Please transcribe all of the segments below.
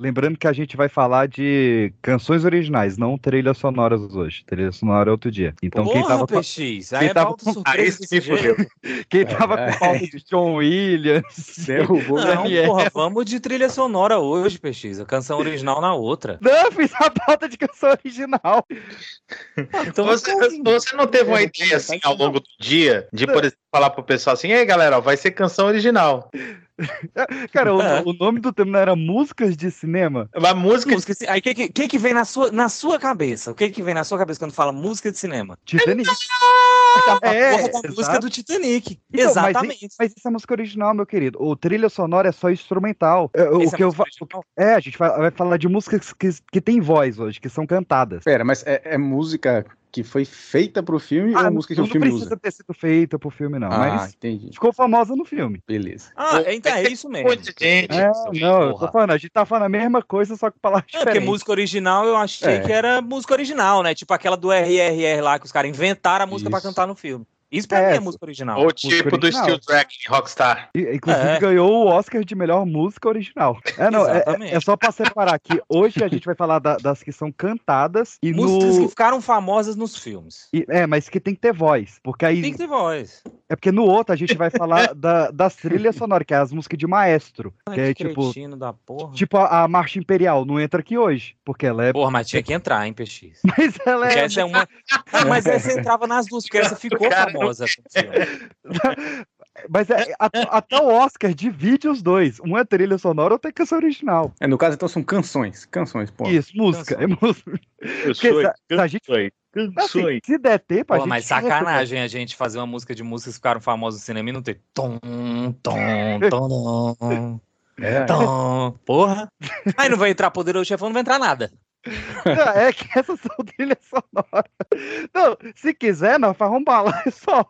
Lembrando que a gente vai falar de canções originais, não trilhas sonoras hoje. Trilha sonora é outro dia. Então Porra, quem tava com, PX, aí quem é tava pauta com- Aí se fudeu. quem tava É. com falta de John Williams. Derrubou. Não, Daniel. porra, vamos de trilha sonora hoje, PX. A canção original na outra. Não, eu fiz a pauta de canção original. Então, Você, você não teve uma É, ideia assim tá ao longo do dia de, por exemplo, falar pro pessoal assim: ei galera, ó, vai ser canção original. Cara, o, É. o nome do tema não era músicas de cinema? Uma música. música, de- aí o que, que, que vem na sua, na sua cabeça? O que que vem na sua cabeça quando fala música de cinema? Titanic. A É, porra da música exato. do Titanic. Então, mas Exatamente. Mas isso é música original, meu querido. O trilha sonora é só instrumental. É, O é que eu fa- original? É, a gente vai, vai falar de músicas que, que tem voz hoje, que são cantadas. Pera, mas é, é música que foi feita pro filme ou Ah, música que não o filme precisa usa? ter sido feita pro filme, não. ah, mas entendi. ficou famosa no filme. Beleza. Ah, então é isso mesmo. Gente. É, não, eu tô falando, a gente tá falando a mesma coisa, só que palavras É, porque diferentes. música original eu achei É. que era música original, né? Tipo aquela do RRR lá, que os caras inventaram a música pra Isso. cantar no filme. Isso pra É, mim é música original. Ou tipo do. Steel Dragon em Rockstar. E, Inclusive É. ganhou o Oscar de melhor música original. É, não, é, é- é só pra separar que hoje a gente vai falar da- das que são cantadas e Músicas no. que ficaram famosas nos filmes. e- é, mas que tem que ter voz. Porque aí. Tem que ter voz. É porque no outro a gente vai falar da- das trilhas sonoras, que é as músicas de maestro. Ai, Que é que tipo. cretino da porra. Tipo a, a Marcha Imperial, não entra aqui hoje. Porque ela é. Porra, mas tinha que entrar, hein, PX. Mas ela é. essa é uma. Ah, mas essa entrava nas duas, porque essa ficou famosa. Mas é, a- até o Oscar divide os dois. Um é trilha sonora, outro é canção original. É, no caso, então, são canções. Canções, pô. Isso, música. É música. Porque se a- se a gente- Assim, se der tempo, a Pô, gente. mas sacanagem a gente fazer uma música de músicas que ficaram famosas no cinema e não ter. Tom, tom, tom, É. tom. Porra. Aí não vai entrar Poderoso Chefão, não vai entrar nada. Não, é que essas são trilhas sonoras. Não, se quiser, nós faz um balaio só.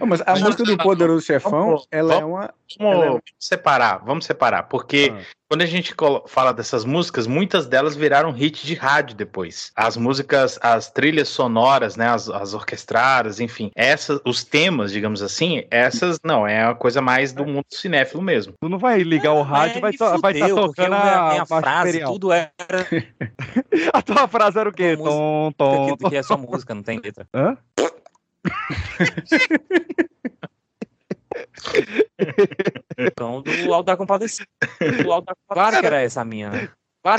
Não, mas a Mas música do não, Poderoso Chefão, vamos- ela é vamos- uma. Vamos Ela é- separar, vamos separar. Porque Ah. quando a gente fala dessas músicas, muitas delas viraram hit de rádio depois. As músicas, as trilhas sonoras, né, as, as orquestradas, enfim, essas, os temas, digamos assim, essas não, é a coisa mais do mundo cinéfilo mesmo. Tu não vai ligar o rádio, É, vai estar tá tocando a minha, a, minha Marcha frase, Imperial. tudo era A tua frase era o quê? Uma Tom, tom, que, tom. que é só música, não tem letra. Hã? Então, do Alto da Compadecida. Do Alto da Compadecida. Claro que era essa a minha, né?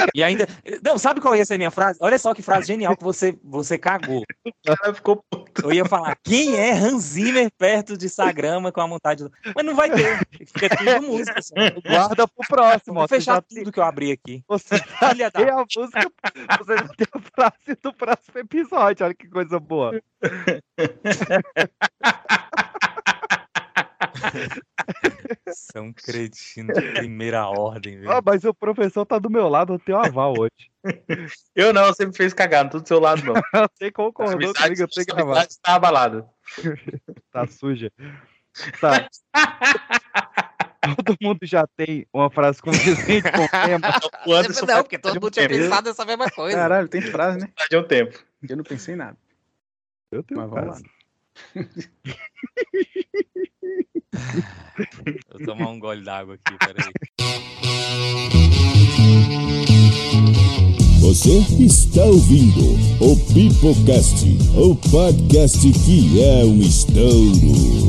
Que- E ainda. Não, sabe qual ia ser a minha frase? Olha só que frase genial que você, você cagou. O cara ficou puto. Eu ia falar, quem é Hans Zimmer perto de Sagrama com a montagem do... Mas não vai ter, é tudo música. Assim. Guarda pro próximo. Vou fechar já tudo que eu abri aqui. você já Filha da... a música, você já tem a frase do próximo episódio. Olha que coisa boa. São cretinos de primeira ordem, Ah, velho. mas o professor tá do meu lado, eu tenho aval hoje. Eu não, você me fez cagar, não tô do seu lado, não. Você concordou comigo, eu tenho que a gravar. amizade tá abalada. Tá suja. Tá. Todo mundo já tem uma frase condizente com o tema. O Anderson Não, porque todo mundo tinha tempo. pensado nessa mesma coisa. Caralho, tem frase, né? de um tempo. Eu não pensei em nada. Eu tenho Mas vamos lá. Vou tomar um gole d'água aqui, peraí. Você está ouvindo o Pipocast, o podcast que é um estouro.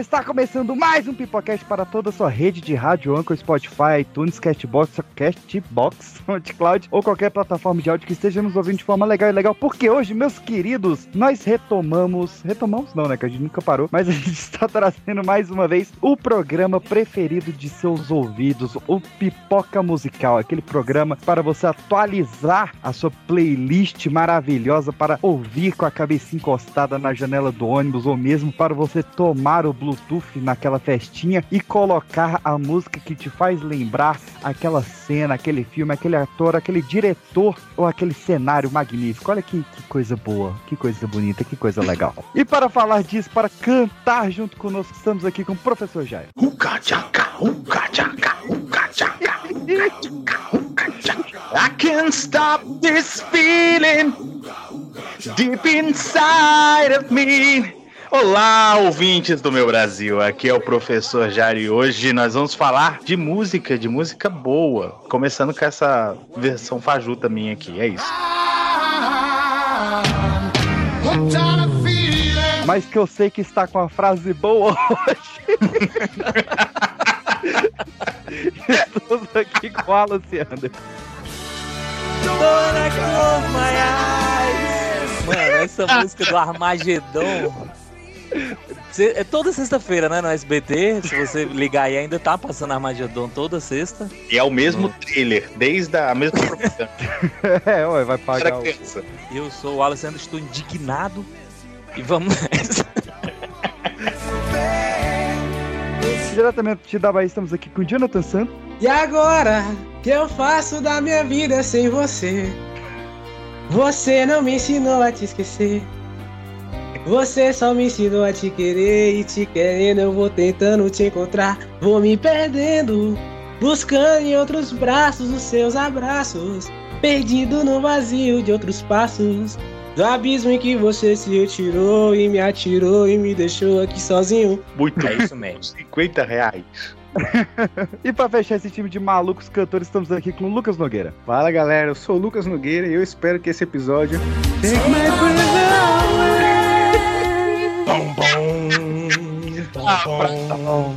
Está começando mais um Pipocast para toda a sua rede de rádio, Anchor, Spotify, iTunes, Castbox, Castbox, SoundCloud ou qualquer plataforma de áudio que esteja nos ouvindo de forma legal e legal, porque hoje, meus queridos, nós retomamos, retomamos não, né, que a gente nunca parou, mas a gente está trazendo mais uma vez o programa preferido de seus ouvidos, o Pipoca Musical, aquele programa para você atualizar a sua playlist maravilhosa para ouvir com a cabeça encostada na janela do ônibus ou mesmo para você tomar o Bluetooth naquela festinha e colocar a música que te faz lembrar aquela cena, aquele filme, aquele ator, aquele diretor ou aquele cenário magnífico. Olha que, que coisa boa, que coisa bonita, que coisa legal. E para falar disso, para cantar junto conosco, estamos aqui com o professor Jair. Uca, tchaca, uca, tchaca, uca, tchaca. I can't stop this feeling deep inside of me. Olá, ouvintes do meu Brasil. Aqui é o professor Jair e hoje nós vamos falar de música, de música boa. Começando com essa versão fajuta minha aqui. É isso. Mas que eu sei que está com a frase boa hoje. Estamos aqui com a Luciana. Mano, essa música do Armagedon. É toda sexta-feira, né, no SBT. Se você ligar aí, ainda tá passando Armagedon toda sexta. E é o mesmo trailer, desde a mesma propaganda. É, ué, vai pagar o... Eu sou o Alessandro, estou indignado. E vamos nessa. Diretamente da Bahia, estamos aqui com o Jonathan Santos. E agora, que eu faço da minha vida sem você? Você não me ensinou a te esquecer. Você só me ensinou a te querer e te querendo eu vou tentando te encontrar. Vou me perdendo, buscando em outros braços os seus abraços. Perdido no vazio de outros passos. Do abismo em que você se retirou e me atirou e me deixou aqui sozinho. Muito É isso mesmo. 50 reais. E para fechar esse time de malucos cantores, estamos aqui com o Lucas Nogueira. Fala galera, eu sou o Lucas Nogueira e eu espero que esse episódio Bom, bom, Ah, bom,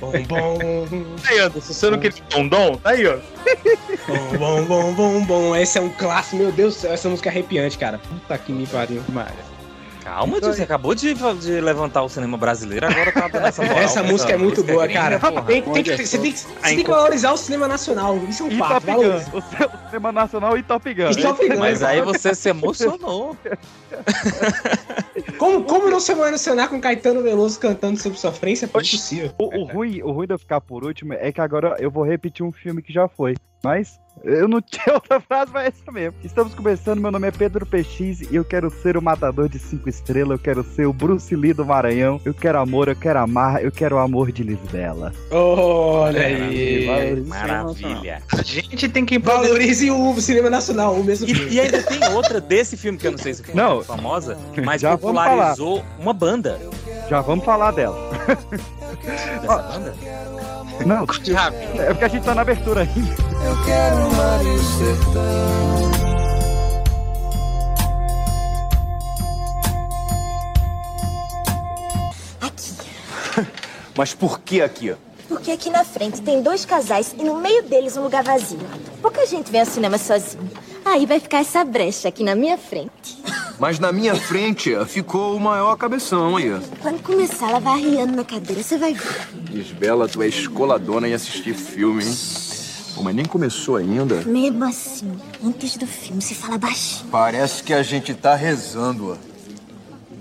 bom, bom, Aí, Anderson, você não queria um dom? Tá aí, ó. bom, bom, bom, bom, bom. Esse é um clássico, meu Deus do céu, essa música é arrepiante, cara. Puta que me pariu. Calma, tio, você acabou de, de levantar o cinema brasileiro, agora tá dando essa moral. Essa música é muito boa, gringa, cara. porra. Tem, tem que, você tem que, você tem que valorizar o cinema nacional. Isso é um E fato. Valoriza. O Cinema Nacional e Top Gun. E Top Gun. Mas aí você se emocionou. Como, como não se emocionar com Caetano Veloso cantando sobre sofrência? É impossível. O, o ruim, o ruim de eu ficar por último é que agora eu vou repetir um filme que já foi. Mas eu não tinha outra frase, mas é essa mesmo. Estamos começando, meu nome é Pedro PX e eu quero ser o matador de cinco estrelas, eu quero ser o Bruce Lee do Maranhão, eu quero amor, eu quero amar, eu quero o amor de Lisbela. Olha aí. Maravilha. A gente tem que. Valorize o cinema nacional, o mesmo filme. E, e ainda tem outra desse filme que eu não sei se foi Não. famosa, mas Já popularizou uma banda. Já vamos falar dela. Dessa banda? Não, Rápido. é porque a gente tá na abertura ainda. Aqui. Mas por que aqui? Porque aqui na frente tem dois casais e no meio deles um lugar vazio. Pouca gente vem ao cinema sozinho. Aí vai ficar essa brecha aqui na minha frente. Mas na minha frente ficou o maior cabeção aí. Quando começar, ela vai arriando na cadeira, você vai ver. Isbela, tu é escoladona em assistir filme, hein? Pô, mas nem começou ainda. Mesmo assim, antes do filme, se fala baixinho. Parece que a gente tá rezando. ó.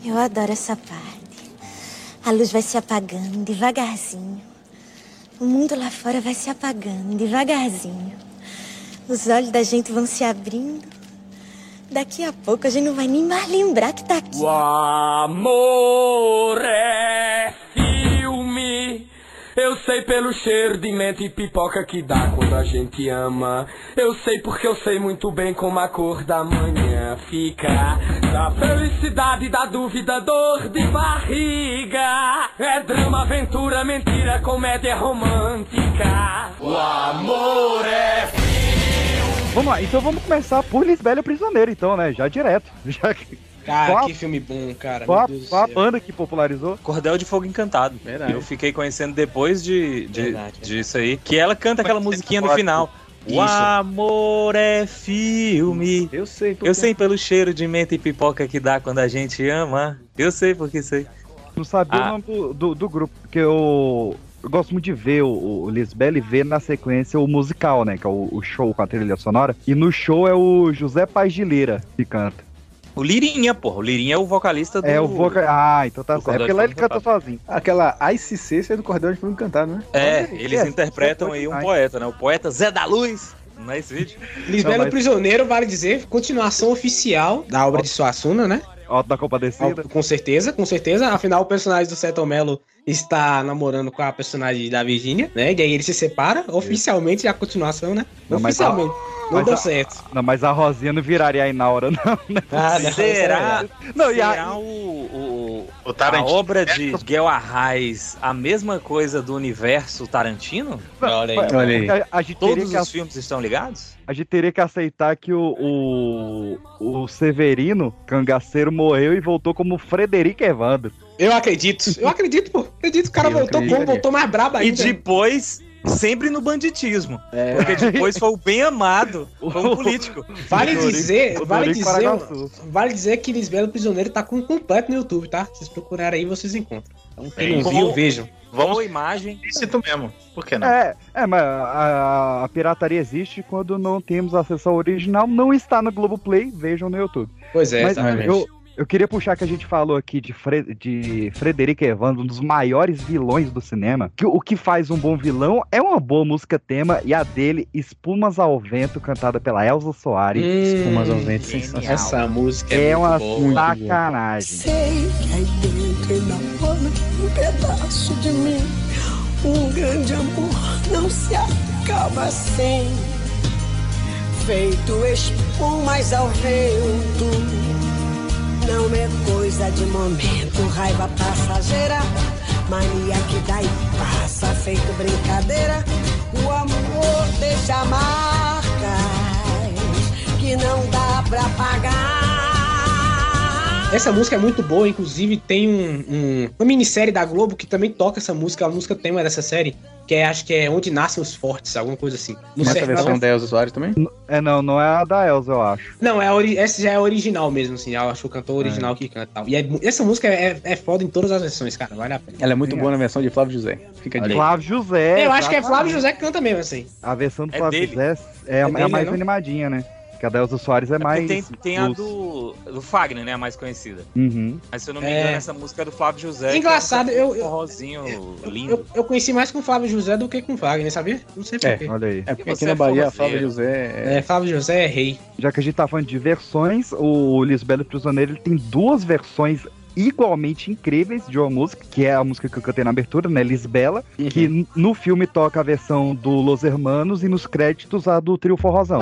Eu adoro essa parte. A luz vai se apagando devagarzinho. O mundo lá fora vai se apagando devagarzinho. Os olhos da gente vão se abrindo. Daqui a pouco a gente não vai nem mais lembrar que tá aqui. O amor é filme. Eu sei pelo cheiro de menta e pipoca que dá quando a gente ama. Eu sei porque eu sei muito bem como a cor da manhã fica. Da felicidade, da dúvida, dor de barriga. É drama, aventura, mentira, comédia romântica. O amor é Vamos lá, então vamos começar por Lisbela Prisioneiro, então, né? Já direto. Já que Cara, Qual- que filme bom, cara. qual a, Meu Deus do qual a banda que popularizou? Cordel de Fogo Encantado. Verdade. Eu fiquei conhecendo depois de, de- Verdade. disso aí. Que ela canta aquela musiquinha no final. O Isso. amor é filme. Eu sei, porque... Eu sei pelo cheiro de menta e pipoca que dá quando a gente ama. Eu sei porque sei. Não sabia Ah. o nome do, do, do grupo, porque eu, eu gosto muito de ver o, o Lisbela e ver na sequência o musical, né? Que é o, o show com a trilha sonora. E no show é o José Paz de Lira que canta. O Lirinha, porra. O Lirinha é o vocalista do. É o vocal. Ah, então tá certo. É porque lá de ele canta sozinho. Aquela ICC é do Cordel de Fumo cantado, né? É, eles é, interpretam é aí um poeta, né? O poeta Zé da Luz. Não é esse vídeo? Lisbelo mas- Prisioneiro, vale dizer, continuação oficial da obra de Suassuna, né? Alto da Compadecida. Com certeza, com certeza. Afinal, o personagem do Seto Melo está namorando com a personagem da Virgínia, né? E aí ele se separa, oficialmente, a continuação, né? Não, mas oficialmente. Não mas deu a- certo. Não, mas a Rosinha não viraria a Inaura, não. né? Ah, não, Será, Não, e a- será o, o, O a obra de Guel Arraes a mesma coisa do universo Tarantino? Olha aí. Olha aí. A, a gente teria Todos que, os filmes estão ligados? a gente teria que aceitar que o, o, o Severino, cangaceiro, morreu e voltou como Frederico Evandro. Eu acredito, eu acredito, pô. Acredito, o cara Eu voltou acredito. como, voltou mais brabo E ainda. depois, sempre no banditismo. É. Porque depois foi o bem amado, foi um político. Vale dizer, o vale Dorico dizer, vale dizer que Lisbelo Prisioneiro tá com completo no YouTube, tá? Vocês procurarem aí, vocês encontram. Então, quem não viu, vejam. Vamos imagem. Isso mesmo. Por que não? É, é, mas a, a pirataria existe quando não temos acesso ao original, não está no Globoplay, vejam no YouTube. Pois é, Mas exatamente. eu, eu queria puxar que a gente falou aqui de, Fre de Frederico Evandro, um dos maiores vilões do cinema. Que o que faz um bom vilão é uma boa música tema, e a dele, Espumas ao Vento, cantada pela Elza Soares. Espumas ao Hum, vento, sensacional. essa música é, É muito uma boa. sacanagem. Sei que aí dentro enamora um pedaço de mim. Um grande amor não se acaba assim. Feito espumas ao vento. Não é coisa de momento, raiva passageira. Mania que e passa, feito brincadeira. O amor deixa marcas que não dá pra pagar. Essa música é muito boa, inclusive tem um, um- uma minissérie da Globo que também toca essa música, a música tema dessa série, que é, acho que é Onde Nascem os Fortes, alguma coisa assim. No Nessa sertão- versão da Elza Soares também? É, não, não é a da Elza, eu acho. Não, é a ori- essa já é a original mesmo, assim, eu acho que o cantor original que canta e tal. E é essa música é, é foda em todas as versões, cara, vale a pena. Ela é muito boa na versão de Flávio José. Fica de Flávio José. eu acho que é Flávio exatamente. José que canta mesmo, assim. A versão do É Flávio dele. José é, a- é dele, a mais não? animadinha, né? Que a da Elza Soares é É mais. tem, tem a do, do Fagner, né? A mais conhecida. Uhum. Mas se eu não me É. engano, essa música é do Flávio José. que Engraçado, é um eu- eu- forrozinho lindo. Eu, eu conheci mais com o Flávio José do que com o Wagner, sabia? Não sei É. porquê. Olha aí. É porque aqui na é Bahia, forrozeiro. Flávio José é... É, Flávio José é rei. Já que a gente tá falando de versões, o Lisbelo Prisioneiro ele tem duas versões igualmente incríveis de uma música, que é a música que eu cantei na abertura, né? Lisbela, que n- no filme toca a versão do Los Hermanos e nos créditos a do Trio Forrozão.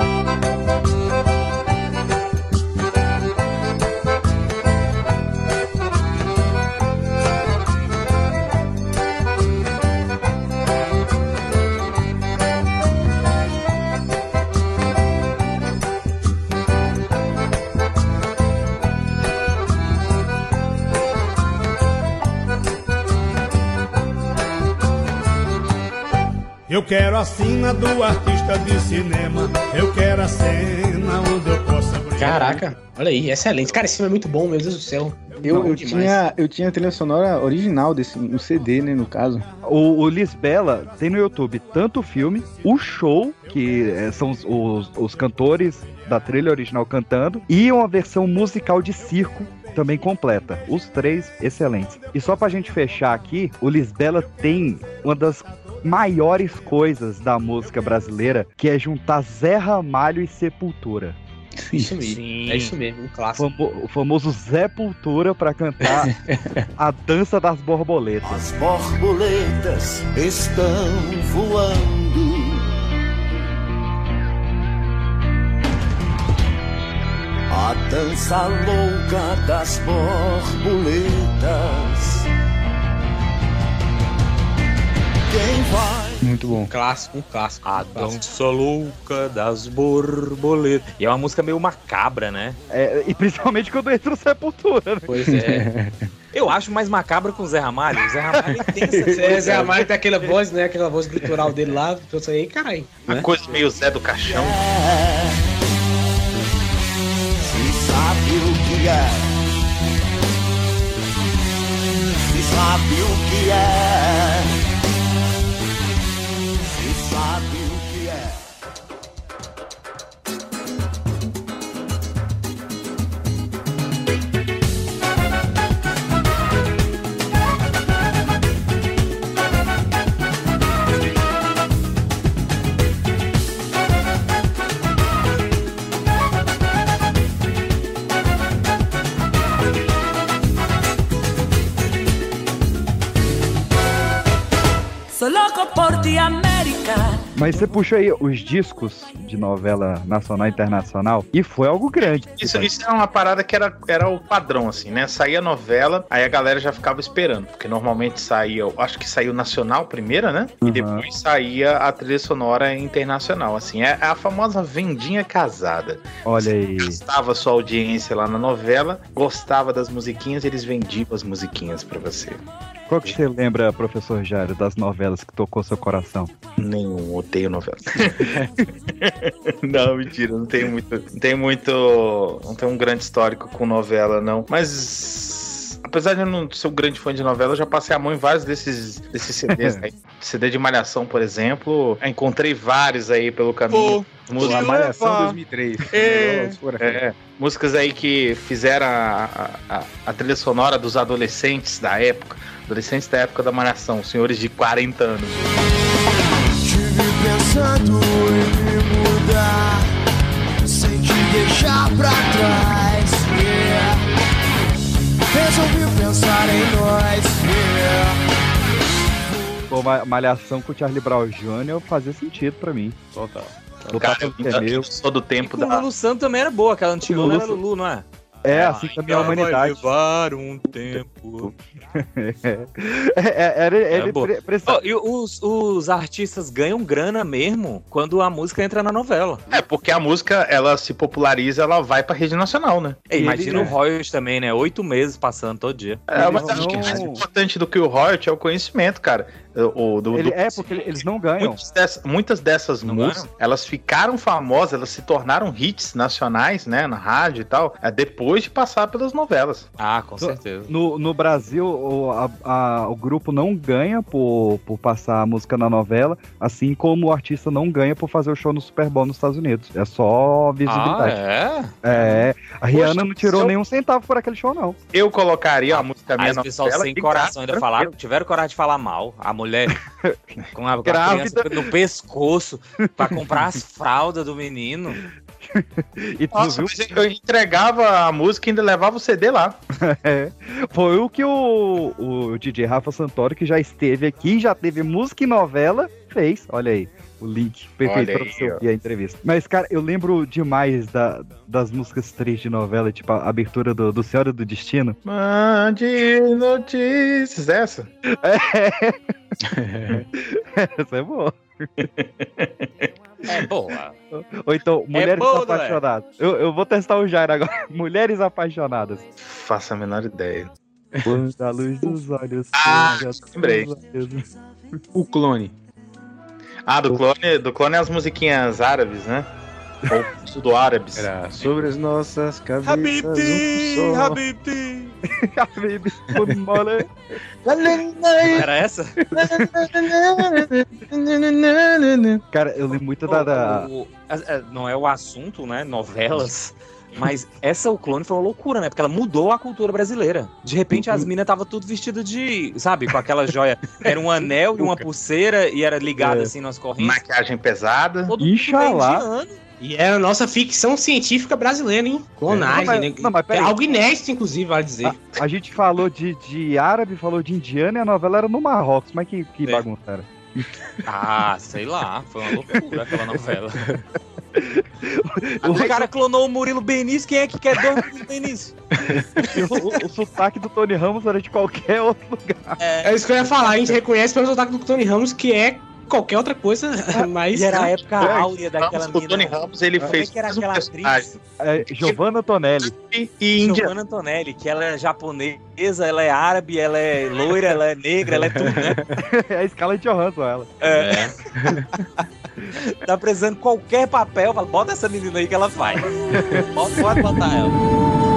Eu quero a sina do artista de cinema. Eu quero a cena onde eu possa brilhar. Caraca, olha aí, excelente. Cara, esse filme é muito bom, meu Deus do céu. Eu, eu, demais. tinha, eu tinha a trilha sonora original desse, no CD, né, no caso. O, o Lisbela tem no YouTube tanto o filme, o show, que é, são os, os, os cantores da trilha original cantando, e uma versão musical de circo também completa. Os três excelentes. E só pra gente fechar aqui, o Lisbela tem uma das maiores coisas da música brasileira, que é juntar Zé Ramalho e Sepultura. Isso mesmo. Sim. É isso mesmo, um clássico. Famo- o famoso Zé Pultura pra cantar a dança das borboletas. As borboletas estão voando. A dança louca das borboletas. Muito bom. Um clássico, um clássico. A dança louca das borboletas. E é uma música meio macabra, né? É, e principalmente quando entra o Sepultura, né? Pois é. Eu acho mais macabra com o Zé Ramalho. O Zé Ramalho tem essa Zé, coisa. Zé Ramalho tem aquela voz, né? Aquela voz gutural dele lá. Eu sei aí, caralho. Uma né? coisa meio Zé do Caixão. Se sabe o que é. Se sabe o que é. Mas você puxou aí os discos de novela nacional e internacional e foi algo grande. Isso, isso é uma parada que era, era o padrão, assim, né? Saía novela, aí a galera já ficava esperando. Porque normalmente saía, acho que saiu nacional primeiro, né? E depois saía a trilha sonora internacional. Assim, é a famosa vendinha casada. Olha aí. Gastava sua audiência lá na novela, gostava das musiquinhas, eles vendiam as musiquinhas pra você. Qual que você lembra, professor Jairo, das novelas que tocou seu coração? Nenhum, odeio novela. não, mentira, não tenho muito. Não tenho muito. Não tenho um grande histórico com novela, não. Mas. Apesar de eu não ser um grande fã de novela, eu já passei a mão em vários desses, desses CDs. aí. CD de Malhação, por exemplo. Eu encontrei vários aí pelo caminho. Pô, a Malhação 2003. É, é, músicas aí que fizeram a, a, a- trilha sonora dos adolescentes da época. Adolescentes da época da Malhação, senhores de 40 anos. Tive pensando em mudar Sem te deixar pra trás yeah. Resolvi pensar em nós yeah. Pô, Ma- Malhação com o Charlie Brown Jr. fazia sentido pra mim. Total. O Cara, eu, é meu. eu sou do tempo O da. Lulu Santo também era boa, aquela antiga Lulu era Lulu, não é? É, assim também a humanidade. levar um tempo. É, é, era, ele boa. pre- precisava- Ó, e os, os artistas ganham grana mesmo quando a música entra na novela. É, porque a música, ela se populariza, ela vai pra rede nacional, né? É, imagina Ele- o royalties também, né? Oito meses passando todo dia. É, mas acho que mais importante do que o royalty é o conhecimento, cara. O, do, ele- do- é, porque eles não ganham. Muitas dessas, muitas dessas músicas, ganham? elas ficaram famosas, elas se tornaram hits nacionais, né, na rádio e tal, é, depois de passar pelas novelas. Ah, com certeza. No, no Brasil, o, a- a- o grupo não ganha por, por passar a música na novela, assim como o artista não ganha por fazer o show no Super Bowl nos Estados Unidos. É só Ah, visibilidade. é? é? a Rihanna Poxa, não tirou eu- nenhum centavo por aquele show, não. Eu colocaria a música minha na os pessoal novela sem coração ainda falaram, tiveram coragem de falar mal. A mulher com a, com a criança no pescoço pra comprar as fraldas do menino. E tu Nossa, viu? eu entregava a música e ainda levava o CD lá. É. Foi o que o, o DJ Rafa Santoro, que já esteve aqui, já teve música e novela, fez. Olha aí. O link perfeito aí, você ouvir a entrevista. Mas, cara, eu lembro demais da, das músicas três de novela, tipo a abertura do, do Senhora do Destino. Mande notícias, essa? Essa é boa. É boa. Ou então, Mulheres boa, não é? Apaixonadas. Eu, eu vou testar o Jair agora. Mulheres Apaixonadas. Faço a menor ideia. Quando a luz dos olhos. Ah, lembrei. olhos. O clone. Ah, do clone, do clone é as musiquinhas árabes, né? Ou tudo árabes. Era sobre as nossas cabeças. Habibti, um. Habibti. Morning. Era essa? Cara, eu lembro muito da. da... O- o- a- a- não é o assunto, né? Novelas. Mas essa o clone foi uma loucura, né? Porque ela mudou a cultura brasileira. De repente as minas estavam tudo vestidas de, sabe, com aquela joia. Era um anel e uma pulseira e era ligado É. assim nas correntes. Maquiagem pesada. Todo indiano. E é a nossa ficção científica brasileira, hein? Clonagem, Não, mas- né? não, mas é algo inédito, inclusive, vale dizer. A gente falou de, de árabe, falou de indiano e a novela era no Marrocos. Mas que, que É. bagunça era? Ah, sei lá. Foi uma loucura aquela novela. o cara clonou o Murilo Benício. Quem é que quer dois Murilo Benício? o, o- o sotaque do Tony Ramos era de qualquer outro lugar. É isso que eu ia falar, a gente reconhece pelo sotaque do Tony Ramos, que é qualquer outra coisa, mas... E era a época É, áurea daquela Ramos, o Tony mina. Ramos, ele Como fez é que era aquela personagem. atriz? É, Giovanna Tonelli. E, e Índia. Giovanna Antonelli, que ela é japonesa, ela é árabe, ela é loira, ela é negra, ela é tudo, né? é a escala de Johansson, ela. É. tá precisando de qualquer papel, fala, bota essa menina aí que ela faz. Pode, pode botar ela.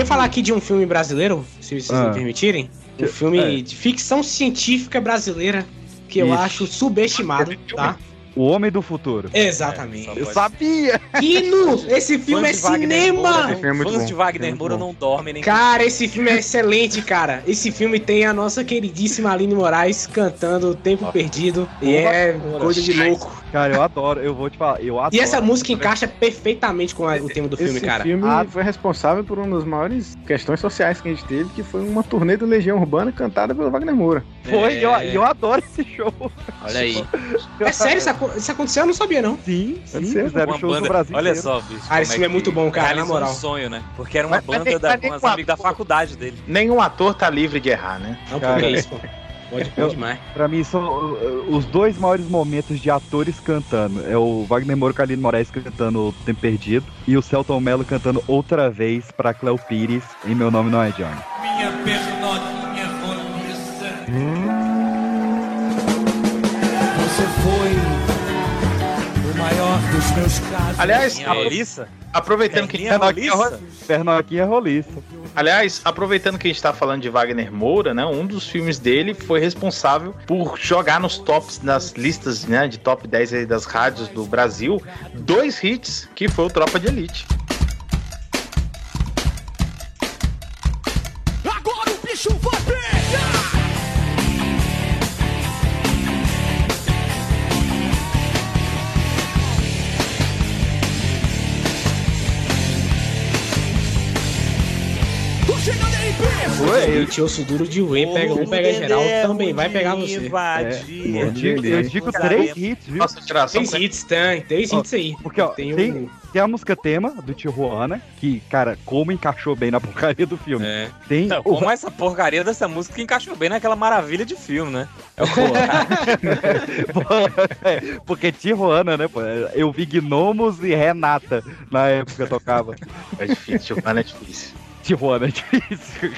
Queria falar aqui de um filme brasileiro, se vocês Ah. me permitirem. Um filme É. de ficção científica brasileira que eu acho subestimado, tá? O Homem do Futuro. Exatamente. Eu sabia! Hino! Esse filme é cinema! Moura, Esse filme é muito Fãs de Wagner É Moura não dormem nem Cara, esse filme é excelente, cara. Esse filme tem a nossa queridíssima Aline Moraes cantando Tempo Perdido. E é coisa de louco. Cara, eu adoro, eu vou te falar, eu adoro. E essa música encaixa perfeitamente com a- o tema do filme, Esse cara. filme Ah. foi responsável por uma das maiores questões sociais que a gente teve, que foi uma turnê do Legião Urbana cantada pelo Wagner Moura. Foi, e eu, É. e eu adoro esse show. Olha aí. É sério, aco- isso aconteceu? Eu não sabia, não. Sim, sim, fizeram shows banda- no Brasil. Olha inteiro. só, bicho. Ah, esse filme é que muito bom, cara, na moral. um sonho, né? Porque era uma Mas- mas banda nem- da, mas amigos da faculdade dele. Nenhum ator tá livre de errar, né? Não, Cara, porque é isso, pô. Pode, eu- pode demais. Pra mim, são uh, os dois maiores momentos de atores cantando. É o Wagner a Aline Moraes cantando o Tempo Perdido e o Celton Mello cantando outra vez pra Cleo Pires em Meu Nome Não É Johnny. Minha bernotinha roliça. Você foi maior dos meus casos. Aliás, Minha Melissa? aproveitando que, Minha Melissa? Pernoquinha roliça. aliás, aproveitando que a gente tá falando de Wagner Moura, né? Um dos filmes dele foi responsável por jogar nos tops, nas listas, né, de top 10 aí das rádios do Brasil, dois hits, que foi o Tropa de Elite. E o osso duro de Whey pega um, pega geral, também vai pegar você. eu, eu digo, eu digo três hits, viu? Nossa geração Três hits, tem, três hits aí. Porque, ó, Tem tem, um- tem a música tema do Tijuana, que, cara, como encaixou bem na porcaria do filme. É. Tem Não, o como essa porcaria dessa música que encaixou bem naquela maravilha de filme, né? É o É, Porque Tijuana, né, pô? Eu vi Gnomos e Renata na época tocava. É difícil, Giovanna é difícil. Tijuana é difícil.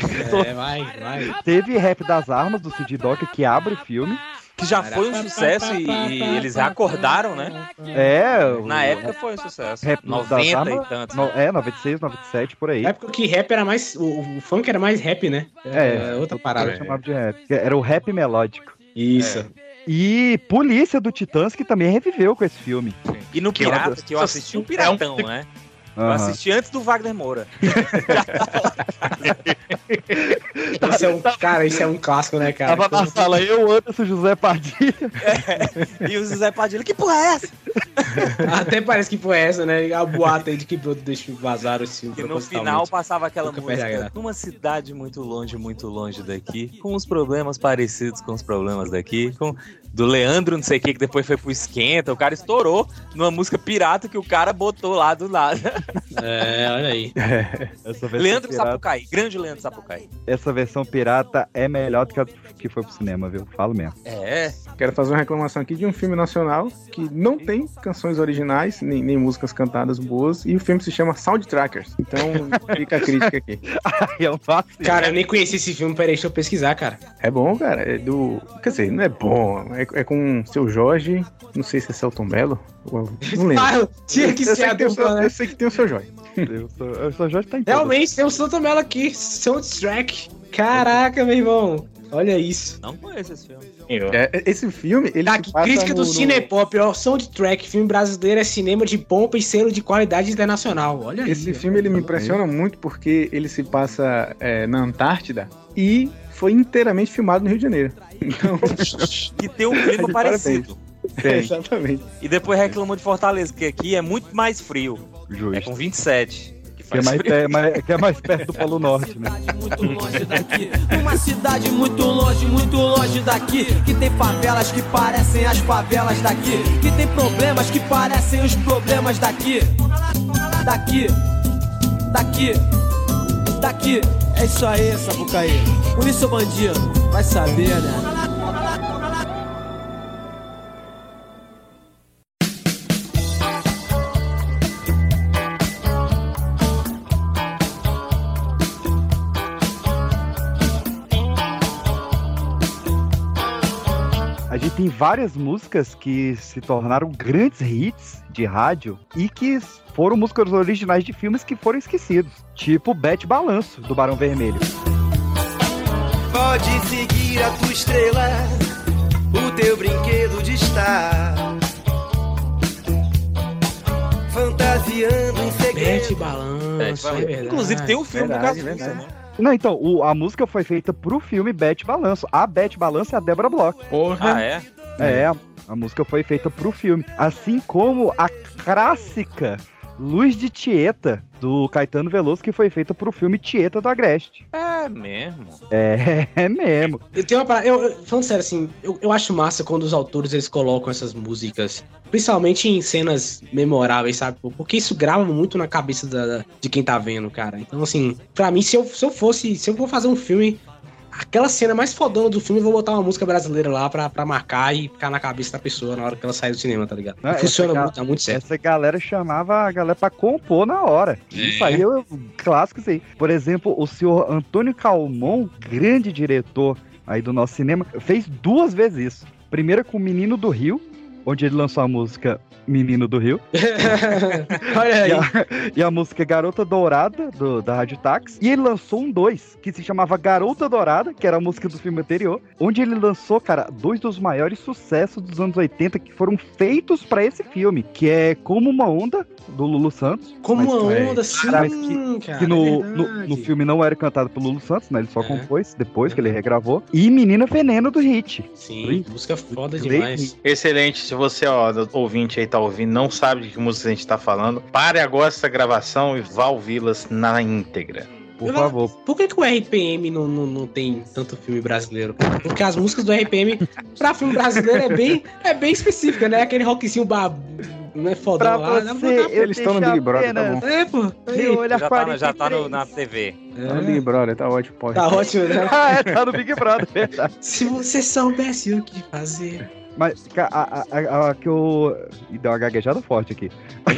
É, vai, vai. Teve Rap das Armas do Cid Doca que abre o filme. que já foi um sucesso e, e eles acordaram, né? É. o- Na época foi um sucesso. Rap das 90 e Armas, tantos. no- é, 96, 97, por aí. Na época que rap era mais. O, o funk era mais rap, né? É, outra Eu parada. chamava de rap. Era o rap melódico. Isso. E Polícia do Titãs, que também reviveu com esse filme. E no Que é Pirata, que eu assisti o Piratão, né? Eu Aham. assisti antes do Wagner Moura. Esse é um, cara, isso é um clássico, né, cara? Tava na sala eu, Anderson, José Padilha. E o Zé Padilha, que porra é essa? Até parece que foi essa, né? A boata aí de que deixa vazar esse filme. E no final passava aquela Nunca música numa cidade muito longe, muito longe daqui, com os problemas parecidos com os problemas daqui, com do Leandro, não sei o que, que depois foi pro Esquenta, o cara estourou numa música pirata que o cara botou lá do nada. É, olha aí. Essa versão, Leandro pirata, Sapucaí, grande Leandro Sapucaí. essa versão pirata é melhor do que a que foi pro cinema, viu? Falo mesmo. É, Quero fazer uma reclamação aqui de um filme nacional que não tem canções originais, nem, nem músicas cantadas boas, e o filme se chama Soundtrackers. Então fica a crítica aqui. é um vacilo. Cara, eu nem conheci esse filme, peraí, deixa eu pesquisar, cara. É bom, cara. É do. Quer dizer, não é bom. É, é com seu Jorge. Não sei se é Celton Mello. Não lembro. Ah, tinha que eu, ser sei a que tem o seu, dupla, né? eu sei que tem o seu Jorge. Eu sou, eu sou Jorge tá em todas. Realmente, tem o Santo Melo aqui, soundtrack. Caraca, meu irmão. Olha isso. não conheço esse filme. É, esse filme, ele Tá se aqui, passa crítica no- do no- Cinepop, ó. Soundtrack, filme brasileiro é cinema de pompa e selo de qualidade internacional. Olha Esse aí. filme ele me impressiona muito porque ele se passa é, na Antártida e foi inteiramente filmado no Rio de Janeiro. Então, Que tem um clima parecido. é, exatamente. E depois reclamou de Fortaleza, que aqui é muito mais frio. É Justo. com 27. Que Que é, mais, frio. é, mais- que é mais perto do Polo Norte, né? muito longe daqui. Uma cidade muito longe, muito longe daqui. Que tem favelas que parecem as favelas daqui. Que tem problemas que parecem os problemas daqui. Daqui, daqui, daqui. É isso aí, Sapucaí. Polícia bandido? Vai saber, né? Tem várias músicas que se tornaram grandes hits de rádio e que foram músicas originais de filmes que foram esquecidos. Tipo Bete Balanço, do Barão Vermelho. Pode seguir a tua estrela, o teu brinquedo de estar. Fantasiando em Bete segredo. Balanço, é verdade. Inclusive tem um filme Verdade, do Cazuza, né? Não, então, o- a música foi feita pro filme Bete Balanço. A Bete Balanço é a Débora Bloch. Ah, é? É, a música foi feita pro filme. Assim como a clássica Luz de Tieta, do Caetano Veloso, que foi feita pro filme Tieta do Agreste. É mesmo. É, é mesmo. Eu tenho uma parada, eu, eu- falando sério, assim, eu, eu acho massa quando os autores eles colocam essas músicas, principalmente em cenas memoráveis, sabe? Porque isso grava muito na cabeça da- da- de quem tá vendo, cara. Então, assim, pra mim, se eu, se eu fosse, se eu for fazer um filme, aquela cena mais fodona do filme, eu vou botar uma música brasileira lá pra, pra marcar e ficar na cabeça da pessoa na hora que ela sair do cinema, tá ligado? Não, funciona muito, dá muito certo. Essa galera chamava a galera pra compor na hora. Isso aí é clássico, isso aí. Por exemplo, o senhor Antônio Calmon, grande diretor aí do nosso cinema, fez duas vezes isso. Primeiro com o Menino do Rio, onde ele lançou a música Menino do Rio. Olha aí. E a, e a música Garota Dourada, do, da Rádio Táxi. E ele lançou um dois, que se chamava Garota Dourada, que era a música do filme anterior. Onde ele lançou, cara, dois dos maiores sucessos dos anos 80 que foram feitos pra esse filme. Que é Como Uma Onda, do Lulu Santos. Como Mas uma que- onda, sim, mas que, cara, que no, é no, no filme não era cantado pelo Lulu Santos, né? Ele só É. compôs depois que ele regravou. E Menina Veneno do Hit. Sim, música foda Do demais. Excelente. Se você, ó, ouvinte aí tá ouvindo, não sabe de que música a gente tá falando, pare agora essa gravação e vá ouvi-las na íntegra. Por Eu- favor. Por que, que o RPM não, não, não tem tanto filme brasileiro? Porque as músicas do RPM pra filme brasileiro é bem, é bem específica, né? Aquele rockzinho ba... não é fodão Pra lá. você, botar- eu Eles estão no Big Brother, tá bom. É, pô. Aí. Eu olhar Já tá, no- já tá 43. no- na TV. Tá no Big Brother, tá ótimo. Pode. Tá ótimo, né? Ah, é, tá no Big Brother, verdade. Se você soubesse o que fazer. Mas a, a, a, a que eu. Ih, deu uma gaguejada forte aqui.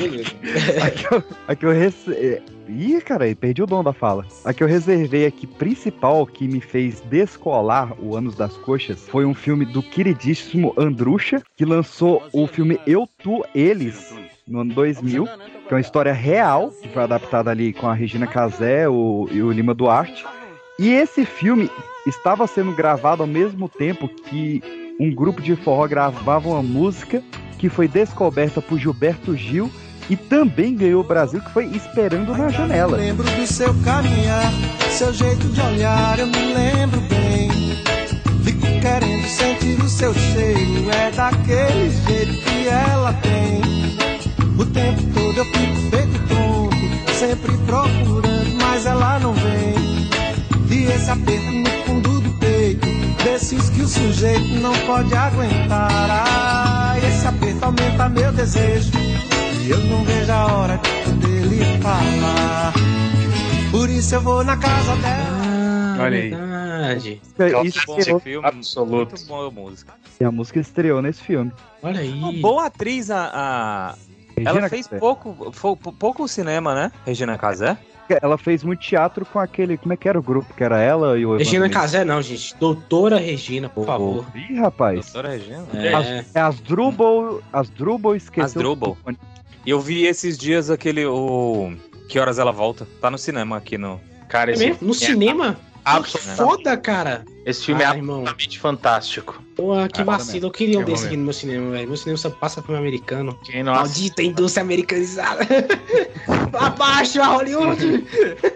A que eu, a que eu rece... Ih, cara, perdi o dom da fala. A que eu reservei aqui, principal, que me fez descolar o Anos das Coxas, foi um filme do queridíssimo Andrucha, que lançou o filme Eu, Tu, Eles, no ano 2000, que é uma história real, que foi adaptada ali com a Regina Casé o, e o Lima Duarte. E esse filme estava sendo gravado ao mesmo tempo que um grupo de forró gravava uma música que foi descoberta por Gilberto Gil e também ganhou o Brasil, que foi Esperando na Janela. Lembro do seu caminhar, seu jeito de olhar, eu me lembro bem. Fico querendo sentir o seu cheiro, é daquele jeito que ela tem. O tempo todo eu fico feito tonto, sempre procurando, mas ela não vem. E esse aperto desses que o sujeito não pode aguentar. Ah, esse aperto aumenta meu desejo. E eu não vejo a hora de poder lhe falar. Por isso eu vou na casa dela. Ah, Olha aí. verdade. Isso Bom estreou- filme, absoluto. Muito boa música. e a música estreou nesse filme. Olha aí. Uma boa atriz, a. a- Regina Ela fez pouco, pouco cinema, né? Regina Casé? Ela fez muito teatro com aquele. Como é que era o grupo? Que era ela e o. Regina Casé não, gente. Doutora Regina, por favor. Mendes. Ih, rapaz. Doutora Regina? É. As, é as Drubal. As Drubal esqueceu. As Drubal. E eu vi esses dias aquele. O... Que horas ela volta? Tá no cinema aqui no. Cara, É esse, mesmo? No cinema? Absolutamente- Foda, cara. esse filme Ah, é irmão. absolutamente fantástico. Pô, que Ah, vacilo. Eu queria um Eu desse aqui no meu cinema, velho. Meu cinema só passa filme americano. Quem não Maldita indústria americanizada. Abaixo a Hollywood.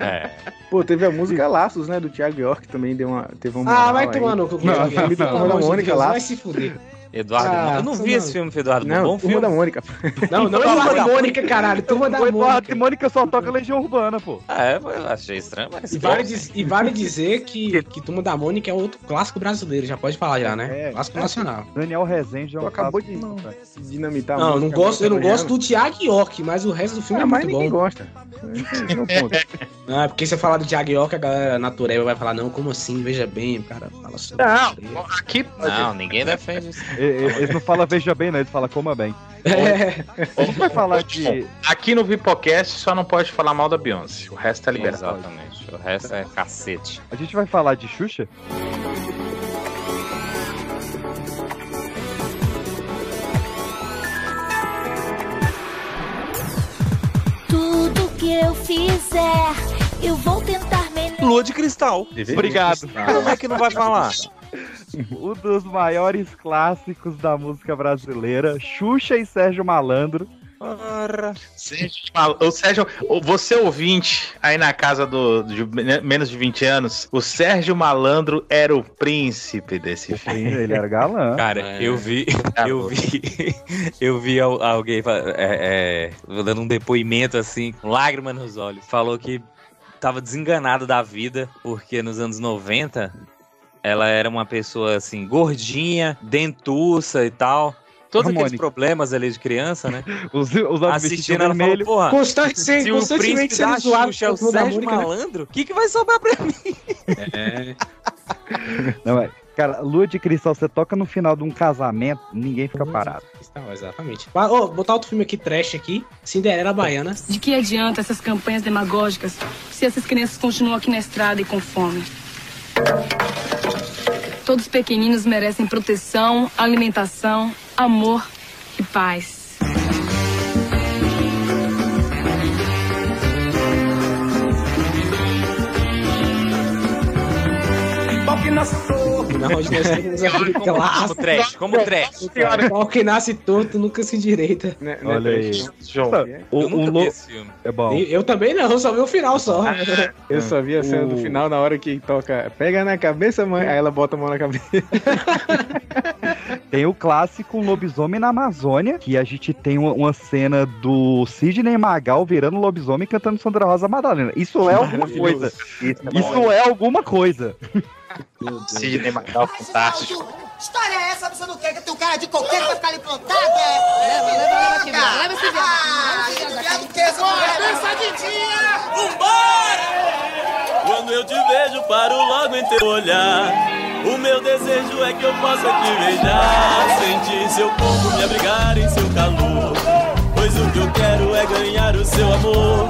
É. Pô, teve a música Laços, né? Do Thiago York também deu uma, teve uma. Ah, vai tomar no cu. Não, Não, o filme da Pelo Turma da amor de Mônica Deus, lá. Vai se fuder. Eduardo. Ah, eu não vi não. esse filme, Eduardo. Não, Bom Turma filme. da Mônica. Não, não Turma Turma da da Mônica, caralho. Turma da O Eduardo Mônica. e Mônica só toca Legião Urbana, pô. É, eu achei estranho, mas. E vale, diz- e vale dizer que, que Turma da Mônica é outro clássico brasileiro, já pode falar já, né? É. clássico nacional. Daniel Rezende é um Tu acabou de não, velho. dinamitar Não, eu não gosto, eu não gosto do Thiago York, mas o resto do filme Ah, é mas muito ninguém bom. gosta. Esse é. Ah, porque se eu falar do Thiago York, a galera natureba vai falar, não, como assim? Veja bem, o cara fala sobre Não, aqui Não, ninguém defende isso. É, é, Eles não falam veja bem, né? Eles falam coma bem. É. A vai falar de. Aqui no Vipocast só não pode falar mal da Beyoncé. O resto é liberado. Exatamente. O resto é cacete. A gente vai falar de Xuxa? Tudo que eu fizer, eu vou tentar melhorar. Lua de cristal. Obrigado. Como é que não vai falar? Um dos maiores clássicos da música brasileira, Xuxa e Sérgio Malandro. Ô, Sérgio, você ouvinte aí na casa do, de men- menos de 20 anos, o Sérgio Malandro era o príncipe desse filme. Ele era galã. Cara, eu vi, eu vi, eu vi al- alguém é, é, dando um depoimento assim, com lágrimas nos olhos. Falou que tava desenganado da vida, porque nos anos 90 ela era uma pessoa assim, gordinha, dentuça e tal. Todos aqueles Harmônica. problemas ali de criança, né? Os, os Assistindo ela falou, vermelho. porra, Constante- se o constantemente príncipe sendo da zoado Xuxa é o Sérgio né? Malandro, o que, que vai sobrar pra mim? É. Não, é, cara, Lua de Cristal, você toca no final de um casamento, ninguém fica parado. Não, exatamente. Ô, botar outro filme aqui, trash aqui. Cinderela Baiana. De que adianta essas campanhas demagógicas se essas crianças continuam aqui na estrada e com fome? Todos os pequeninos merecem proteção, alimentação, amor e paz. Que nasce torto. Não, hoje nós temos a Como- como trash, como trash. Pau que nasce torto, nunca se endireita. Olha aí. João. O, Eu o Lo-. É bom. Eu, eu também não, só vi o final só. Eu só vi a cena do O- final na hora que toca Pega na cabeça, mãe. Aí ela bota a mão na cabeça. Tem o clássico Lobisomem na Amazônia, que a gente tem uma, uma cena do Sidney Magal virando lobisomem cantando Sandra Rosa Madalena. Isso é alguma coisa. Isso é é alguma coisa. Sidney Magal, fantástico. História é essa? Você não quer que teu cara de coqueiro vai ficar ali plantado? É? Leva, leva, leva aqui, viado. Leva esse viado. Ah, viado que essa mulher. Pensadinha! Vambora! Quando eu te vejo, paro logo em teu olhar. O meu desejo é que eu possa te beijar. Sentir seu corpo me abrigar em seu calor. Pois o que eu quero é ganhar o seu amor.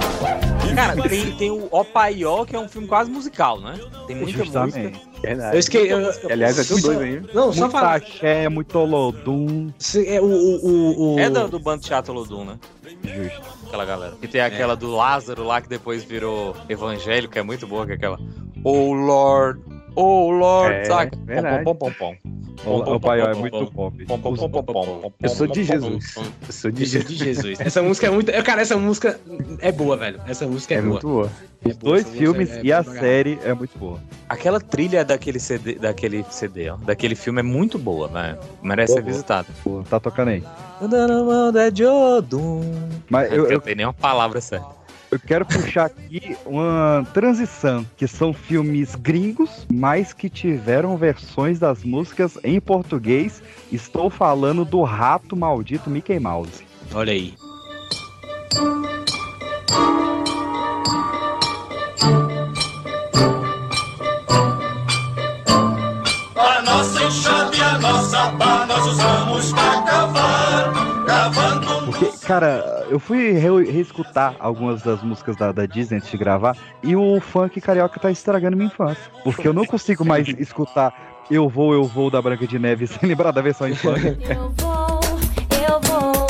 Cara, tem, tem o Opaió, que é um filme quase musical, né? Tem muita Justamente. música. Eu esqueci. Eu, Aliás, é tudo dois aí. Não, só muito falar. axé, muito olodum. Se- É, o, o, o, o- É do, do bando Teatro Lodum, né? Justo. Aquela galera. E tem aquela do Lázaro lá, que depois virou evangélico, é muito boa, que é aquela... Oh Lord, oh Lord, É, saca? verdade. Pom, pom, pom, pom. O, Paió é muito bom. bicho. Pom, pom, pom, pom, pom. Eu sou de Jesus. Eu sou de é Jesus. Essa música é muito. Cara, essa música é boa, velho. Essa música é, É boa. muito boa. Os dois filmes é- e é a série é muito boa. Aquela trilha daquele CD, daquele CD, ó, daquele filme é muito boa, né? Merece ser visitada. Tá tocando aí. Mas eu, Eu, eu, tenho nenhuma palavra certa. Eu quero puxar aqui uma transição, que são filmes gringos, mas que tiveram versões das músicas em português. Estou falando do rato maldito Mickey Mouse. Olha aí. A nossa enxada e a nossa pá nós usamos pra cavar. Cavando Cara, eu fui re- reescutar algumas das músicas da, da Disney antes de gravar e o funk carioca tá estragando minha infância. Porque eu não consigo mais escutar Eu Vou, Eu Vou da Branca de Neve sem lembrar da versão em funk. Eu vou, eu vou,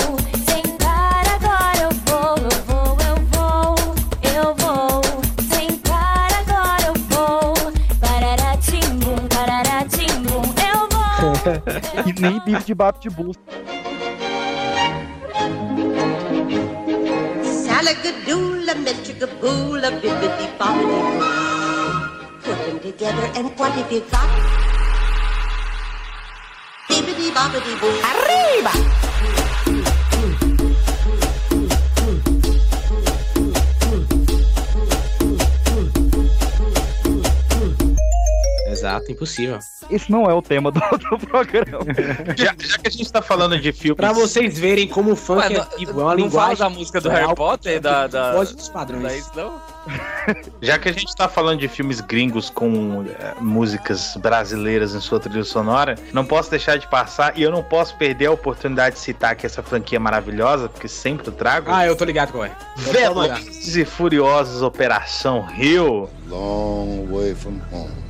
sentar agora. Eu vou, eu vou, eu vou, eu vou, sentar agora. Eu vou, pararatimbum, pararatimbum. Eu vou. e nem bife de bap de bus. Salagadoola, metchigaboola, bibbidi bobbidi boo. Put them together and what have you got? Bibbidi bobbidi boo. Arriba! Exato, impossível. Esse não é o tema do, do programa. Já, já que a gente tá falando de filmes. Pra vocês verem como o funk Ué, é não- é uma não linguagem. fala da música do real, Harry Potter, da- da- Foge dos padrões. É isso, não? Já que a gente tá falando de filmes gringos com eh, músicas brasileiras em sua trilha sonora, não posso deixar de passar e eu não posso perder a oportunidade de citar aqui essa franquia maravilhosa, porque sempre eu trago. Ah, eu tô ligado qual é. Velozes e Furiosos Operação Rio. Long way from home.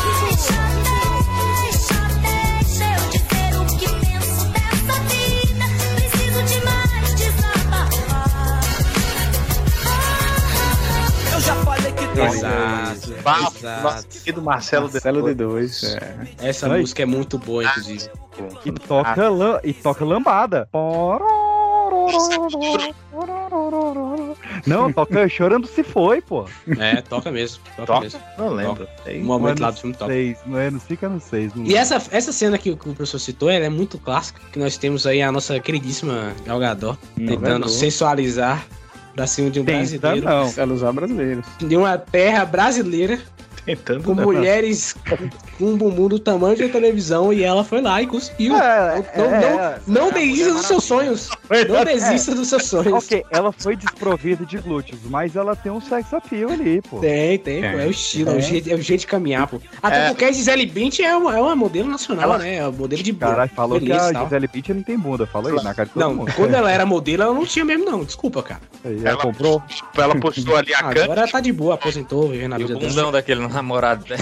Exato. Bafo, exato. nosso querido Marcelo, Marcelo D2. D2, é. Essa Aí. música é muito boa, inclusive. E toca, lam- e toca lambada. Não, toca chorando se foi, pô. É, toca mesmo. Toca, Toca? mesmo. Não lembro. Um momento Não é lá do filme toca. seis, não é, não fica no 6. E essa, essa cena que o que o professor citou, ela é muito clássica, que nós temos aí a nossa queridíssima Gal Gadot tentando Gadot. sensualizar pra cima de um Tenta brasileiro, não. Ela usar brasileiros. de uma terra brasileira, Tentando com mulheres com um bumbum do tamanho de uma televisão, e ela foi lá e conseguiu. É, não, é, não, é. não desista dos seus sonhos. Não desista dos seus sonhos. Ok, ela foi desprovida de glúteos, mas ela tem um sex appeal ali, pô. Tem, tem, pô, é o estilo, é, o É. jeito, é o jeito de caminhar, pô. Até É. porque a Gisele Bündchen é uma, é uma modelo nacional, Ela- né? É um modelo de Caralho, falou que beleza e a tal. Gisele Bündchen não tem bunda. Fala aí, na cara de todo Não, mundo. quando ela era modelo, ela não tinha mesmo, não. Desculpa, cara. Aí, ela comprou. Ela postou ali a Agora câmera. ela tá de boa, aposentou, vivendo a o vida dela. bundão daquele namorado dela.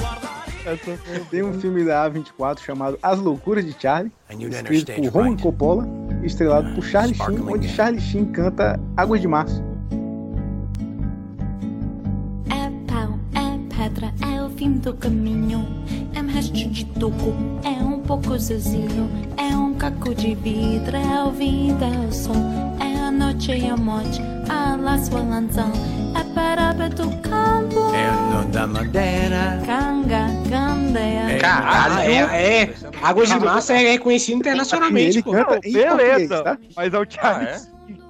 Guardaria. Tem um filme da A24 chamado As Loucuras de Charlie, escrito por Roman. Coppola, estrelado por Charlie Sheen, onde. Charlie Sheen canta Águas de Março. Pedra, é o fim do caminho. É um resto de tuco, é um pouco sozinho. É um caco de vidro, é o vida, é o sol. É a noite e a morte, a la sua lanzão. É parada do campo, É no da Madeira. canga, candeia. Ah, é, é. Águas de Massa é reconhecido E internacionalmente, ele pô. canta em português, Beleza, tá? mas é o Charlie. Ah,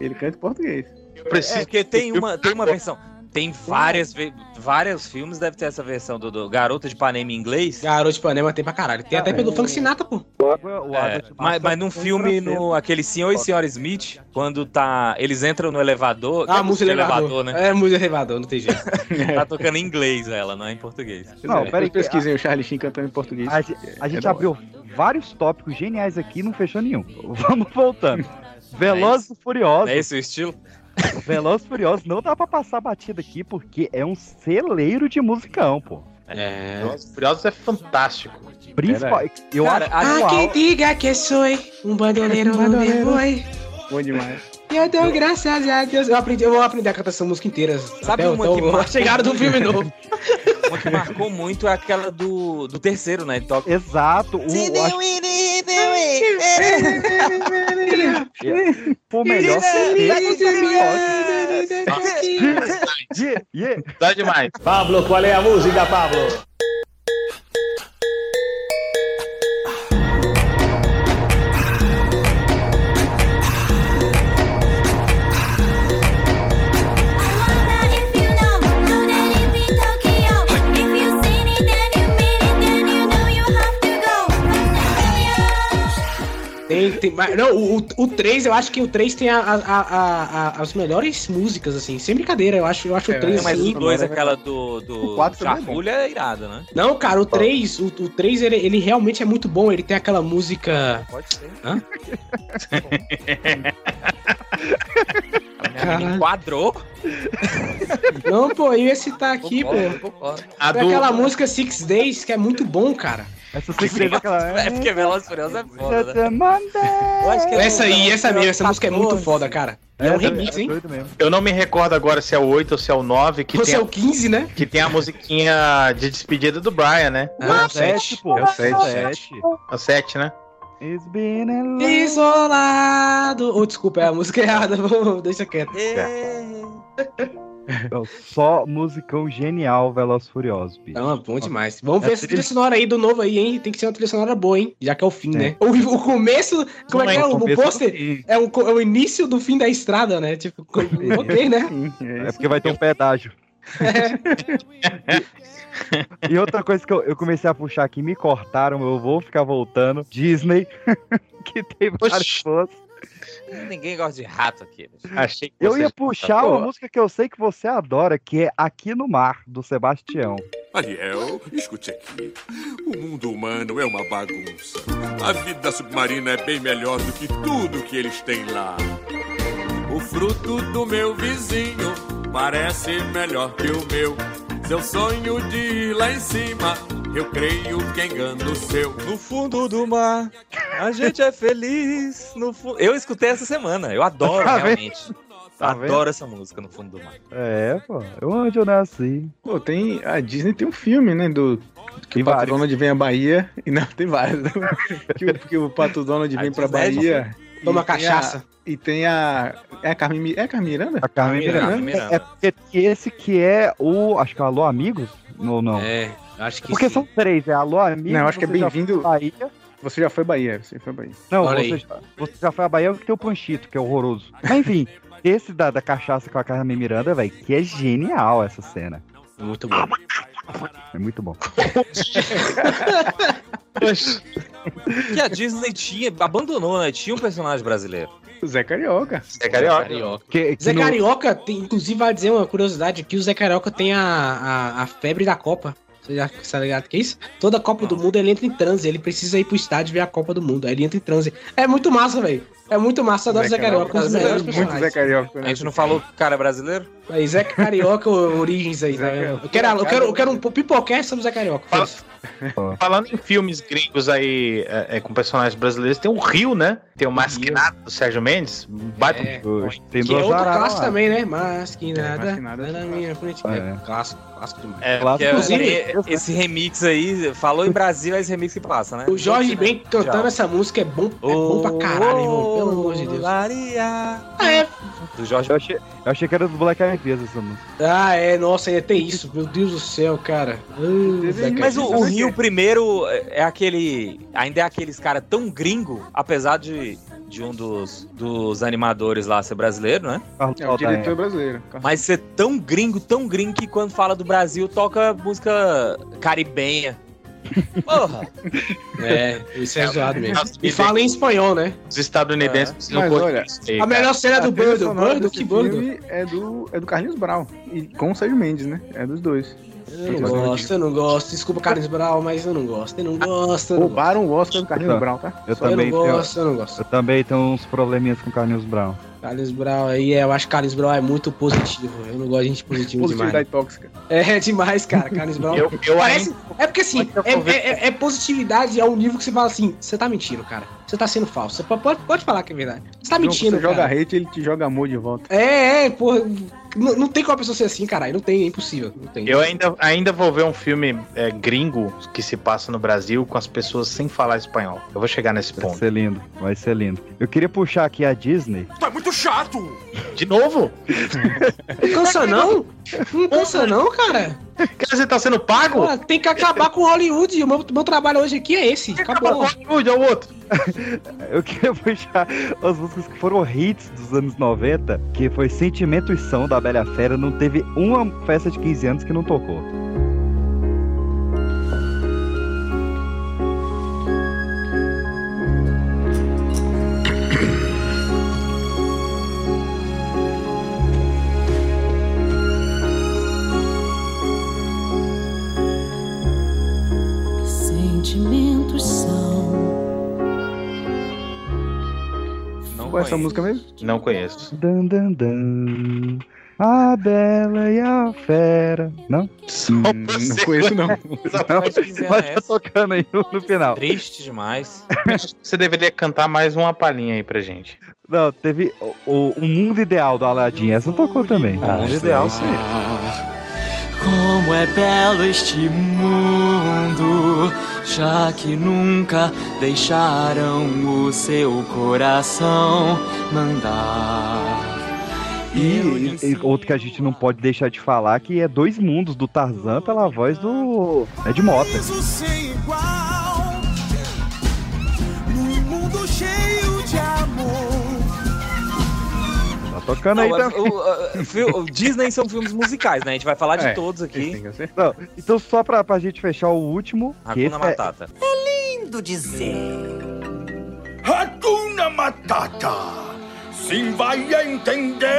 Ele canta em português. Eu preciso. É porque tem uma, tem uma versão. Tem várias, vários filmes, deve ter essa versão do, do Garota de Ipanema em inglês. Garoto de Panema tem pra caralho. Tem até pelo Frank Sinatra, pô. O Água- o Água É, de mas, mas num filme, no aquele Senhor e Senhora Smith, quando tá. Eles entram no elevador. Ah, é música elevador. né? É, música elevador, não tem jeito. Tá tocando em inglês ela, não é em português. Não, é, peraí, pesquisem o Charlie Sheen cantando em português. A, a É gente hora. abriu vários tópicos geniais aqui e não fechou nenhum. Vamos voltando. Velozes e Furiosos. É esse o estilo? Velozes e Furiosos não dá pra passar batida aqui porque é um celeiro de musicão, pô. É. Velozes e Furiosos é fantástico. Principal, eu Cara, acho Ah, atual- que diga que sou um bandoleiro, um Bandoleiro. boi. Bom demais. E eu dou graças a Deus. Eu, aprendi, eu vou aprender a cantar essa música inteira. Sabe até, uma que marcou chegada do filme novo. Uma que marcou muito é aquela do, do terceiro, né? Toca Exato. O, o, acho que foi o melhor dos Furiosos. Yeah, yeah. Dá demais. Pablo, qual é a música, Pablo? Tem, tem, mas, não, o, o- o 3, eu acho que o 3 tem a, a- a- a- as melhores músicas, assim, sem brincadeira, eu acho, eu acho É, o 3 mas assim. o 2, aquela do, do O quatro também é é irada, né? Não, cara, o 3, o, o 3 ele, ele realmente é muito bom, ele tem aquela música. Pode ser. Hã? Caralho. enquadrou. Não, pô, eu ia citar aqui, pô. concordo. A do. aquela música Six Days que é muito bom, cara. Essa sequência aquela. É porque Velozes e Furiosos é foda, né? Que é Essa aí, essa mesmo, essa música é muito 14. foda, cara. É um remix, hein? Eu não me recordo agora se é o 8 ou se é o 9 que, Você tem, é o 15, né? que tem a musiquinha de despedida do Brian, né? Ah, Sete, pô. É o sete. Sete. É o 7, né? It's been a long- Isolado. Oh, desculpa, é a música errada. vou- Deixa quieto. Não, Só musicão genial, Velozes e Furiosos, bicho. Não, é bom demais. Vamos ver É essa trilha- sonora aí do novo aí, hein? Tem que ser uma trilha sonora boa, hein? Já que é o fim, né? O, o começo. Como é que é? O, começo do pôster é o, é o início do fim da estrada, né? Tipo, co- ok, né? É porque vai ter um pedágio. E outra coisa que eu, eu comecei a puxar aqui, me cortaram, eu vou ficar voltando. Disney, que tem vários Oxi. fãs. Ninguém gosta de rato aqui. Achei que Eu ia puxar uma música que eu sei que você adora, que é Aqui no Mar, do Sebastião. Ariel, escute aqui. O mundo humano é uma bagunça. A vida submarina é bem melhor do que tudo que eles têm lá. O fruto do meu vizinho parece melhor que o meu. Seu sonho de ir lá em cima, eu creio que engana o seu. No fundo do mar, a gente é feliz. No fu... Eu escutei essa semana, eu adoro Tá vendo? realmente. Tá adoro vendo? essa música no fundo do mar. É, pô. Onde eu nasci. Pô, tem. A Disney tem um filme, né? Do. Que o Pato. Donald vem à Bahia. E não, tem vários. né? que, o- que o Pato Donald vem pra Disney já Bahia. Toma tem a- cachaça. e tem a. É a Carmen, é a Carmen Miranda? A Carmen Miranda, Miranda. Miranda. É porque esse que é o. Acho que é Alô Amigos? Ou não? É, acho que Porque sim. são três, é Alô Amigos. Não, acho que é Bem-vindo- Bahia. Você já foi Bahia, você foi Bahia. Não, Olha você aí. já, você já foi à Bahia que tem o Panchito, que é horroroso. Mas enfim, esse da, da cachaça com a Carmen Miranda, velho, que é genial essa cena. Muito bom. É muito bom. Que a Disney tinha, abandonou, né? Tinha um personagem brasileiro. O Zé Carioca. É carioca. Carioca. Que, que Zé no- Carioca, tem, inclusive, vai dizer uma curiosidade aqui: o Zé Carioca tem a, a, a febre da Copa. Você já tá ligado que é isso? Toda Copa do Mundo ele entra em transe, ele precisa ir pro estádio ver a Copa do Mundo. Aí ele entra em transe. É muito massa, velho. É muito massa, eu adoro Zé, Carioca, dos melhores Muito Zé. Carioca. A né? gente não falou que o cara é brasileiro? Aí, Zé Carioca, origens aí, tá Zé? Carioca. Eu quero, eu quero, eu quero um pipocast sobre Zé Carioca. Fala-. Falando em filmes gringos aí é, é, com personagens brasileiros, tem o Rio, né? Tem o Masquinado do Sérgio Mendes. um Baita É. Tem Que é outro clássico lá. também, né? Mas que É, nada, mas que nada. na minha frente. É. É, clássico, clássico demais. É, Inclusive- esse, remix aí, falou em Brasil, é esse remix que passa, né? O Jorge Ben cantando essa música é bom, é bom pra caralho, irmão. Pelo amor de Deus. Maria. Ah, é. Do Jorge Eu achei, eu achei que era do Black Eyed Peas essa música. Ah, é, nossa, ia ter isso. Meu Deus do céu, cara. Zé Mas o, o Rio primeiro é é aquele. Ainda é aqueles cara tão gringo, apesar de, de um dos, dos animadores lá ser brasileiro, né? É o Saldanha. diretor brasileiro. Mas ser tão gringo, tão gringo que quando fala do Brasil toca música caribenha. Porra! É, isso é zoado mesmo. E fala em espanhol, né? Os estadunidenses Mas não olha, curtem isso aí, A melhor cena A do Birdo. Birdo, que Birdo. é do, é do Carlinhos Brown. E com o Sérgio Mendes, né? É dos dois. Eu não gosto, eu não gosto. Desculpa, Carlos Brau, mas eu não gosto. Eu não gosto. Eu não gosto. Roubaram o Oscar do Carlinhos Não. Brown, tá? Eu Eu também, não tenho, gosto, eu não gosto. eu também tenho uns probleminhas com Carlinhos Brown. Carlos Brau aí, eu acho que Carlos Brau é muito positivo. Eu não gosto de gente positiva demais. Positividade tóxica. É demais, cara. Carlos Brau. Eu, eu Parece, é porque assim, é, é- é- é positividade a um nível que você fala assim, você tá mentindo, cara. Você tá sendo falso. Você po- pode, pode falar que é verdade. Você tá mentindo, você joga cara. hate, ele te joga amor de volta. É, é, porra. Não, não tem como a pessoa ser assim, caralho. Não tem, é impossível. Não tem. Eu ainda, ainda vou ver um filme é, gringo que se passa no Brasil com as pessoas sem falar espanhol. Eu vou chegar nesse Vai ponto. ser lindo, vai ser lindo. Eu queria puxar aqui a Disney. É muito chato! De novo? Não cansa não? Não cansa não, cara? Cara, você tá sendo pago? Pô, tem que acabar com Hollywood. O meu, meu trabalho hoje aqui é esse. Acabou. Hollywood é o outro. Eu queria puxar as músicas que foram hits dos anos 90, que foi Sentimento e Som da Bela Fera. Não teve uma festa de 15 anos que não tocou. Sentimentos são Não Qual é essa conheço. música mesmo? Não conheço. Dan, dan, dan. A Bela e a Fera. Não? Hum, não conheço, não. Não, Mas tá tocando aí no, no final. Triste demais. Você deveria cantar mais uma palhinha aí pra gente. Não, teve o, o, o Mundo Ideal do Aladdin. Essa tocou também. Ah, Mundo sim. Ideal, sim. Como é belo este mundo, já que nunca deixaram o seu coração mandar. E, e outro que a gente não pode deixar de falar que é Dois Mundos do Tarzan pela voz do Ed Mota. Tá tocando aí Não, também. o, o- o Disney são filmes musicais, né? A gente vai falar de É, todos aqui. Não, então, só pra, pra gente fechar o último. Hakuna é, Matata. Lindo dizer. Hakuna Matata. Sim vai entender.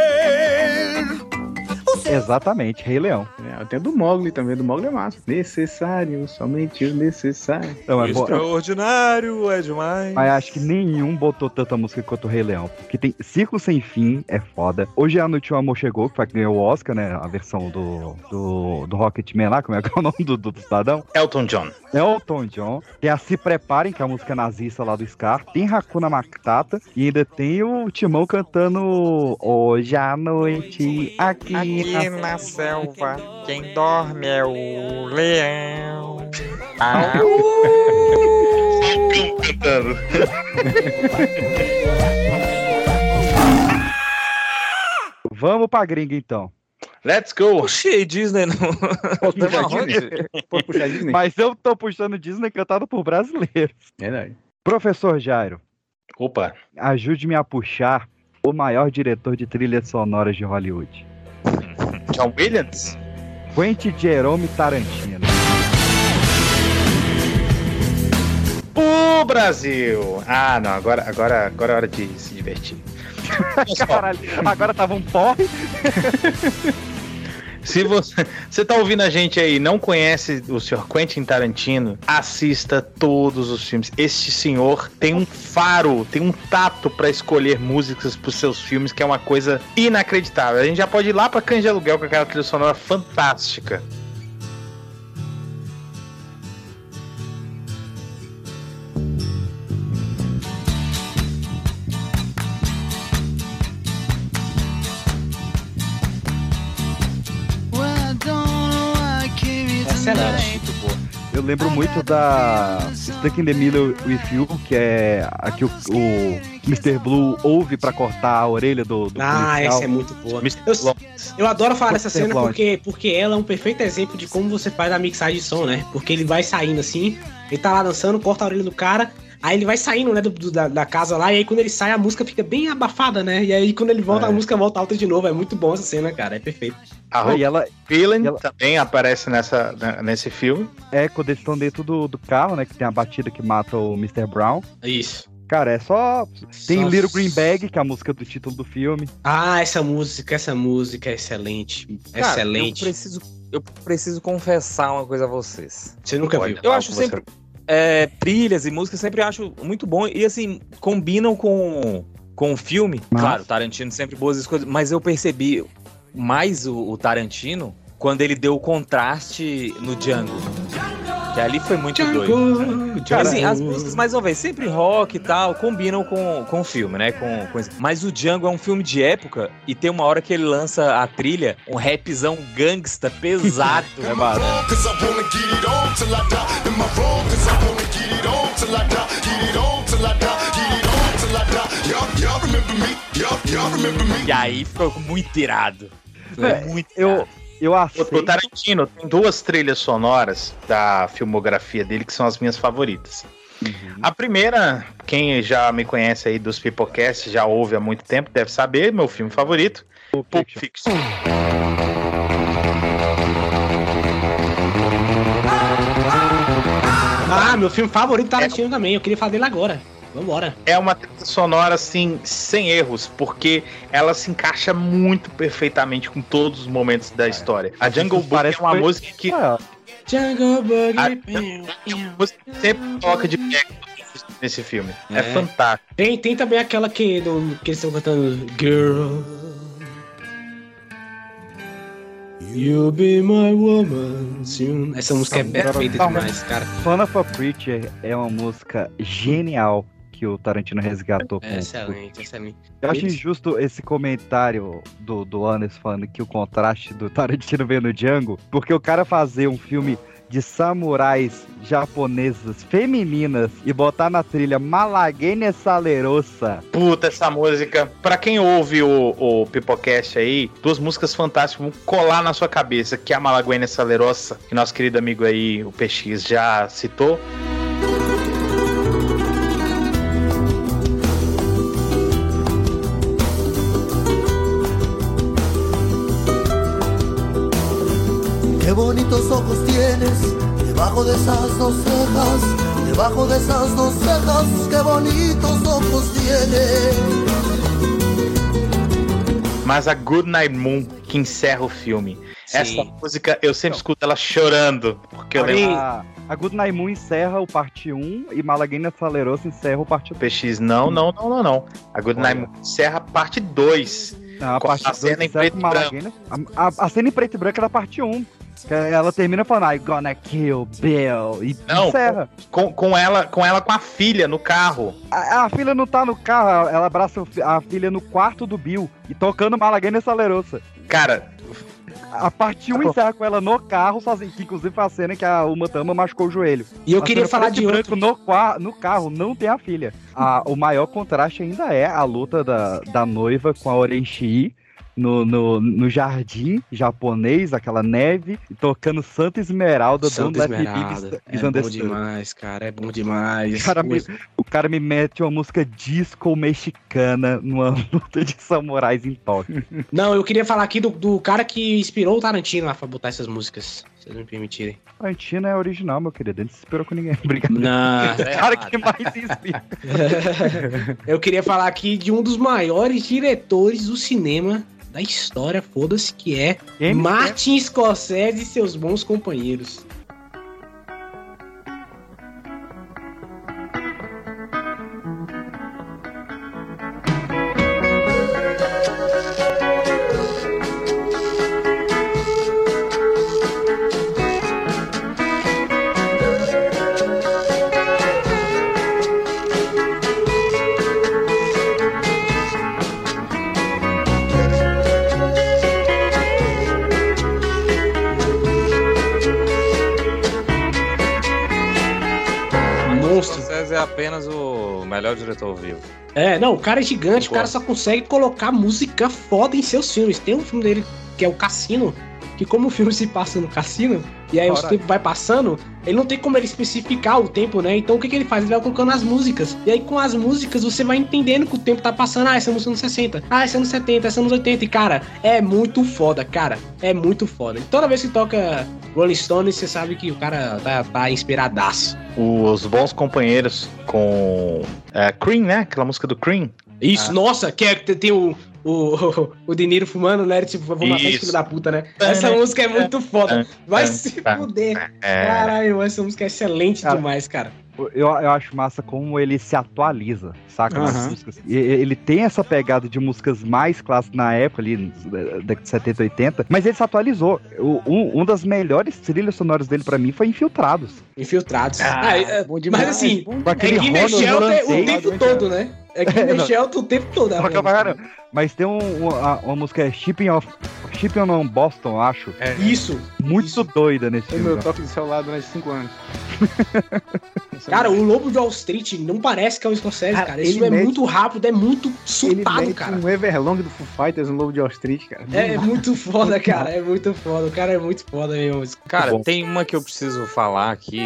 Exatamente, Rei Leão. É, tem a do Mogli também, do Mogli é massa. Necessário, somente o necessário. Não, é. Extraordinário é demais. Mas acho que nenhum botou tanta música quanto o Rei Leão. Porque tem Ciclo Sem Fim, é foda. Hoje à noite o amor chegou, que foi que ganhou o Oscar, né? A versão do, do, do Rocketman lá, como é que é o nome do, do, do cidadão? Elton John. Elton John. Tem a Se Preparem, que é a música nazista lá do Scar. Tem Hakuna Matata. E ainda tem o Timão cantando Hoje à noite, aqui, Aqui na selva, quem dorme é o leão. Ah, Cantando. Vamos pra gringa, então. Let's go. Puxei Disney não. Posso puxar Não, Disney? Posso puxar Disney? Mas eu tô puxando Disney cantado por brasileiros. Verdade. Professor Jairo, Opa. ajude-me a puxar o maior diretor de trilhas sonoras de Hollywood. John Williams? Quentin Jerome Tarantino. O Brasil! Ah, não, agora, agora, agora é hora de se divertir. Caralho, agora tava um porre. Se você, você tá ouvindo a gente aí não conhece o senhor Quentin Tarantino, assista todos os filmes. Este senhor tem um faro, tem um tato pra escolher músicas pros seus filmes, que é uma coisa inacreditável. A gente já pode ir lá pra Cães de Aluguel com aquela trilha sonora fantástica. Eu lembro muito da Stuck in the Middle with You, que é a que o, o Mr. Blue ouve pra cortar a orelha do, do Ah, policial. essa é muito boa. Eu, eu adoro falar dessa cena porque, porque ela é um perfeito exemplo de como você faz a mixagem de som, né? Porque ele vai saindo assim, ele tá lá dançando, corta a orelha do cara, aí ele vai saindo, né, do, do- da, da casa lá, e aí quando ele sai a música fica bem abafada, né? E aí quando ele volta É. a música volta alta de novo. É muito bom essa cena, cara, é perfeito. A Ah, Hope e ela Villain e ela- também aparece nessa, né, nesse filme. é quando eles estão dentro do, do carro, né? Que tem a batida que mata o Mr. Brown. Isso. Cara, é só. Tem Só- Little Green Bag, que é a música do título do filme. Ah, essa música, essa música é excelente. Cara, excelente. Eu preciso, eu preciso confessar uma coisa a vocês. Você nunca Olha, viu. Eu acho sempre. É, trilhas e músicas sempre acho muito bom. E assim, combinam com, com o filme. Mas- Claro, Tarantino sempre boas escolhas. Mas eu percebi mais o, o Tarantino quando ele deu o contraste no Django. Que ali foi muito doido. Django, Cara, assim, Django. as músicas, mais uma vez, sempre rock e tal, combinam com, com o filme, né? Com, com Mas o Django é um filme de época e tem uma hora que ele lança a trilha, um rapzão gangsta pesado. É? E aí ficou muito irado. Foi É, muito irado. eu O, aceito. o Tarantino tem duas trilhas sonoras da filmografia dele que são as minhas favoritas. A primeira, quem já me conhece aí dos Pipocast, já ouve há muito tempo, deve saber, meu filme favorito, Pulp Fiction. Ah, meu filme favorito Tarantino também. Eu queria falar dele agora. Vambora. É uma trilha sonora, assim, sem erros, porque ela se encaixa muito perfeitamente com todos os momentos da história. A Jungle Book Parece é uma foi- música que Ah, Jungle Boogie. a música sempre toca de pé nesse filme. É, É. fantástico. Tem, tem também aquela que, do, que eles estão cantando Girl. You'll be my woman soon. Essa música é perfeita demais, cara. Son of a Preacher é uma música genial que o Tarantino resgatou. com- É excelente, excelente. Eu acho Eles- injusto esse comentário do, do Anderson falando que o contraste do Tarantino veio no Django, porque o cara fazer um filme de samurais japonesas femininas e botar na trilha Malagueña Salerosa. Puta, essa música. Pra quem ouve o, o Pipocast aí, duas músicas fantásticas vão colar na sua cabeça, que é a Malaguena Salerosa, que nosso querido amigo aí, o PX, já citou. Bonitos ojos tienes debajo de esas dos cejas, Debajo de esas dos cejas, qué bonitos ojos tiene. Mas a Good Night Moon, que encerra o filme. Essa música eu sempre escuto ela chorando. Porque eu lembro. A, a Good Night Moon encerra o parte 1 e Malaguena Salerosa encerra o parte 2. PX, não, não, não, não, não. A Good Night Moon encerra a parte 2 Não, a parte a 2 cena em encerra preto e. Malaguena. A, a- a cena em preto e branco é da parte 1. Que ela termina falando, I gonna kill Bill. E Não, encerra. com, com, ela, com ela com a filha no carro. A, a filha não tá no carro, ela abraça a filha no quarto do Bill e tocando Malaguena Salerosa. Cara, A parte 1 encerra com ela no carro, sozinha, que inclusive foi a cena que a Uma Tama machucou o joelho. E eu A queria falar de branco no, no carro, não tem a filha. A- o maior contraste ainda é a luta da, da noiva com a Orenchi no, no, no jardim japonês, aquela neve, tocando Santa Esmeralda, Santa Me Esmeralda. É bom demais, cara. É bom demais. O cara, me, o cara me mete uma música disco mexicana numa luta de samurais em Tóquio. Não, eu queria falar aqui do, do cara que inspirou o Tarantino lá pra botar essas músicas. Se vocês me permitirem. Tarantino é original, meu querido. Ele não se esperou com ninguém. Obrigado. Não. O cara que mais se inspira. Eu queria falar aqui de um dos maiores diretores do cinema da história, foda-se, que é James Martin Scorsese e seus bons companheiros. O diretor vivo. É, não, o cara é gigante, o cara só consegue colocar música foda em seus filmes. Tem um filme dele que é o Cassino, que como o filme se passa no cassino, e aí o tempo vai passando, ele não tem como ele especificar o tempo, né? Então o que, que ele faz? Ele vai colocando as músicas. E aí com as músicas você vai entendendo que o tempo tá passando. Ah, essa música é nos 60. Ah, essa é nos 70, essa é nos 80. E cara, é muito foda, cara. É muito foda. E toda vez que toca Rolling Stones, você sabe que o cara tá, tá inspiradaço. Os bons companheiros com é, Cream, né? Aquela música do Cream. Isso, nossa, que é, tem o, o, o De Niro fumando, né? Tipo, vou matar esse filho da puta, né? Essa música é muito foda. Vai é, se é, fuder. é. Caralho, essa música é excelente Cara, demais, cara. Eu, eu acho massa como ele se atualiza, saca? Nas Aham. músicas. E- ele tem essa pegada de músicas mais clássicas na época, ali, da década de 70, 80, mas ele se atualizou. O- um, um das melhores trilhas sonoras dele pra mim foi Infiltrados. Infiltrados. Ah, Ah, é- bom mas assim, bom é demais. Aquele Shelter Ronald o tempo todo, né? É Não. Shelter o tempo todo. né? Mas tem um- uma, uma música é Shipping of Shipping on Boston, acho. Isso. Muito doida nesse filme. meu toque de celular durante 5 anos. Cara, o Lobo de Wall Street não parece que é o Scorsese, Cara, ele é mete- muito rápido, é muito Ele surtado, mete cara. um Everlong do Foo Fighters no Lobo de Street, cara. É muito foda, cara. É muito foda. O cara é muito foda mesmo. Cara, tem uma que eu preciso falar aqui,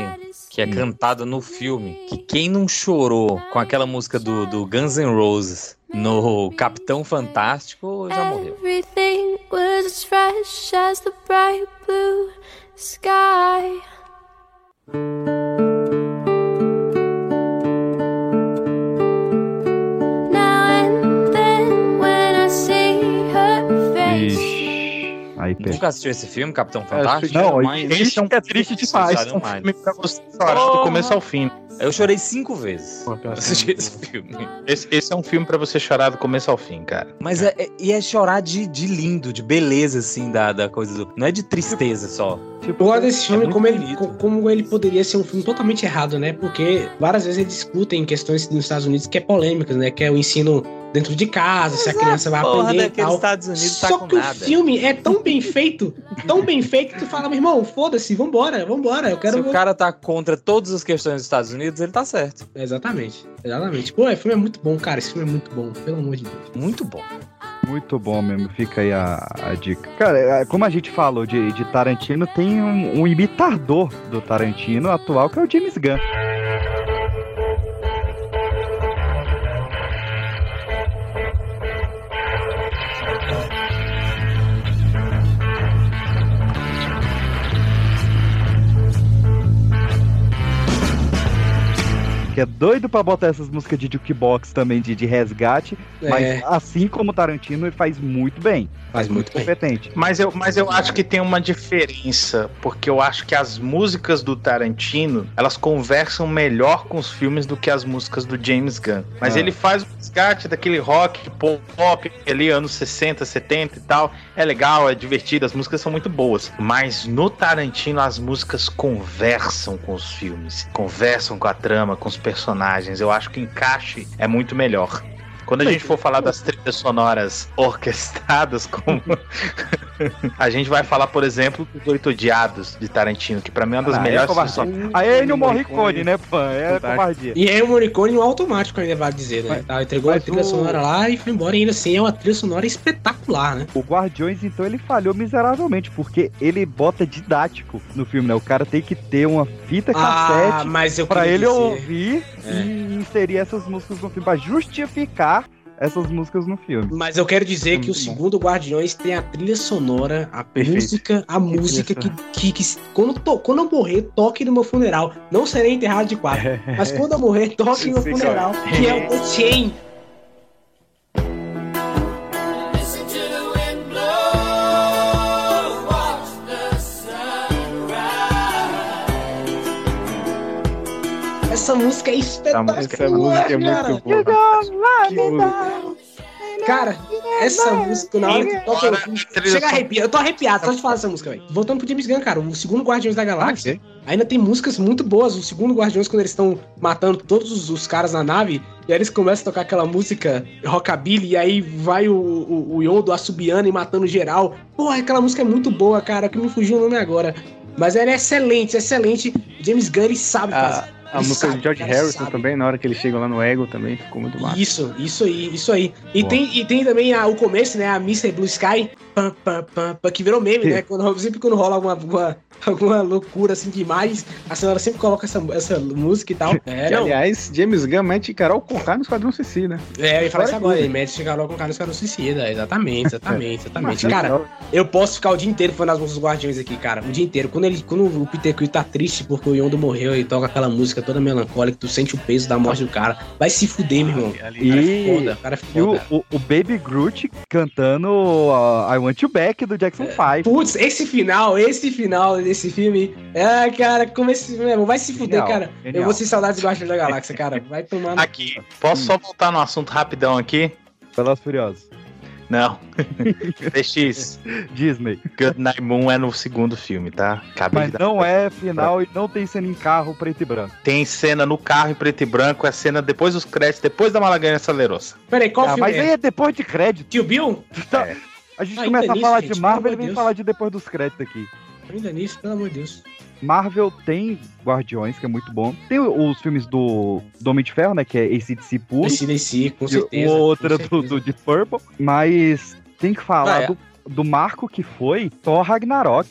que é cantada no filme, que quem não chorou com aquela música do, do Guns N' Roses no Capitão Fantástico já morreu. Everything was as fresh as the bright blue sky. Nunca assistiu esse filme, Capitão Não, Fantástico? esse é triste demais. Choraram um filme pra você chorar do começo ao fim. Eu chorei cinco vezes assisti esse filme. Esse, esse é um filme pra você chorar do começo ao fim, cara. Mas é, é- e é chorar de, de lindo, de beleza, assim, da, da coisa do. Não é de tristeza só. Eu gosto desse filme muito como, ele, co- como ele poderia ser um filme totalmente errado, né? Porque várias vezes eles discutem questões nos Estados Unidos que é polêmicas, né? Que é o ensino dentro de casa, se a criança vai porra aprender e tal. Estados Unidos tá Só com que nada. o filme é tão bem feito, tão bem feito, que tu fala, meu irmão, foda-se, vambora, vambora, eu quero... Se o cara tá contra todas as questões dos Estados Unidos, ele tá certo. Exatamente, exatamente. Pô, esse filme é muito bom, cara, esse filme é muito bom, pelo amor de Deus. Muito bom. Muito bom mesmo, fica aí a, a dica. Cara, é, como a gente falou de, de Tarantino, tem um, um imitador do Tarantino atual, que é o James Gunn. Que é doido pra botar essas músicas de jukebox também, de, de resgate. É. Mas assim como o Tarantino, ele faz muito bem. Faz muito bem. competente. Mas eu, mas eu acho que tem uma diferença, porque eu acho que as músicas do Tarantino, elas conversam melhor com os filmes do que as músicas do James Gunn. Mas Ah. ele faz o resgate daquele rock pop ali, anos 60, 70 e tal. É legal, é divertido, as músicas são muito boas. Mas no Tarantino, as músicas conversam com os filmes, conversam com a trama, com os personagens. Eu acho que encaixe é muito melhor. Quando a gente for falar das trilhas sonoras orquestradas, como a gente vai falar, por exemplo, dos Oito Odiados de Tarantino, que pra mim é uma das Ah, é melhores trilhas sonoras. Aí é Ennio Morricone, né, pô? É covardia. E é o Morricone no automático, ainda vale dizer, né? Tá, entregou a mas trilha o- sonora lá e foi embora. E ainda assim é uma trilha sonora espetacular, né? O Guardiões, então, ele falhou miseravelmente, porque ele bota didático no filme, né? O cara tem que ter uma fita Ah, cassete mas eu pra ele dizer- ouvir É. e inserir essas músicas no filme, pra justificar essas músicas no filme. Mas eu quero dizer que o bom. segundo Guardiões tem a trilha sonora, a Perfeito. música, a música que, que, que quando, to- quando eu morrer, toque no meu funeral. Não serei enterrado de quatro. mas quando eu morrer, toque no meu funeral. Que é o The Chain. Essa música é espetacular. Essa música é muito boa. Cara, essa música, na hora que toca, eu chega a arrepiar. Eu tô arrepiado só de falar dessa música, velho. Voltando pro James Gunn, cara, o segundo Guardiões da Galáxia, ainda tem músicas muito boas. O segundo Guardiões, quando eles estão matando todos os, caras na nave, e aí eles começam a tocar aquela música rockabilly, e aí vai o, o, o Yondo assobiando e matando geral. Porra, aquela música é muito boa, cara, que me fugiu o nome agora. Mas ela é excelente, excelente. O James Gunn, ele sabe fazer. A música sabe, de George Harrison sabe. também, na hora que ele chega lá no Ego também, ficou muito massa. Isso, isso aí, isso aí. E Boa. tem, e tem também a- o começo, né? A Mr. Blue Sky, pam, pam, pam, pam, que virou meme, né? Quando, sempre quando rola alguma, alguma, alguma loucura assim de imagens, a senhora sempre coloca essa, essa música e tal. É, Que, aliás, James Gunn mete Carol Conká no Esquadrão Suicida. É, eu ia falar isso agora, ele mete chegar logo com o cara, os caras suicida. Exatamente, exatamente, exatamente. Mas, Cara, eu posso ficar o dia inteiro falando as músicas dos Guardiões aqui, cara. O dia inteiro. Quando, ele, quando o Peter Quill tá triste porque o Yondo morreu e toca aquela música toda melancólica, tu sente o peso da morte do cara. Vai se fuder, meu irmão. O cara é E, foda, o cara é e o, foda. o, o Baby Groot cantando uh, I Want You Back do Jackson 5. Putz, esse final, esse final desse filme. É, cara, como esse filme. é, Vai se fuder, Genial, cara. genial. Eu vou ser saudades do Guardiões da Galáxia, cara. Vai tomar no. Aqui, posso só voltar no assunto rapidão aqui? Velozes Furiosos. Não. DX. Disney. Good Night Moon é no segundo filme, tá? Acabei Mas de não é final e não tem cena em carro preto e branco. Tem cena no carro em preto e branco, é cena depois dos créditos, depois da Malaganha Salerosa. Peraí, qual Ah, filme mas é? aí é depois de crédito. Tio Bill? É. A gente Ah, começa a falar nisso, gente, de Marvel, ele vem de falar de depois dos créditos aqui. Ainda nisso, pelo amor de Deus. Marvel tem Guardiões, que é muito bom. Tem os filmes do, do Homem de Ferro, né? Que é ACDC puro. ACDC, com certeza, O outro com do, do de Purple. Mas tem que falar Ah, é. do, do marco que foi Thor Ragnarok.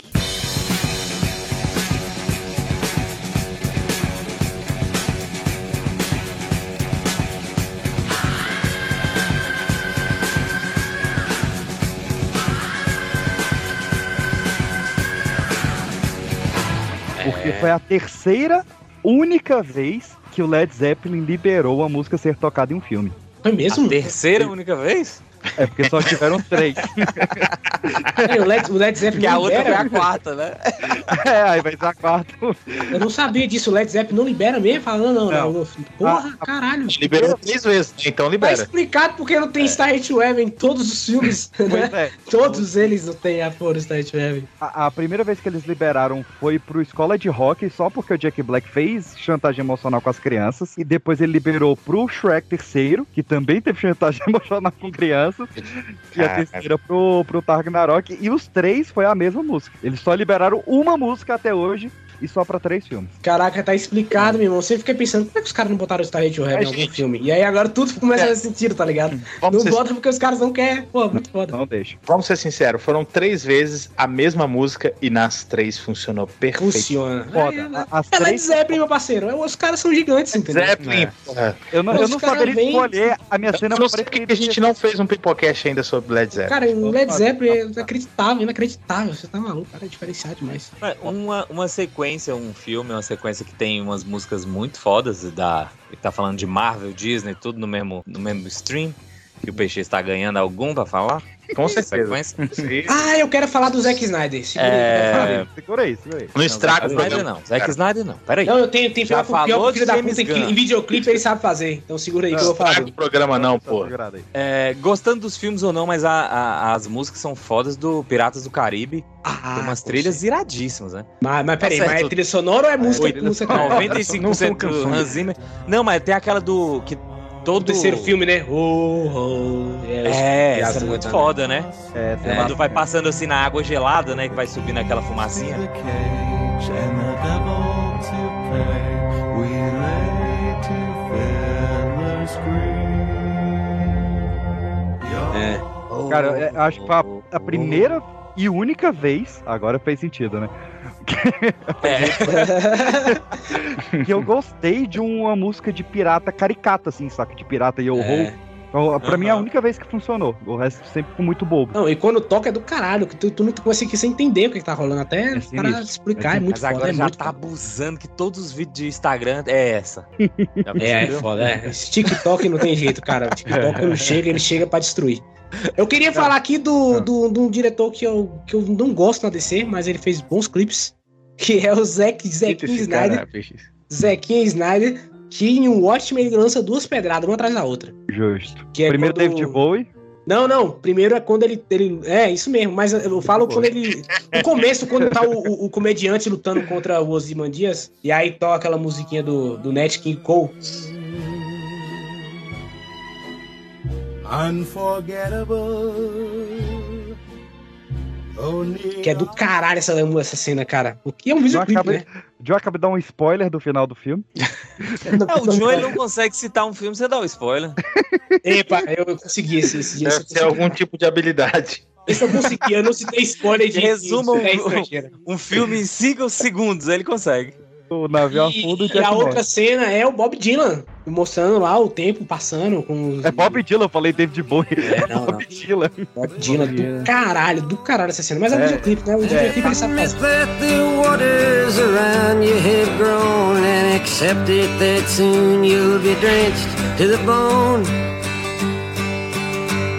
Porque foi a terceira única vez que o Led Zeppelin liberou a música ser tocada em um filme. Foi mesmo? A terceira única vez? É porque só tiveram três. O Led, o Led Zeppelin Que a outra foi libera? a quarta, né? é, aí vai ser a quarta. Eu não sabia disso, o Led Zeppelin não libera mesmo? Fala, não, não, não. Porra, caralho. Liberou três vezes, então Tá libera. explicado porque não tem Stargate Web em todos os filmes, né? É. Todos eles não tem a do Stargate Web. A, a primeira vez que eles liberaram foi pro Escola de Rock, só porque o Jack Black fez chantagem emocional com as crianças. E depois ele liberou pro Shrek terceiro, que também teve chantagem emocional com crianças. E a Cara. terceira pro, pro Ragnarok. E os três foi a mesma música. Eles só liberaram uma música até hoje e só pra três filmes. Caraca, tá explicado, meu irmão. Você fica pensando, como é que os caras não botaram o Stargate Web É, em algum gente. filme? E aí agora tudo começa a fazer sentido, tá ligado? Vamos não ser- bota porque os caras não querem. Pô, muito foda. Não deixa. Vamos ser sinceros, foram três vezes a mesma música e nas três funcionou perfeito. Funciona. Foda. É, A- As é. Zeppelin, meu parceiro. Os caras são gigantes, entendeu? Zeppelin, É. porra. Eu não, Os eu não saberia vêm- escolher a minha cena Eu não sei porque que a gente não fez um pipocast ainda sobre Led Zeppelin. Cara, o Led Zeppelin é inacreditável, inacreditável. Você tá maluco, cara, é diferenciado demais. Uma, uma sequência sequência, um filme, uma sequência que tem umas músicas muito fodas da. que Tá falando de Marvel, Disney, tudo no mesmo, no mesmo stream. Que o Peixe está ganhando algum pra falar? Com certeza. Ah, eu quero falar do Zack Snyder. Segura aí, É, falar. Segura aí, segura aí. Não estraga Zack o Snyder não. Zack Snyder não. Peraí. Não, eu tenho, tenho Já pior, pior que falou o filho de da puta que em videoclipe ele sabe fazer. Então segura aí que eu vou falar Estraga dele. o programa não, pô. Segurada aí. É, gostando dos filmes ou não, mas a- a- as músicas são fodas do Piratas do Caribe. Ah, tem umas trilhas iradíssimas, né? Mas, mas peraí, Tá mas é trilha sonora ou é música? Oito- música 95% do Hans Zimmer. Não, mas tem aquela do. que todo. O terceiro filme, né? Oh, oh. É, os- essa é muito né? foda, né? É, É, quando vai passando assim na água gelada, né? Que vai subindo aquela fumacinha. É. Cara, eu acho que foi a, a primeira e única vez, agora fez sentido, né? Que eu gostei de uma música de pirata caricata, assim, saca? De pirata yo É. ho. Então, pra mim é a única vez que funcionou. O resto sempre ficou muito bobo. Não, e quando toca é do caralho, que tu, tu não consegue sem entender o que, que tá rolando. Até para sinistro. explicar, é, É muito Mas foda. agora é já tá abusando que todos os vídeos de Instagram é essa. É, é foda. É. Esse TikTok não tem jeito, cara. O TikTok quando chega, ele chega pra destruir. Eu queria falar aqui do, do, de um diretor que eu, que eu não gosto na DC, mas ele fez bons clipes. Que é o Zack, Zequinha cara, Snyder. peixe. Zequinha Snyder, que em um Watchmen ele lança duas pedradas, uma atrás da outra. Justo. Que é Primeiro quando- David Bowie. Não, não. Primeiro é quando ele. ele é, isso mesmo, mas eu falo quando ele. No começo, quando tá o, o- o comediante lutando contra o Ozymandias, e aí toca aquela musiquinha do, do Nat King Cole. Unforgettable. Que é do caralho essa, essa cena, cara. O que é um John videoclipe, acaba, né? John acaba de dar um spoiler do final do filme. É, o John ele não consegue citar um filme, você dá o spoiler. Epa, eu consegui esse, esse dia. Deve ter algum tipo de habilidade. Esse eu consegui, eu não citei spoiler de Resuma um, um filme em 5 segundos, ele consegue. O navio a fundo E, e a outra cena é o Bob Dylan, mostrando lá o tempo passando com os. É Bob Dylan, eu falei David Bowie. É, não, Bob Dylan. Bob Dylan, do caralho, do caralho essa cena. Mas é um É. videoclipe, né? O videoclipe ele sabe fazer. Let the waters around you have grown and accept it that soon you'll be drenched to the bone.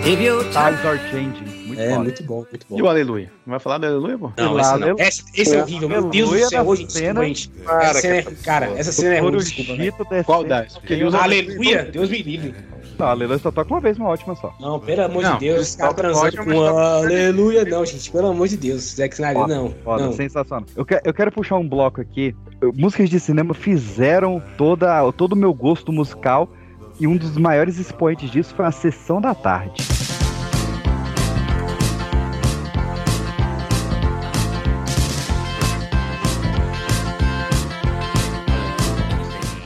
If your Times are changing. É, muito bom, muito bom. E o Aleluia? Não vai falar do Aleluia, pô? Não, esse não. Esse, esse é horrível, meu Deus do céu. Hoje, cena. desculpa, gente. Cara, essa cena é, cara, essa cena é ruim, desculpa, descendo. Qual das? Aleluia, Deus me livre. Não, Aleluia só toca uma vez, uma ótima só. Não, pelo amor Não, de Deus, os caras transando com aleluia. Não, gente, pelo amor de Deus. Zack Snyder, Foda, não. Foda, não. sensacional. Eu, que- eu quero puxar um bloco aqui. Músicas de cinema fizeram toda, todo o meu gosto musical. E um dos maiores expoentes disso foi a Sessão da Tarde.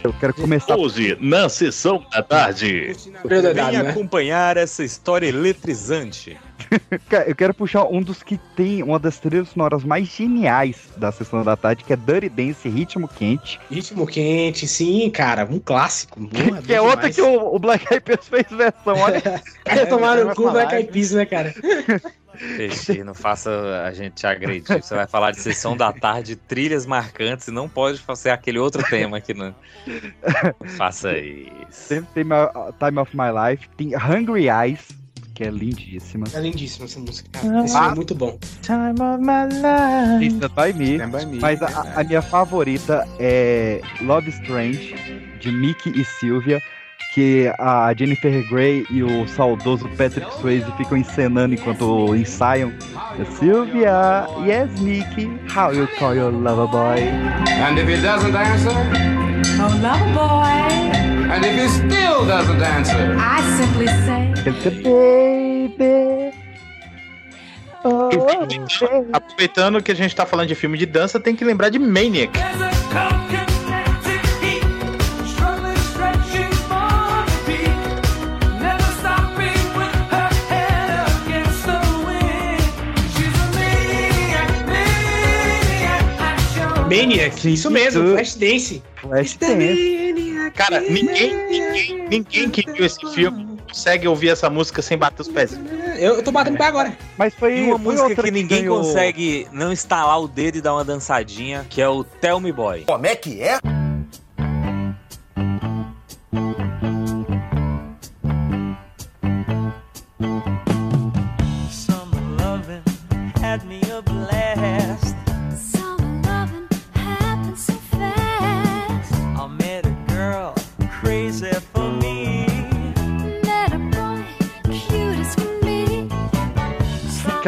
Eu quero começar. Hoje, na sessão da tarde. Venha acompanhar essa história eletrizante. Cara, Eu quero puxar um dos que tem uma das trilhas sonoras mais geniais da Sessão da Tarde, que é Dirty Dance Ritmo Quente. Ritmo quente, sim, cara. Um clássico. Que é outra que o, o Black Eyed Peas fez versão, olha. É, tomaram o cu Black Eyed Peas, né, cara? Peixe, não faça a gente te agredir. Você vai falar de sessão da tarde, trilhas marcantes, e não pode fazer aquele outro tema aqui, não. Não faça isso. Sempre tem my- Time of My Life. Tem Hungry Eyes, que é lindíssima. É lindíssima essa música, cara. Esse Ah. é muito bom. Time of my life. Stand by Me. Stand by Me. Mas a, a minha favorita é Love Strange, de Mickey e Sylvia. Que a Jennifer Grey e o saudoso Patrick Swayze ficam encenando enquanto ensaiam. Sylvia, yes, Mickey, how you call your lover boy? And if he doesn't answer? Oh, lover boy. And if he still doesn't answer? I simply say, It's a baby. Oh, Aproveitando que a gente tá falando de filme de dança, tem que lembrar de Maniac. Maniac, isso mesmo, Flashdance. Flashdance. Cara, ninguém, ninguém, ninguém que viu esse filme consegue ouvir essa música sem bater os pés. Eu, eu tô batendo pé agora. Mas foi, E uma foi música que ninguém ganhou- consegue não estalar o dedo e dar uma dançadinha, que é o Tell Me Boy. Como é que é?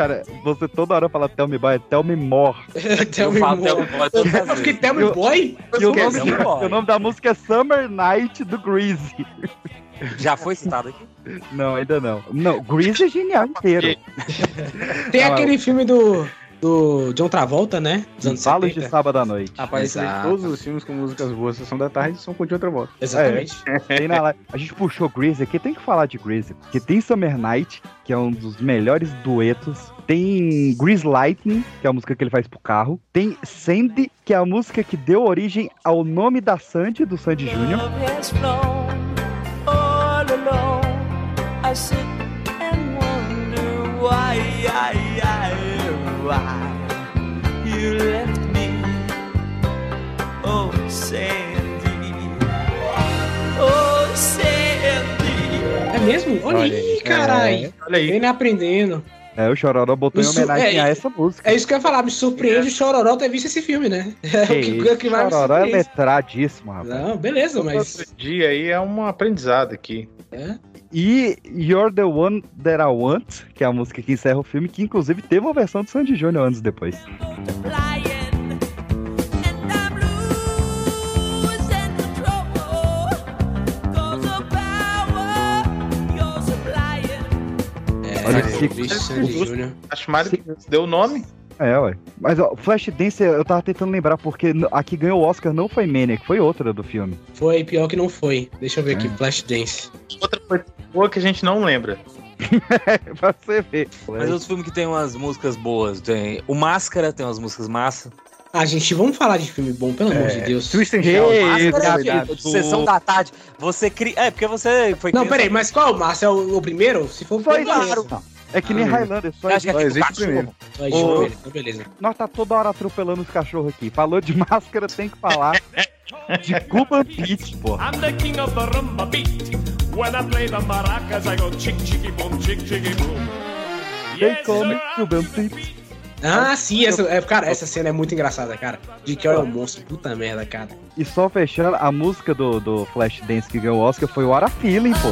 Cara, você toda hora fala Tell Me Boy, é Tell Me More. Tell Me falo More. Tell Me Boy todas as Eu fiquei. Tell Me Boy? E o Tell nome, Me Boy. o nome da música é Summer Night do Greasy. Já foi citado aqui? Não, ainda não. Não, Greasy é genial inteiro. Tem Ah, aquele filme do, do John Travolta, né? Dos anos Salos de 70. sábado à noite. Rapaz, todos os filmes com músicas boas, Sessão da Tarde, são com de outra volta. Exatamente. Tem na live. A gente puxou Greasy aqui, tem que falar de Greasy. Porque tem Summer Night, que é um dos melhores duetos. Tem Grease Lightning, que é a música que ele faz pro carro. Tem Sandy, que é a música que deu origem ao nome da Sandy, do Sandy Jr. Oh, Sandy. Oh, Sandy. É mesmo? Olha, Olha aí, aí. caralho. Olha aí. Vem aprendendo. É, o Chororó botou em homenagem é- a essa música. É isso que eu ia falar, me surpreende o Chororó ter visto esse filme, né? É o Que que, isso, que mais me Chororó é letradíssimo, rapaz. Não, beleza, mas. Esse dia aí é um aprendizado aqui. É? E You're the One That I Want, que é a música que encerra o filme, que inclusive teve uma versão do Sandy Jr. anos depois. É, Acho mais que deu o nome. É, ué. Mas ó, Flashdance eu tava tentando lembrar, porque a que ganhou o Oscar não foi Maniac, foi outra do filme. Foi pior que não foi. Deixa eu ver aqui, É. Flashdance. Outra coisa boa que a gente não lembra. pra você ver. Mas outros filmes que tem umas músicas boas. Tem o Máscara, tem umas músicas massa. Ah, gente, vamos falar de filme bom, pelo amor de Deus. Twist and Que Shout. isso, Máscara, cara. filho, Sessão da tarde. Você cria. É, porque você foi. Não, peraí, mas qual é o Márcio? É o, o primeiro? Se for o Foi primeiro. claro. É que nem Ah, Highlander, só acho que Só é existe tipo o primeiro. Aí, Ô. beleza, então beleza. Nós tá toda hora atropelando os cachorros aqui. Falou de máscara, tem que falar de Cuban Pete, porra. I'm the king of the rumba beat. When I play the maracas, I go chick chicky boom, chick chicky boom. They call me Cuban Pete. Ah, sim, essa, é, cara, essa cena é muito engraçada, cara. De que é o monstro, puta merda, cara. E só fechando, a música do, do Flashdance que ganhou o Oscar foi o What a Feeling, pô.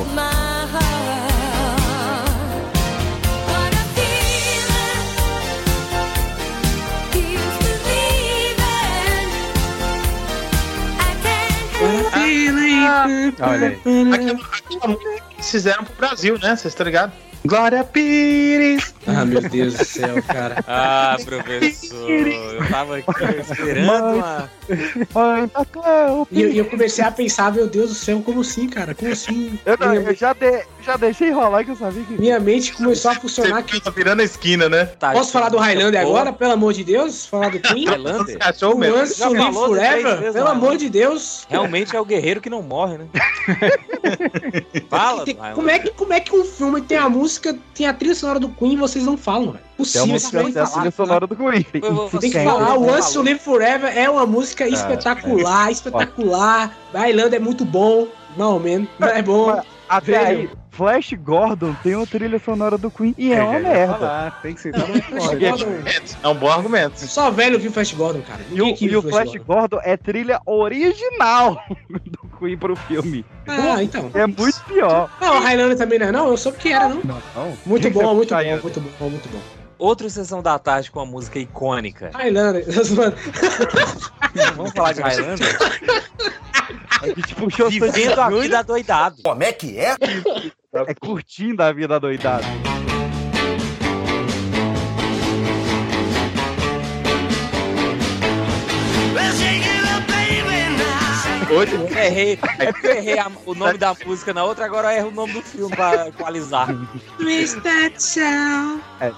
Olha aí. Aquela, aquela música que eles fizeram pro Brasil, né? Vocês estão ligados? Glória Pires! Ah, meu Deus do céu, cara. Ah, professor. Eu tava aqui esperando uma. Mãe Cleo, E eu, e eu comecei a pensar, meu Deus do céu, como assim, cara? Como assim? Eu, não, eu já, de- já deixei rolar que eu sabia que. minha mente começou a funcionar aqui. tá virando a esquina, né? Tá, Posso falar do Highlander Boa. agora, pelo amor de Deus? Falar do Queen? Highlander? O mesmo. Once Já to Live Forever? vezes, Pelo amor de Deus. Realmente é o guerreiro que não morre, né? Fala, Tem- Highlander. como, é que, como é que um filme tem a música, tem a trilha sonora do Queen e vocês não falam, velho? É Possível, uma isso música não é a trilha sonora do Queen. Tem que falar, o Once to falar. Live Forever é uma música espetacular, espetacular. Highlander é muito bom, mal menos, mas é bom. Mas Até aí, Flash Gordon tem uma trilha sonora do Queen e é, É, uma ia merda. falar, Tem que. Gordon- É um bom argumento. Só velho viu Flash Gordon, cara. E o, e o Flash Gordon é trilha original do Queen pro filme. Ah, então. É muito pior. Ah, o Highlander também não é não? Eu soube que era, não. Não, não. Muito bom, muito tá bom, aí? muito bom, muito bom. Outra sessão da tarde com uma música icônica. Highlander, mano. Vamos falar de Highlander? A gente puxou Vivendo a vida doidado. Como é que é? É curtindo a vida doidada. Hoje, Eu errei. É eu errei a- o nome da música na outra, agora eu erro o nome do filme pra equalizar. That sound. É,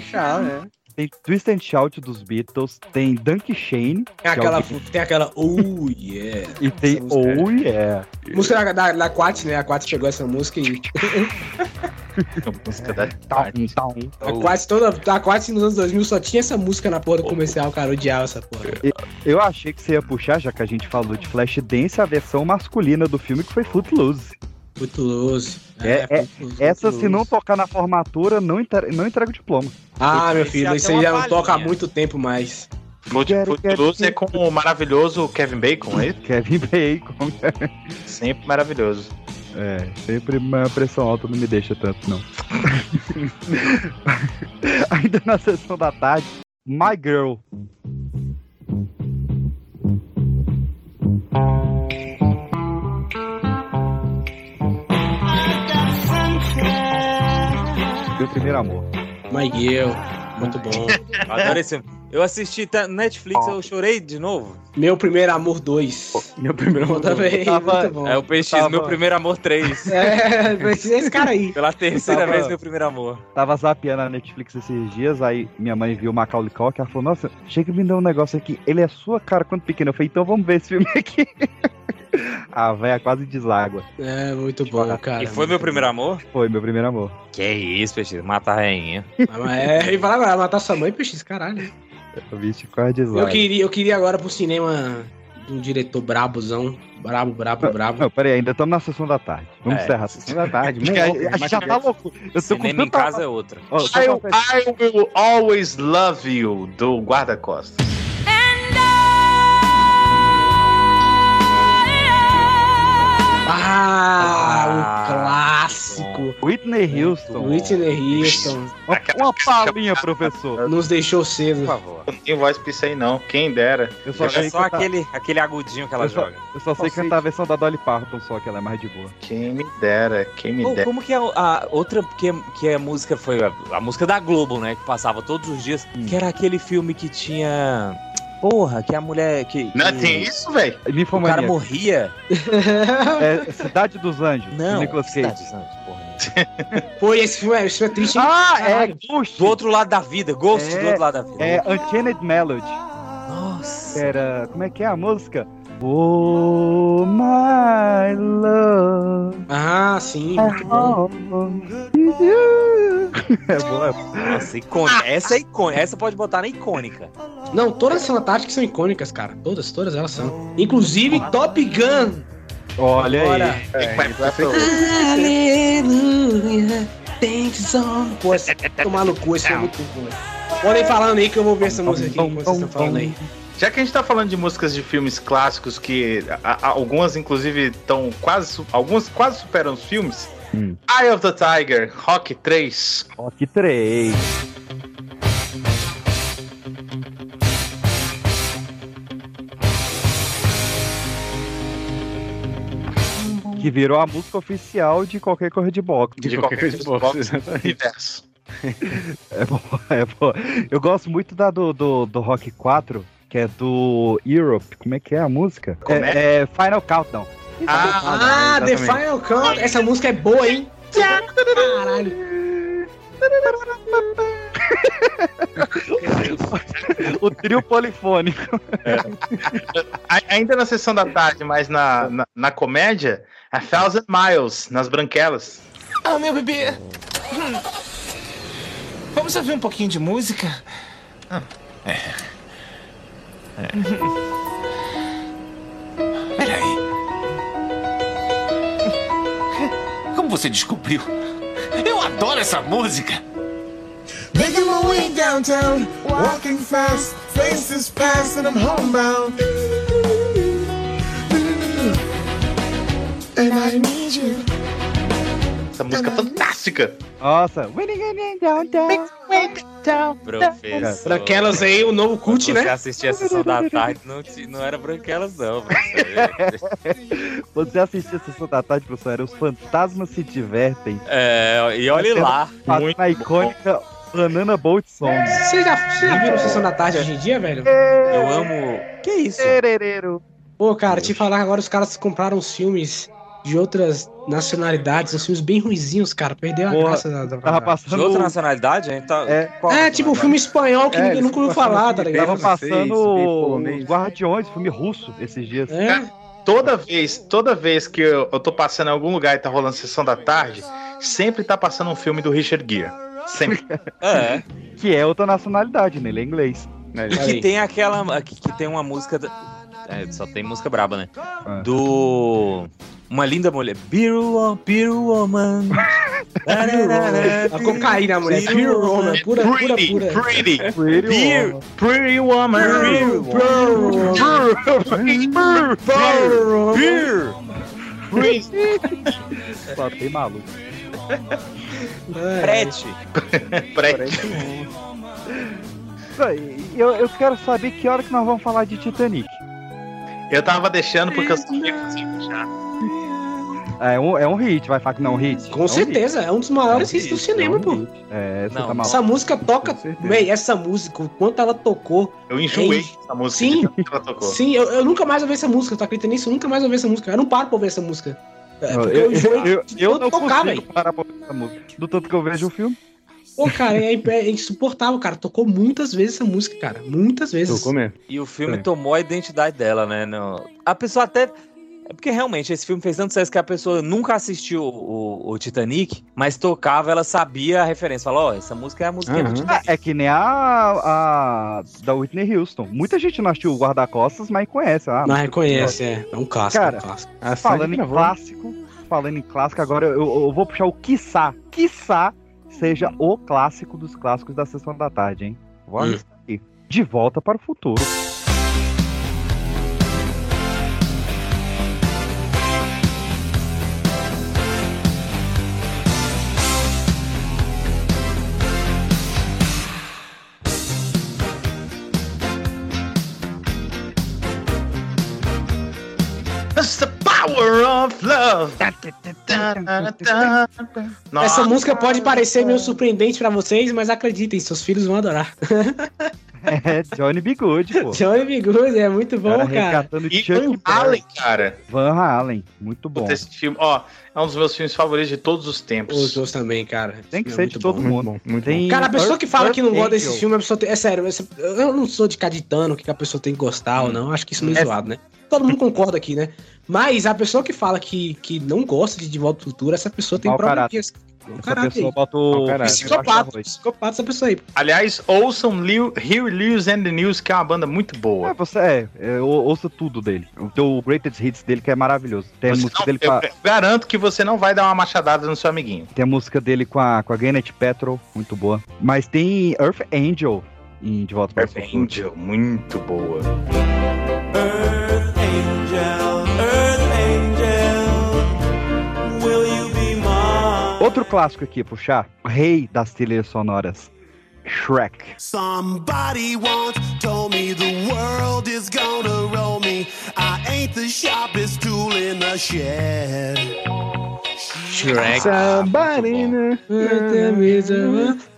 Shout, né? Tem Twist and Shout dos Beatles, tem Dunk Shane, Tem é o aquela, que- tem aquela, oh yeah. e tem música é- Oh Yeah. Música da, da, da Quat, né? A Quat chegou essa música e. música da. Tá toda, tá quase nos anos 2000 só tinha essa música na porra do comercial, cara. Odiava essa porra. Eu achei que você ia puxar, já que a gente falou de Flashdance, a versão masculina do filme que foi Footloose. Footloose. É, é- essa, se não tocar na formatura, não entrega, não entrega o diploma. Ah, meu filho, isso aí já não toca há muito tempo mais. Foot- Footloose é com o maravilhoso Kevin Bacon, é isso? Kevin Bacon. Sempre maravilhoso. É, sempre uma pressão alta não me deixa tanto, não. Ainda na sessão da tarde, My Girl. Meu primeiro amor. Miguel, muito bom. Adoro esse. Eu assisti tá, no Netflix, eu chorei de novo. Meu primeiro amor 2. Meu primeiro amor também. Tava- muito bom. É o PX, tava- meu primeiro amor 3. É, esse cara aí. Pela terceira Tava- vez, meu primeiro amor. Tava zapeando a Netflix esses dias, aí minha mãe viu o Macaulay Culkin, ela falou, nossa, chega e me dá um negócio aqui, ele é sua cara quando pequeno. Eu falei, então vamos ver esse filme aqui. a véia quase deságua. É, muito bom, cara. E foi meu primeiro amor? Foi meu primeiro amor. Que isso, PX, mata a rainha. Ah, É, e vai lá, vai matar sua mãe, PX, caralho. O bicho quase deságua. Eu queria, eu queria agora pro cinema de um diretor brabozão. Brabo, brabo, brabo. Não, peraí, ainda estamos na sessão da tarde. Vamos É, encerrar a sessão da tarde. A, gente já tá louco. Eu tô com Cinema em casa é outra. Só I, I will always love you, do guarda-costas. Ah, um clássico. Whitney Houston. Whitney Houston. Uma, uma palhinha, professor. Nos deixou cedo. Por favor. Não tem voz pra isso aí, não. Quem dera. Eu só É sei só cantar- aquele, aquele agudinho que ela eu só, joga. eu só sei Só sei cantar a versão da Dolly Parton, só que ela é mais de boa. Quem me dera, quem me Ô, dera. como que é a outra que, que a música foi a, a música da Globo, né? Que passava todos os dias. Hum. Que era aquele filme que tinha. Porra, que a mulher. Que, Não, que tem isso, velho? O cara morria. É Cidade dos Anjos. Não, Nicolas Cage. Cidade dos Anjos, porra. Pô, esse filme, é- esse filme é triste. hein? Ah, é. Ghost. Do outro lado da vida, Ghost É, do outro lado da vida. É Unchained Melody. Nossa. Era. Como é que é a música? Oh my love. Ah, sim, muito bom. É boa. Nossa, icônica. Essa é icônica. Essa pode botar na icônica. Não, todas as Sessão da Tarde que são icônicas, cara. Todas, todas elas são. Inclusive Top Gun. Olha Bora. aí. É, vai pra- Aleluia. Thanks on. Pô, tomar no cu, esse é muito bom. Podem falando aí que eu vou ver essa música aqui enquanto vocês estão falando aí. Já que a gente tá falando de músicas de filmes clássicos que a- a- algumas inclusive estão quase algumas quase superam os filmes. Hum. Eye of the Tiger, Rock 3. Rock 3. Que virou a música oficial de qualquer corrida de boxe. De qualquer coisa de boxe. Universo. É bom, é bom. Eu gosto muito da do, do, do Rock 4, que é do Europe. Como é que é a música? Como é, é Final Countdown. Ah, The exatamente. Final Count. Essa música é boa, hein? Caralho. o trio polifônico. A- Ainda na sessão da tarde, mas na, na, na comédia, A Thousand Miles, nas branquelas. Ah, meu bebê. Hum. Vamos ouvir um pouquinho de música? Ah, é. É. Peraí. Como você descobriu? Eu adoro essa música. Making my way downtown, walking fast, faces pass, and I'm homebound. And I need you. Essa música é fantástica. Nossa. Professor. Branquelas aí, o novo cult, Quando Você né? assistia a sessão da tarde, não, não era branquelas, não. professor. Você assistia a sessão da tarde, professor, era Os Fantasmas Se Divertem. É, e olhe lá. A icônica Banana Boat Song. Vocês já, já viram Sessão da Tarde hoje em dia, velho? Eu amo. Que isso? Pô, cara, te falar agora os caras compraram os filmes de outras nacionalidades, uns filmes bem ruizinhos, cara. Perdeu a Porra, graça da, da Tava De passando. outra nacionalidade, a gente tá. É. qual É, tipo um filme espanhol que É, ninguém nunca ouviu passaram falar, tá ligado? Tava passando os Guardiões, filme russo, esses dias. É? Toda vez, toda vez que eu, eu tô passando em algum lugar e tá rolando sessão da tarde, sempre tá passando um filme do Richard Gere. Sempre. É. Que é outra nacionalidade, né? Ele é inglês. E que tem aquela. Que, que tem uma música. É, só tem música braba, né? Do. Uma linda mulher. Beer, wo- beer Woman. A cocaína, mulher. Pure woman, pura, pura, Pretty, pura. pretty, Pretty beer, pretty woman. Beer. Só tem maluco. Prete. Prete. Eu, eu quero saber que hora que nós vamos falar de Titanic. Eu tava deixando porque eu sabia que você ia puxar. É um, é um hit, vai falar que não é um hit? Com certeza, é um dos maiores hits do cinema, pô. É, você Não, tá essa música toca. Véi, essa música, o quanto ela tocou. Eu enjoei Ei, essa música Sim, de tanto que ela tocou. sim, eu, eu nunca mais ouvi essa música, tá acreditando nisso? Eu nunca mais ouvi essa música. Eu não paro pra ouvir essa música. É, Eu, eu, enjoei eu, eu não tocar, consigo velho. parar pra ouvir essa música. Do tanto que eu vejo o filme. Pô, cara, é, é insuportável, cara. Tocou muitas vezes essa música, cara. Muitas vezes. Tocou mesmo. E o filme É. tomou a identidade dela, né? No- A pessoa até. É porque realmente esse filme fez tanto sucesso que a pessoa nunca assistiu o, o Titanic, mas tocava, ela sabia a referência. Falou, ó, essa música é a música do Titanic. É, é que nem a, a da Whitney Houston. Muita gente não assistiu o Guarda-Costas, mas conhece. Ah, Mas reconhece, é. É um clássico. Cara, é um clássico. falando em gravou. clássico, falando em clássico, agora eu, eu vou puxar o quiçá. Quiçá seja o clássico dos clássicos da sessão da tarde, hein? Vou Hum. aqui. De volta para o futuro. Of love. Essa música pode parecer meio surpreendente pra vocês, mas acreditem, seus filhos vão adorar. É, Johnny B. Good, pô. Johnny B. Good, é muito bom, Cara, cara. E Chuck Van Halen, cara. Van Halen, muito bom. Puta, esse filme, ó, é um dos meus filmes favoritos de todos os tempos. Os dois também, cara. Tem que Esse ser de é todo muito mundo. Tem Cara, a pessoa que fala Earth que não gosta desse filme, a pessoa tem, é sério, eu não sou de ficar ditando o que a pessoa tem que gostar ou não, acho que isso é meio É- zoado, né? Todo mundo concorda aqui, né? Mas a pessoa que fala que, que não gosta de De Volta ao Futuro, essa pessoa tem. Mau Essa caráter pessoa bota o-. Psicopata, psicopata essa pessoa aí. Aliás, ouçam Liu, Hugh Lewis and the News, que é uma banda muito boa. É, você é, é, ou- ouça tudo dele. O teu Greatest Hits dele que é maravilhoso. Tem a música não- dele com eu, a, eu garanto que você não vai dar uma machadada no seu amiguinho. tem a música dele com a, com a Gwyneth Petrol, muito boa. Mas tem Earth Angel em De Volta para o Earth. Angel, muito boa. Earth angel, Outro clássico aqui, puxar. Rei das trilhas sonoras. Shrek. Somebody once told me the world is gonna roll me. I ain't the sharpest tool in the shed. Shrek. Somebody, né?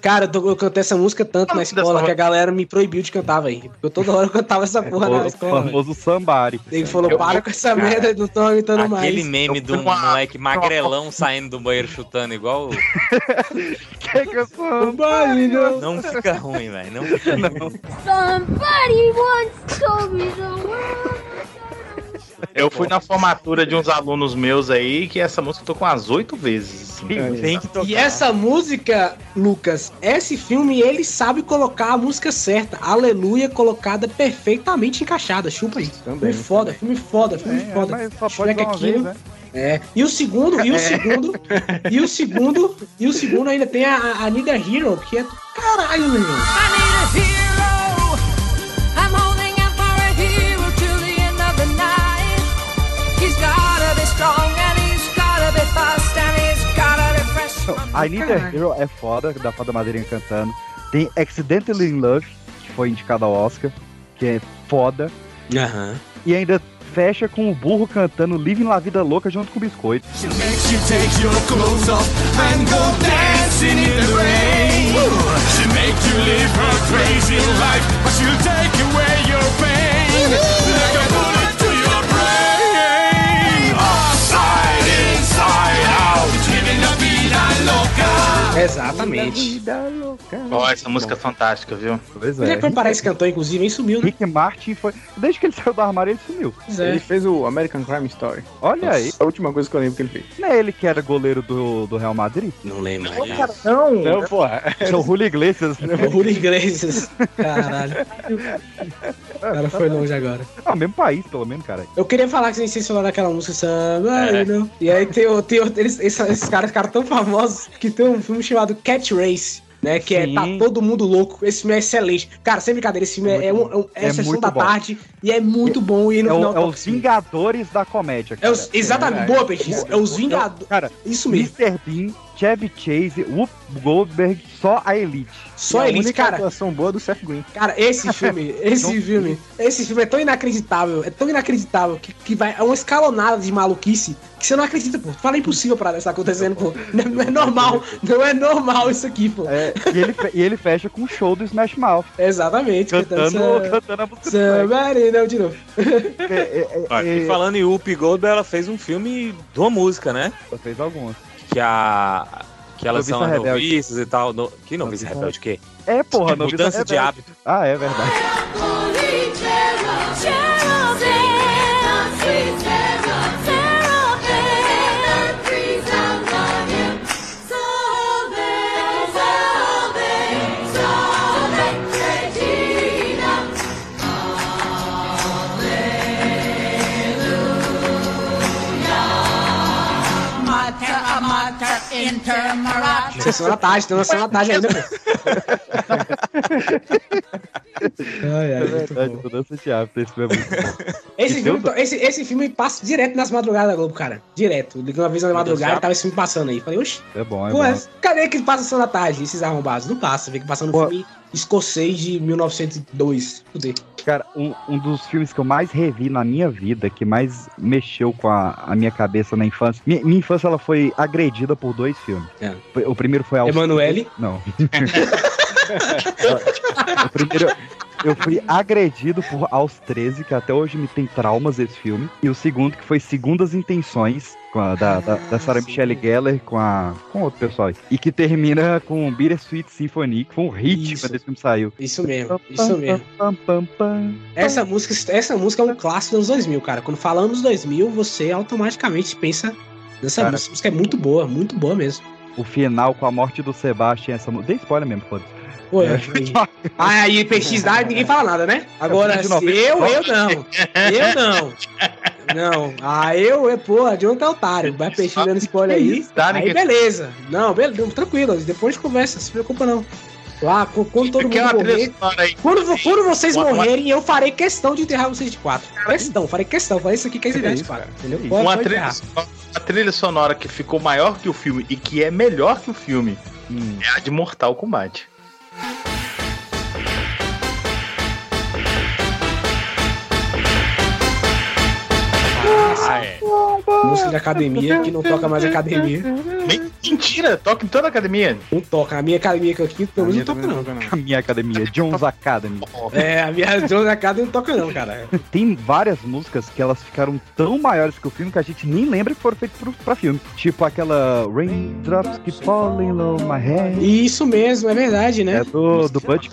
Cara, eu, cantei essa música tanto na escola que a galera me proibiu de cantar, velho. Porque eu toda hora eu cantava essa porra na o escola. velho. famoso Somebody. Ele falou, para com essa merda, não tô aguentando mais. Aquele meme do moleque magrelão saindo do banheiro chutando igual. que que eu sou? Não fica ruim, velho. Não fica ruim. Somebody once told me the world. Eu fui na formatura de uns alunos meus aí que essa música tocou umas oito vezes. assim. Tem que tocar. E essa música, Lucas, esse filme ele sabe colocar a música certa. Aleluia, colocada perfeitamente encaixada. Chupa aí. Também, filme foda, filme foda, filme É, foda. mas só pode Shrek dar uma aqui, vez, né? É. E o segundo, e o segundo, e o segundo, e o segundo ainda tem a, a Need a Hero, que é caralho, meu irmão. I'm a Hero é foda, da Fada Madeirinha cantando. Tem Accidentally in Love, que foi indicado ao Oscar, que é foda. E ainda fecha com o burro cantando Living La Vida Louca junto com o biscoito. She makes you take your clothes off and go dancing in the rain. She makes you live her crazy life, but she'll take away your pain. Like a living la vida. Exatamente. Ó, essa música é fantástica, viu? Pois é que foi parar esse cantor, inclusive, hein? Sumiu, né? Rick Martin foi. Desde que ele saiu do armário, ele sumiu. Pois é. Ele fez o American Crime Story. Olha Nossa, aí. A última coisa que eu lembro que ele fez. Não é ele que era goleiro do, do Real Madrid? Não lembro. Não, Não, porra. É o Julio Iglesias. O Julio Iglesias. Caralho. O cara foi longe agora. Ah, mesmo país, pelo menos, cara. Eu queria falar que vocês falaram daquela música Somebody Know. E aí tem, tem eles, esses, esses caras ficaram tão famosos que tem um filme chamado Cat Race. Né, que é Sim. Tá Todo Mundo Louco. Esse filme é excelente. Cara, sem brincadeira, esse filme é, é, um, é, um- é É sessão da bom. tarde e é muito bom. E no É, final é toca os. Vingadores da comédia, É cara. os- exatamente, boa, Peixe. É os Vingadores. Cara, Isso mesmo. Mr. Bean, Chevy Chase, Whoop Goldberg, só a Elite. Só a Elite, cara. atuação boa do Seth Green. Cara, esse filme, esse filme, esse filme é tão inacreditável, é tão inacreditável que, que vai. É uma escalonada de maluquice que você não acredita, pô. Fala é impossível pra isso tá acontecendo, pô. Não, não é normal, não é normal isso aqui, pô. É, e, ele, e ele fecha com o show do Smash Mouth. Exatamente, Cantando, essa- cantando a música. Somebody, não, de novo. Ó, e falando em Whoopi Goldberg, ela fez um filme de uma música, né? Ela fez algumas. Que a. Que elas Noviça são Rebelde. noviças e tal. No... Que noviça Noviça rebelde o quê? É, porra, noviça Mudança de rebelde. hábito. Ah, é verdade. Sessão da tarde, tem uma sessão da tarde ainda, pô. Ai, ai, É verdade, bom. mudança de hábito. Esse filme é muito. Esse filme, esse, esse filme passa direto nas madrugadas da Globo, cara. Direto. Uma vez na madrugada e tava esse filme passando aí. Falei, oxe, É bom, é pô, bom. cadê que passa sessão da tarde, esses arrombados? Não passa, vê que passa no filme escocês de 1902. Fudeu. Cara, um, um dos filmes que eu mais revi na minha vida, que mais mexeu com a, a minha cabeça na infância. Minha, minha infância ela foi agredida por dois filmes. É. O primeiro foi aos Emanuele? Não. o primeiro. Eu fui agredido por Aos 13, que até hoje me tem traumas esse filme. E o segundo, que foi Segundas Intenções, a, da, da, da Sarah Michelle Gellar com, a, com outro pessoal. E que termina com Bittersweet Symphony, que foi um hit Isso. quando esse filme saiu. Isso mesmo, isso mesmo. Essa música, essa música é um clássico dos anos 2000, cara. Quando falamos 2000, você automaticamente pensa nessa música. Essa música é muito boa, muito boa mesmo. O final com a morte do Sebastian, essa música. Dei spoiler mesmo, foda-se. Pô, É. Ah, aí PX dá e ninguém fala nada, né? Agora, É, se de eu, 99. eu não. Eu não. Não. Ah, eu, eu pô, adianta é otário. Vai PX dando spoiler aí. Tá, Aí ninguém- beleza. Não, beleza, tranquilo. Depois a gente conversa, não se preocupa não. Lá, cu- quando todo mundo uma trilha morrer. aí? Quando, quando vocês Uma- uma- morrerem, eu farei questão de enterrar vocês de quatro. Questão, farei questão. Farei isso aqui que é ideia de quatro. Entendeu? Pode, Uma pode trilha, uma trilha sonora que ficou maior que o filme e que é melhor que o filme Hum. é a de Mortal Kombat. Ah, é. Música de academia, que não toca mais academia. Mentira, toca em toda a academia. Não toca. A minha academia que eu aqui, pelo menos não toca não. A minha academia, Jones Academy. É, a minha Jones Academy não toca não, cara. Tem várias músicas que elas ficaram tão maiores que o filme que a gente nem lembra que foram feitas pro, pra filme. Tipo aquela Raindrops Keep Falling on My Head. Isso mesmo, é verdade, né? É do, do Bud,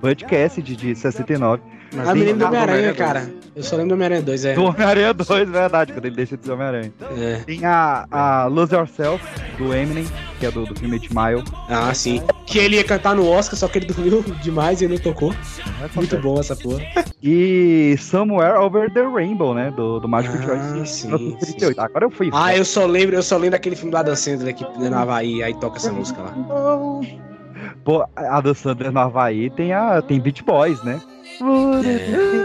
Bud Cassidy, de 69. A menina do Homem-Aranha, cara. Eu só lembro do Homem-Aranha 2, é. Do Homem-Aranha 2, verdade, quando ele deixa de ser Homem-Aranha. É. Tem a, a Lose Yourself, do Eminem, que é do, do filme 8 Mile. Ah, sim. Que ele ia cantar no Oscar, só que ele dormiu demais e não tocou. Muito bom essa porra. E Somewhere Over the Rainbow, né? Do, do Magic Ah, Choice sim, 1938. Agora eu fui. Ah, eu só lembro, eu só lembro daquele filme do Adam Sandler aqui no Havaí, aí toca essa música lá. Pô, a Dan Sandler no Havaí tem, a, tem Beach Boys, né?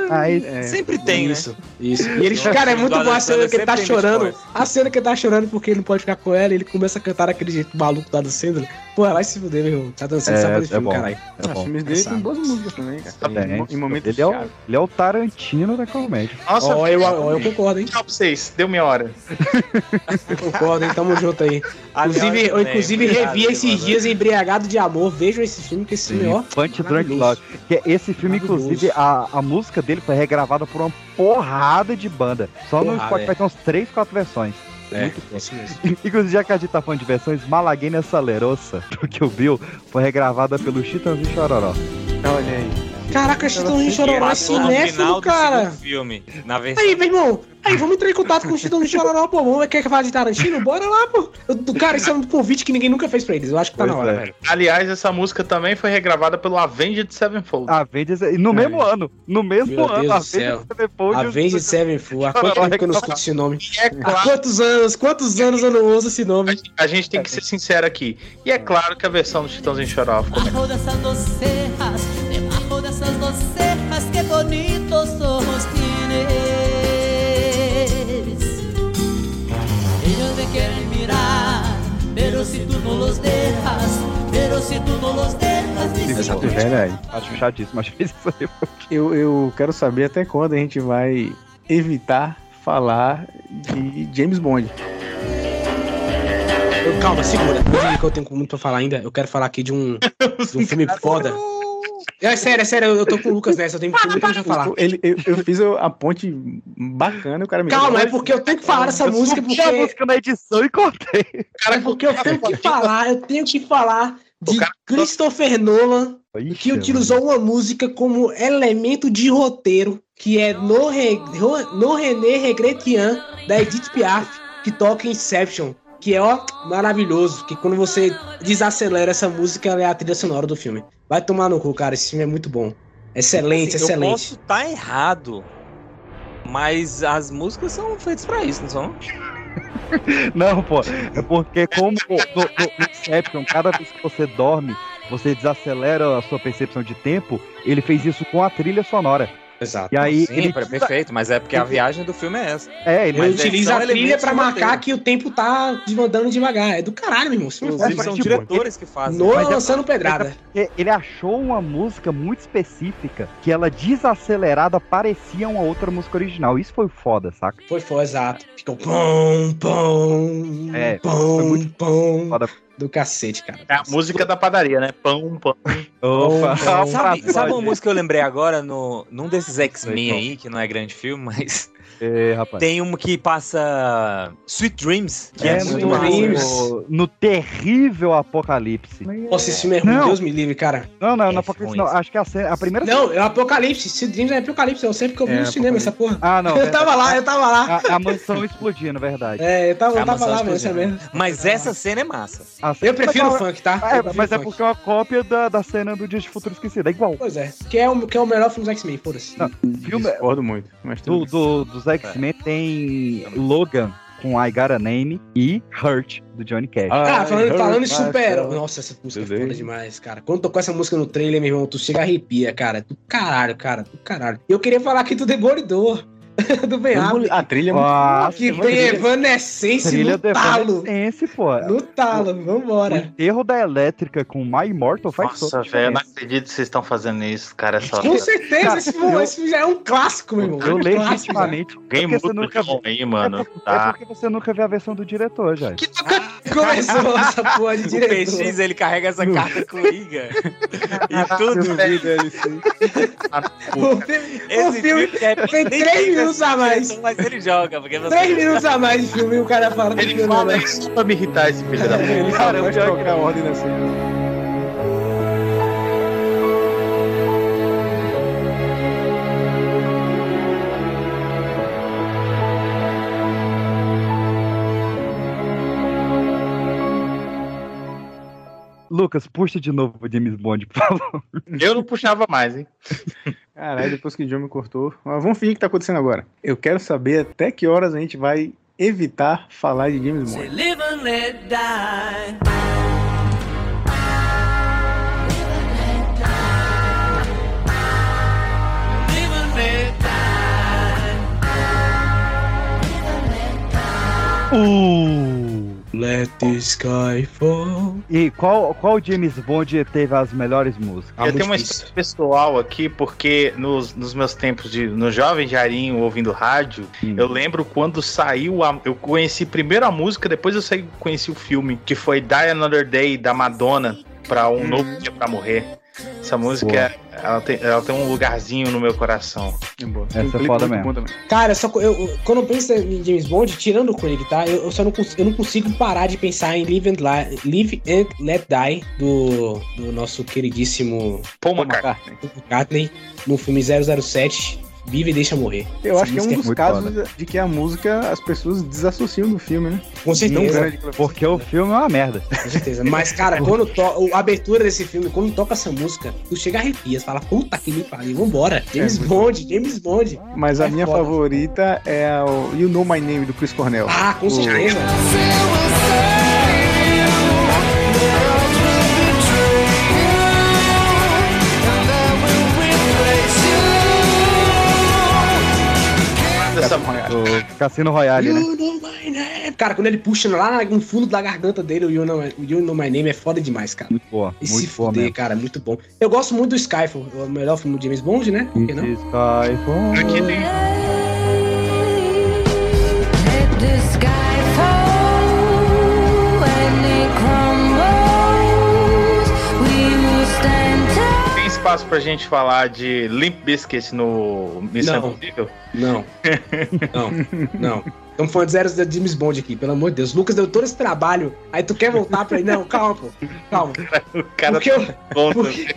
Aí, é, Sempre tem, isso, né? Isso. E ele, cara, é muito do bom a cena que ele tá chorando. A cena que ele tá chorando porque ele não pode ficar com ela, ele começa a cantar daquele jeito maluco do Adam Sandler. Pô, vai se fuder, meu irmão. Tá dançando É, sabe desse é filme, bom. caralho. É Os bom. filmes dele tem boas músicas também, cara. Tem. Em, em momentos ele, é o, ele é o Tarantino da comédia. Nossa, Ó, eu, ó, eu concordo, hein? tchau pra vocês. Deu minha hora. Concordo, hein? Tamo junto aí. Inclusive, eu inclusive revi esses dias Embriagado de Amor. Vejam esse filme, que esse filme, ó. Punch Drunk. Love. Que é esse filme, Maravilhoso. Inclusive, a, a música dele foi regravada por uma porrada de banda. Só no Porrada, Spotify é. tem uns 3, 4 versões. É, Muito bom. isso mesmo. Inclusive, já que a gente tá falando de versões, Malaguena Salerosa, do que o Bill, foi regravada pelo e Chororó. Olha aí. Caraca, Chitão e Chororó é Passou no final cinéfilo, cara. filme. Na versão. Aí, meu irmão, aí, vamos entrar em contato com o Chitão e Chororó, pô. Vamos, quer que falar de Tarantino? Bora lá, pô. Eu- cara, isso é um convite que ninguém nunca fez pra eles. Eu acho que tá na Pois hora, é. velho. Aliás, essa música também foi regravada pelo Avenged Sevenfold. Avenged, e no mesmo ano, no mesmo Meu ano, Deus do céu. Sevenfold. Avenged Sevenfold. Há quanto Chororó tempo que eu não reclamava. escuto esse nome? É Há claro, quantos anos? Quantos anos eu não uso esse nome? a gente tem que ser sincero aqui. E é claro que a versão do Chitãozinho Choró ficou melhor. Esas dos cejas, qué bonitos ojos tienes. Ellos me quieren mirar, pero si tú no los dejas, pero si tú no los dejas, dice Exato. Acho chatíssimo, acho isso Eu, eu quero saber até quando a gente vai evitar falar de James Bond. Eu- Calma, segura. Antes que eu tenho muito pra falar ainda, eu quero falar aqui de um, de um filme foda. É sério, é sério, eu eu tô com o Lucas nessa, eu tenho muito pra falar. Ele, eu, eu fiz a ponte bacana, o cara me Calma, é porque eu tenho que falar dessa música, porque. a música na edição e cortei. É porque eu tenho que falar, eu tenho que falar de Christopher Nolan, que utilizou uma música como elemento de roteiro, que é No, Re, no René Regretian, da Edith Piaf, que toca Inception. Que é, ó, maravilhoso. Que quando você desacelera essa música, ela é a trilha sonora do filme. Vai tomar no cu, cara. Esse filme é muito bom. Excelente, Assim, Eu excelente. posso estar errado, mas as músicas são feitas pra isso, não são? Não, pô, é porque como no, no Inception, cada vez que você dorme, você desacelera a sua percepção de tempo, ele fez isso com a trilha sonora. Exato. E aí Sim, ele é perfeito, mas é porque a viagem do filme é essa. É, ele Ele Mas utiliza a trilha elementos pra marcar que o tempo tá andando devagar. É do caralho, meu irmão. Inclusive, são tipo, diretores que fazem. Mas é- lançando pedrada. Porque ele achou uma música muito específica que ela desacelerada parecia uma outra música original. Isso foi foda, saca? Foi foda, exato. Ficou pão, pão, É, foi pão, muito pão. foda. Do cacete, cara. É a música da padaria, né? Pão, pão. Opa, Pão, Sabe, sabe uma música que eu lembrei agora no, num desses X-Men aí, que não é grande filme, mas É, rapaz. tem uma que passa Sweet Dreams, que é, É, muito no, massa. Dreams. no terrível Apocalipse. Nossa, esse filme é ruim, Não. Deus me livre, cara. Não, não, É, no Apocalipse não. Acho que a, cena- a primeira Não, é Apocalipse. Se Dreams é Apocalipse. Eu sei porque eu vi É, no cinema essa porra. Ah, não. eu tava lá, eu tava lá. A, a mansão explodindo, verdade. É, eu tava, eu tava lá mesmo, mesmo. Mas essa cena é massa. Cena- Eu prefiro o funk, tá? É, mas é porque é uma cópia da, da cena do Dia de Futuro Esquecido. É igual. Pois é. Que é o, que é o melhor filme dos X-Men, foda-se. Não, filme Discordo muito. Mas do, tudo do, dos X-Men tem Logan com I Got a Name e Hurt do Johnny Cash. Cara, falando, falando em Super. Nossa, essa música é foda demais, cara. Quando tocou essa música no trailer, meu irmão, tu chega arrepia, cara. Do caralho, cara. Do caralho. Eu queria falar aqui do Demolidor. do Ben Affleck. A trilha é muito Ah, Que tem Evanescence Trilha no do talo. Evanescence, pô. No talo, O vambora. enterro da elétrica com My Immortal faz Nossa, velho, eu não acredito que vocês estão fazendo isso, cara. É só... Com certeza, Cara, esse, filme, eu- esse já é um clássico, meu irmão. Eu clássico, já. legitimamente. Alguém é porque você muda o nunca John aí, mano. É, por- é Tá. porque você nunca viu a versão do diretor, já. Começou essa porra de O diretor. PX ele carrega essa carta coringa e tudo. O filme, o Esse filme é- tem três minutos a mais. Mas ele joga, porque você. Três minutos a mais de filme e o cara fala Ele filme. fala né? isso pra me irritar, esse filho da puta. Ele Cara, cara, é trocar a ordem cena. Lucas, puxa de novo o James Bond, por favor. Eu não puxava mais, hein? Caralho, depois que o John me cortou. Mas vamos fingir que tá acontecendo agora. Eu quero saber até que horas a gente vai evitar falar de James Bond. Uh! Let the sky fall. E qual, qual James Bond teve as melhores músicas? Eu tenho uma história pessoal aqui, porque nos, nos meus tempos de no jovem Jarinho ouvindo rádio, Hum. eu lembro quando saiu a, eu conheci primeiro a música, depois eu saí, conheci o filme, que foi Die Another Day da Madonna para um novo dia pra morrer. Essa música, ela tem, ela tem um lugarzinho no meu coração. Essa é foda mesmo. Cara, só, eu, quando eu penso em James Bond, tirando o Craig, tá? Eu, eu só não, cons- eu não consigo parar de pensar em Live and, Li- Live and Let Die do, do nosso queridíssimo Paul McCartney. Paul McCartney no filme 007, Vive e Deixa Morrer. Eu Essa acho que é um música dos muito casos foda. de que a música as pessoas desassociam do filme, né? Com certeza. Não grande Porque o filme é uma merda. Com certeza. Mas, cara, quando a abertura desse filme, quando toca essa música, tu chega a arrepia, você fala, puta que me pariu, vambora. James muito Bond, James Bond. Mas a É minha foda. favorita é o You Know My Name do Chris Cornell. Ah, com O- O Cassino Royale, né? You know my name. Cara, quando ele puxa lá no fundo da garganta dele, o You Know, My- you know My Name é foda demais, cara. Muito boa. E muito se boa fuder, mesmo. cara, muito bom. Eu gosto muito do Skyfall, o melhor filme do James Bond, né? Por que não? Skyfall. Espaço pra gente falar de Limp Bizkit no Missão Não. Impossível? Não. Não, não. Estamos falando de zero de James Bond aqui, pelo amor de Deus. Lucas deu todo esse trabalho, aí tu quer voltar pra ele? Não, calma, pô. Calma. O cara Porque eu, tá bom porque,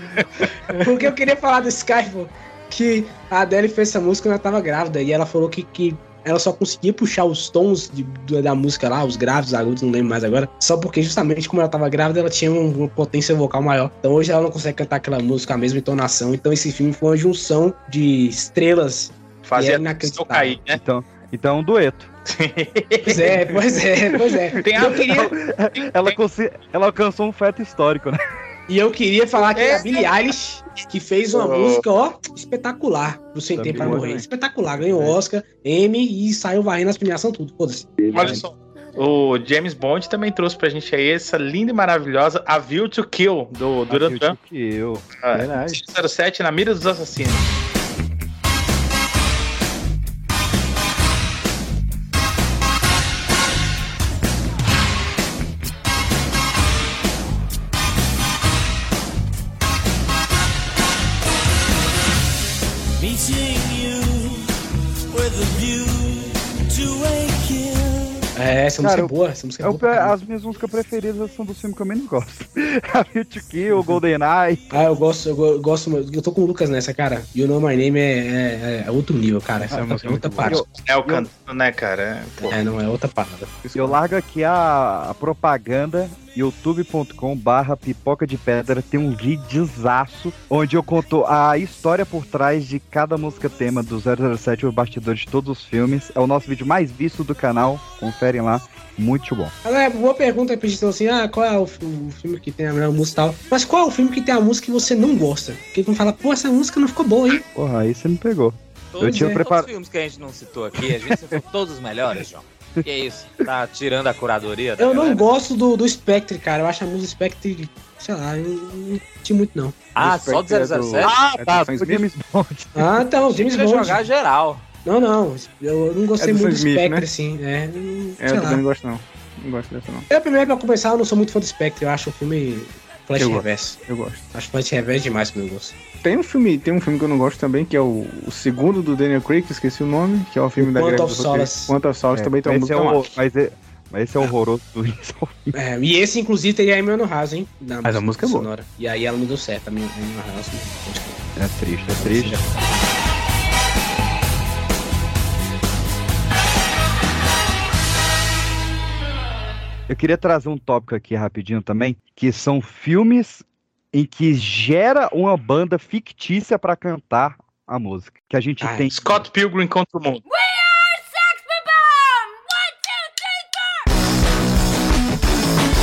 também. porque eu queria falar do Skyfall, que a Adele fez essa música quando ela tava grávida, e ela falou que, que ela só conseguia puxar os tons de- da música lá, os graves, os agudos, não lembro mais agora, só porque justamente como ela tava grávida, ela tinha um- uma potência vocal maior. Então hoje ela não consegue cantar aquela música, a mesma entonação. Então esse filme foi uma junção de estrelas. Fazia é cair, né? Então, então é um dueto. Pois é, pois é, pois é. Tem a- queria, Ela, consi- ela alcançou um feto histórico, né? E eu queria falar que a Billie Eilish, que fez uma Oh. música, ó, espetacular pro Sem Também Tempo pra Morrer. também. Espetacular, ganhou Oscar, Emmy e saiu varrendo as premiações tudo, foda-se. Olha só. O James Bond também trouxe pra gente aí essa linda e maravilhosa A View to Kill do Duran Duran. Que eu. Ah, Verdade. 07 na mira dos assassinos. Essa Cara, música é boa, essa música é É boa. as minhas músicas preferidas são dos filmes que eu menos gosto. A Beauty Kill, GoldenEye. Ah, eu gosto, eu go- eu gosto, eu tô com o Lucas nessa, cara. You Know My Name é, é- é outro nível, cara. Essa é, música é outra parada. É o cantando, né, cara? É, pô. É, não, é outra parada. Eu largo aqui a, a propaganda youtube.com barra pipoca de pedra tem um videozaço onde eu conto a história por trás de cada música tema do 007 o bastidor de todos os filmes é o nosso vídeo mais visto do canal conferem lá muito bom Agora, é, boa pergunta aí pra gente assim, ah, qual é o, fi- o filme que tem a melhor música e tal. Mas qual é o filme que tem a música que você não gosta? Porque quando fala, pô, essa música não ficou boa, hein? porra aí você me pegou Todos, Eu tinha todos preparado- os filmes que a gente não citou aqui, a gente citou todos os melhores, João. Que isso? Tá tirando a curadoria da Eu não galera? gosto do, do Spectre, cara. Eu acho a música Spectre, sei lá, eu não curti muito, não. Ah, só do 007? ah É tá do do James Bond Ah, então, James James Bond. jogar geral. Não, não. Eu não gostei É do muito do Spectre, né? assim. É, É, sei eu lá. também não gosto não. Não gosto dessa não. Eu, primeiro, pra começar, eu não sou muito fã do Spectre. Eu acho o filme Flash Eu gosto. Reverso. Eu gosto. Acho Flash Reverso demais pro meu gosto. Tem um filme, tem um filme que eu não gosto também, que é o, o segundo do Daniel Craig, esqueci o nome, que é o filme O da greve of. Solace. Quantum of Solace É, também tem uma esse é música o, massa. mas, é, mas esse é horroroso do É, e esse, inclusive, teria a Amy House, hein? Na Mas a música é boa. sonora. E aí ela não deu certo, a minha House. pode crer. é triste é triste Eu queria trazer um tópico aqui rapidinho também, que são filmes em que gera uma banda fictícia pra cantar a música. Que a gente Ah, tem. Scott Pilgrim contra o mundo.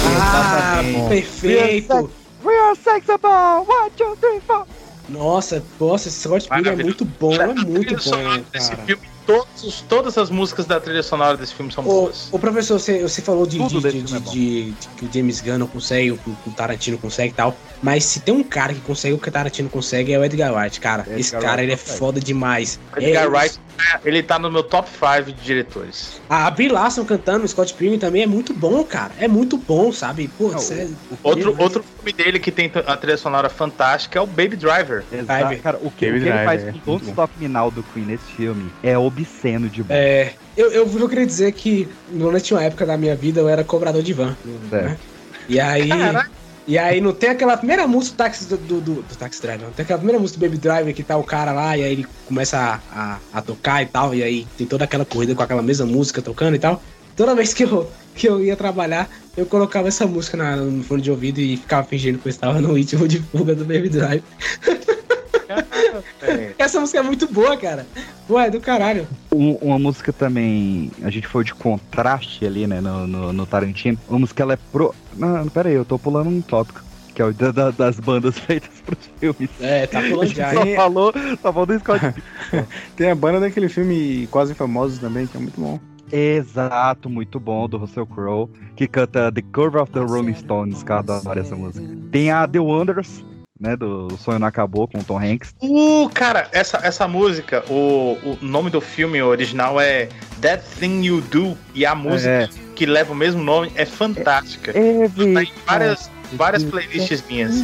Ah, Exatamente. perfeito! We are sexable! One, two, three, four! Nossa, nossa, esse Scott Pilgrim é muito bom, é A muito bom, cara. filme, todos, os- todas as músicas da trilha sonora desse filme são Ô, boas. ô professor, você, você falou de, de, desse de- filme é de- de que o James Gunn não consegue, que o Tarantino consegue e tal. Mas se tem um cara que consegue o que o Tarantino consegue, é o Edgar Wright, cara. Edgar Esse cara, Wright ele é foda demais. Edgar É, Wright Ele tá no meu top 5 de diretores. A Brie Larson cantando Scott Pilgrim também é muito bom, cara. É muito bom, sabe? Pô, Não, sério. Outro, outro filme dele que tem a trilha sonora fantástica é o Baby Driver. Exato. Cara, o que, o que David ele Driver, faz é, com bom. Stop Me Now do Queen nesse filme é obsceno de bom. É, eu, eu, eu queria dizer que durante uma época da minha vida eu era cobrador de van. né? E aí. E aí não tem aquela primeira música do Taxi do, do, do, do Taxi Driver, não tem aquela primeira música do Baby Driver que tá o cara lá e aí ele começa a, a, a tocar e tal, e aí tem toda aquela corrida com aquela mesma música tocando e tal. Toda vez que eu, que eu ia trabalhar, eu colocava essa música na- no fone de ouvido e ficava fingindo que eu estava no ritmo de fuga do Baby Driver. Essa música é muito boa, cara. Pô, é do caralho. Um- uma música também, a gente foi de contraste ali, né, no, no, no Tarantino. Uma música ela é pro. Não, pera aí, eu tô pulando um tópico. Que é o da- da- das bandas feitas pros filmes. É, tá pulando já. Só hein? falou, só falou do Scott Tem a banda daquele filme Quase Famosos também, que é muito bom. Exato, muito bom, do Russell Crowe, que canta The Curve of the Rolling Stones, cara, adoro essa música. Tem a The Wonders, né, do Sonho Não Acabou, com o Tom Hanks. Uh, cara, essa, essa música, o, o nome do filme original é That Thing You Do, e a música É. que leva o mesmo nome é fantástica. Every Tá em várias, várias playlists minhas.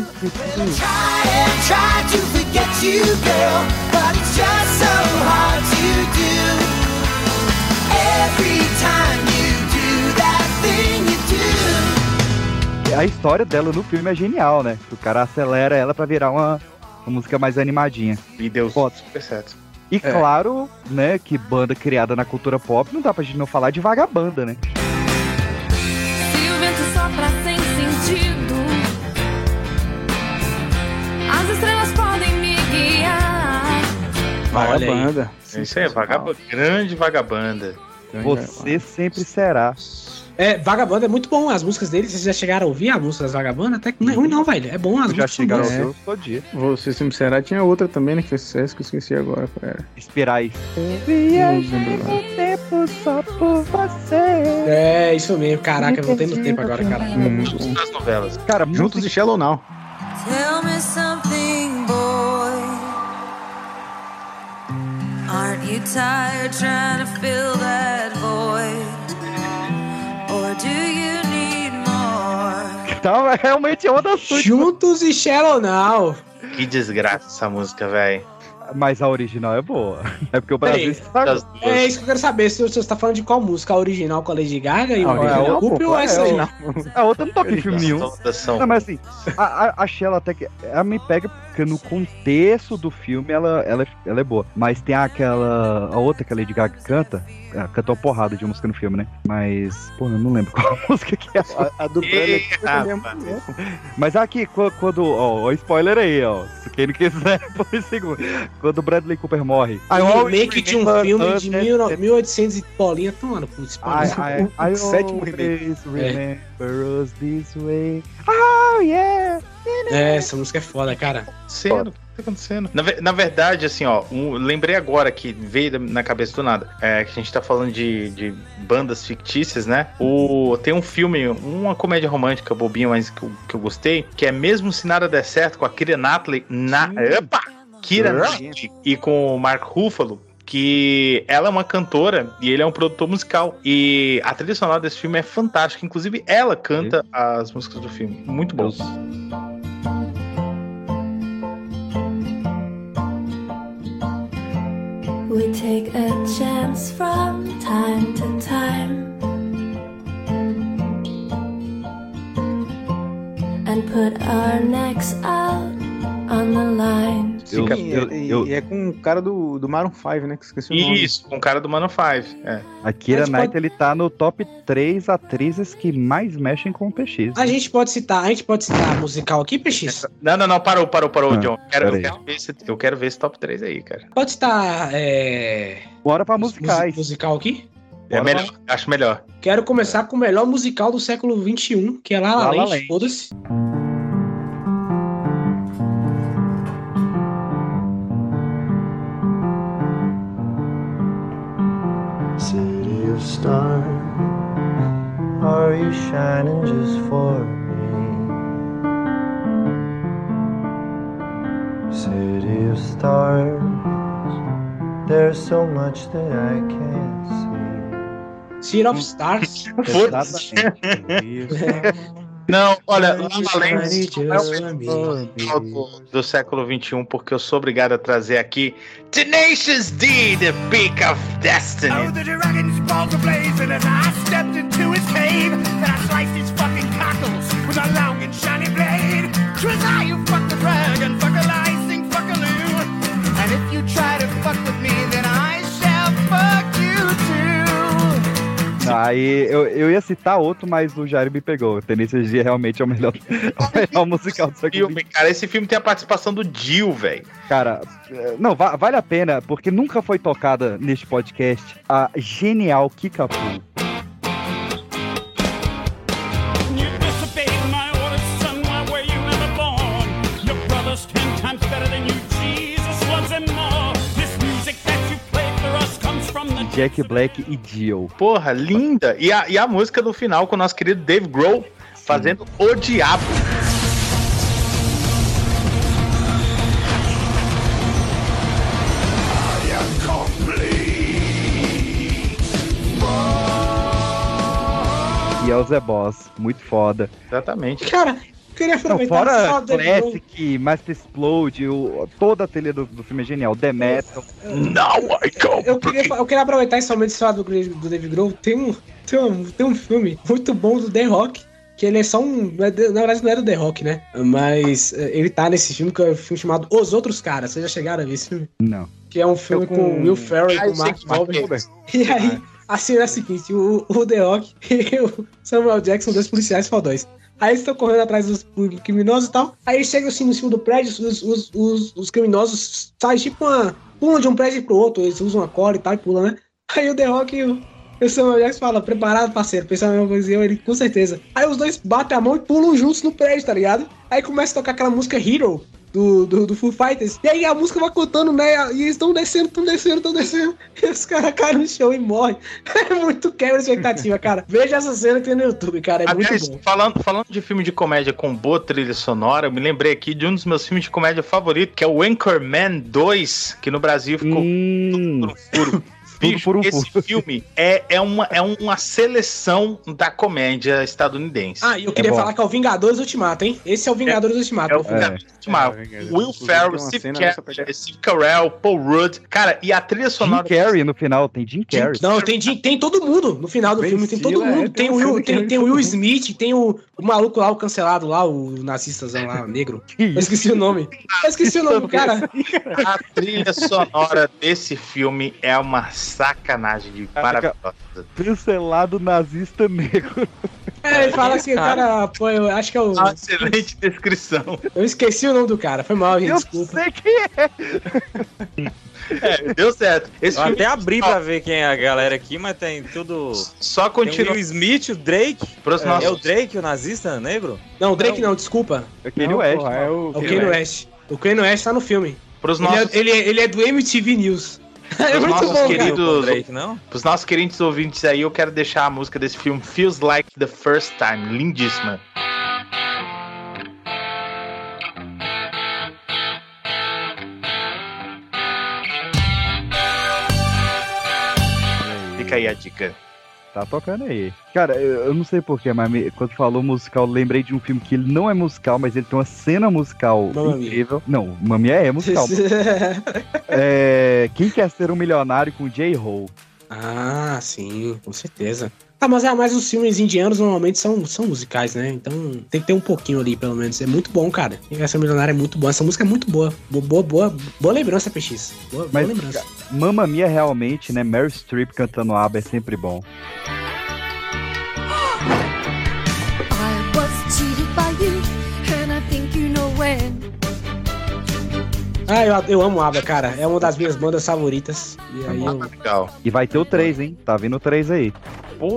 A história dela no filme é genial, né? O cara acelera ela pra virar uma, uma música mais animadinha. E deu Foto. super certo. E É. claro, né, que banda criada na cultura pop, não dá pra gente não falar de vagabanda, né? Se o vento sopra sem sentido, as estrelas podem me guiar. Vagabanda. É isso aí, vagabanda, grande vagabanda. Você sempre será. É, Vagabanda é muito bom, as músicas dele, vocês já chegaram a ouvir as músicas das Vagabanda? Até que não é ruim não, velho, é bom, as Já músicas são chegaram boas. ao seu todo dia. Você se me será, tinha outra também, né, que fez sucesso, que eu esqueci agora qual era. Espirais. Viajei o tempo só por você. É, isso mesmo, caraca, eu voltei no tempo agora, cara. Das novelas. Cara, Juntos e Shallow Now. Tell me something, boy. Aren't you tired trying to fill that void? Então, é realmente uma das suas. Juntos e Shallow Now. Que desgraça essa música, velho. Mas a original é boa. É porque o Brasil está. É isso que eu quero saber, se você tá falando de qual música, a original com a Lady Gaga e A o original, original Cooper pô, ou é, essa aí? A outra não toca em filme nenhum. Não, mas assim, a, a, a Shell até que. Ela me pega porque no contexto do filme ela, ela, é- ela é boa. Mas tem aquela. A outra que a Lady Gaga canta. Ela canta uma porrada de música no filme, né? Mas. Pô, eu não lembro qual música que é. A, a do Bradley Cooper Ah, também é pá. muito boa. Mas aqui, quando. ó, ó, spoiler aí, ó. Se quem não quiser, por um segundo. Quando o Bradley Cooper morre. O remake de um filme de as- 19- 1800 e bolinha, I, spoiler. Sétimo always us this way. Oh, yeah! É, essa música é foda, cara. acontecendo? O que tá acontecendo? Na, na verdade, assim, ó, um- lembrei agora que veio da- na cabeça do nada. É que a gente tá falando de, de bandas fictícias, né? O, tem um filme, uma comédia romântica bobinha, mas que eu, que eu gostei, que é Mesmo Se Nada Der Certo, com a Kira Knightley na. Epa! Kira Knightley e com o Mark Ruffalo. Que ela é uma cantora e ele é um produtor musical. E a trilha sonora desse filme é fantástica. Inclusive, ela canta as músicas do filme. Muito bom. We take a chance from time to time and put our necks out on the line. Sim, Eu- e- eu- e, eu- e é com o cara do, do Maroon 5, né? Que esqueci o nome. Isso, com o cara do Mano 5. É. A Kira A Knight, pode- ele tá no top 3 atrizes que mais mexem com o PX. A gente pode citar, a gente pode citar musical aqui, PX? Não, não, não, parou, parou, parou, Ah, John. Quero- eu, quero ver esse, eu quero ver esse top 3 aí, cara. Pode citar é, Bora pra musi- musicais. musical aqui? É melhor, acho melhor. Quero começar com o melhor musical do século XXI, que é La La, La La Land, Land. foda-se. City of stars, are you shining just for me? City of stars, There's so much that I can't see. City of Stars. Foda-se. Não, olha, La La Land não é o melhor do, do século XXI, porque eu sou obrigado a trazer aqui Tenacious D, The Peak of Destiny. Oh, the dragon's balls are blazing as I stepped into his cave. Then I sliced his fucking cockles with a long and shiny blade. Twas I who fucked Aí eu, eu ia citar outro, mas o Jair me pegou. Tenacious D realmente é o melhor, o melhor musical do século Filme, cara, esse filme tem a participação do Jill, velho. Cara, eh, não, va- vale a pena, porque nunca foi tocada neste podcast a genial Kikapu. Jack Black e Jill. Porra, linda. E a, e a música do final com o nosso querido Dave Grohl fazendo o diabo. E é o The Boss. Muito foda. Exatamente. Cara, eu queria Não, aproveitar fora só o Dave Grohl. Classic, Master Explode, o, toda a trilha do, do filme é genial. The Metal. Now I go. Eu queria, eu queria aproveitar esse momento falar do, do Dave Grohl. Tem um, tem, um, tem um filme muito bom do The Rock. Que ele é só um. Na verdade, não é do The Rock, né? Mas eh, ele tá nesse filme, que é um filme chamado Os Outros Caras. Vocês já chegaram a ver esse filme? Não. Que é um filme Eu com, com- o Will Ferrell e com eu o Mark Wahlberg. E aí, a cena é a seguinte: o, o The Rock e o Samuel Jackson, dois policiais fodões. Aí eles estão correndo atrás dos criminosos e tal. Aí chega assim no cima do prédio, os, os, os, os criminosos saem tipo uma. pulam de um prédio pro outro, eles usam uma corda e tal e pulam, né? Aí o The Rock e o, o Samuel Jackson falam, preparado, parceiro, pensando a mesma coisa, eu, ele, com certeza. Aí os dois batem a mão e pulam juntos no prédio, tá ligado? Aí começa a tocar aquela música Hero. Do, do, do Foo Fighters. E aí a música vai contando, né? E eles estão descendo, estão descendo, estão descendo. E os caras caem no chão e morrem. É muito quebra de expectativa, cara. Veja essa cena que tem no YouTube, cara. É Aliás, muito bom. falando, falando de filme de comédia com boa trilha sonora, eu me lembrei aqui de um dos meus filmes de comédia favoritos, que é o Anchorman 2, que no Brasil ficou Hum, tudo por um furo. Bicho, por um esse furo. filme é, é, uma, é uma seleção da comédia estadunidense. Ah, e eu queria bom. falar que é o Vingadores Ultimato, hein? Esse é o Vingadores Ultimato. É o Vingadores Ultimato. É. Will Ferrell, Steve, Car. Steve Carell, Paul Rudd. Cara, e a trilha Jim sonora... Carrey no final, tem Jim Carrey. Não, tem, Jim- tem todo mundo no final do Ben filme, tem todo mundo. é, tem, tem o um Will, tem, tem Will. Smith, tem o, o maluco lá, o cancelado lá, o nazistazão lá, o negro. Eu esqueci o nome. Eu esqueci o nome, cara. A trilha sonora desse filme é uma sacanagem de maravilhosa. Cancelado nazista negro. É, ele fala assim, o cara, pô, eu acho que é o. Uma excelente descrição. Eu esqueci o nome do cara, foi mal, gente, Eu desculpa. sei quem é. É, deu certo. Esse Eu filme até abri pra ver quem é a galera aqui, mas tem tudo. só Tem o continua Smith, o Drake. pros É, nossos... é o Drake, o nazista negro? Não, o Drake não, desculpa. É Kanye Não, West. porra, é o É o Kanye West. O Kanye West tá no filme. Pros Ele nossos, é, ele, é, ele é do MTV News. É Os muito nossos bom, queridos- Drake, não? pros nossos queridos ouvintes aí, eu quero deixar a música desse filme Feels Like the First Time. Lindíssima. Fica aí a dica. Tá tocando aí. Cara, eu, eu não sei porquê, mas me- quando falou musical, eu lembrei de um filme que ele não é musical, mas ele tem uma cena musical Mamma Mia. incrível. Não, Mamia é musical. é, Quem quer ser um milionário com J-Ho? ah, sim, com certeza. Ah, mas, ah, mas os filmes indianos normalmente são, são musicais, né? Então tem que ter um pouquinho ali, pelo menos. É muito bom, cara. Quem quer ser milionário é muito bom. Essa música é muito boa. Boa, boa, boa, boa lembrança, PX. Boa, boa Mas, lembrança. Mamma Mia realmente, né? Meryl Streep cantando ABBA é sempre bom. Ah, eu, eu amo ABBA, cara. É uma das minhas bandas favoritas. E aí eu... Legal. E vai ter o 3, hein? Tá vindo o 3 aí.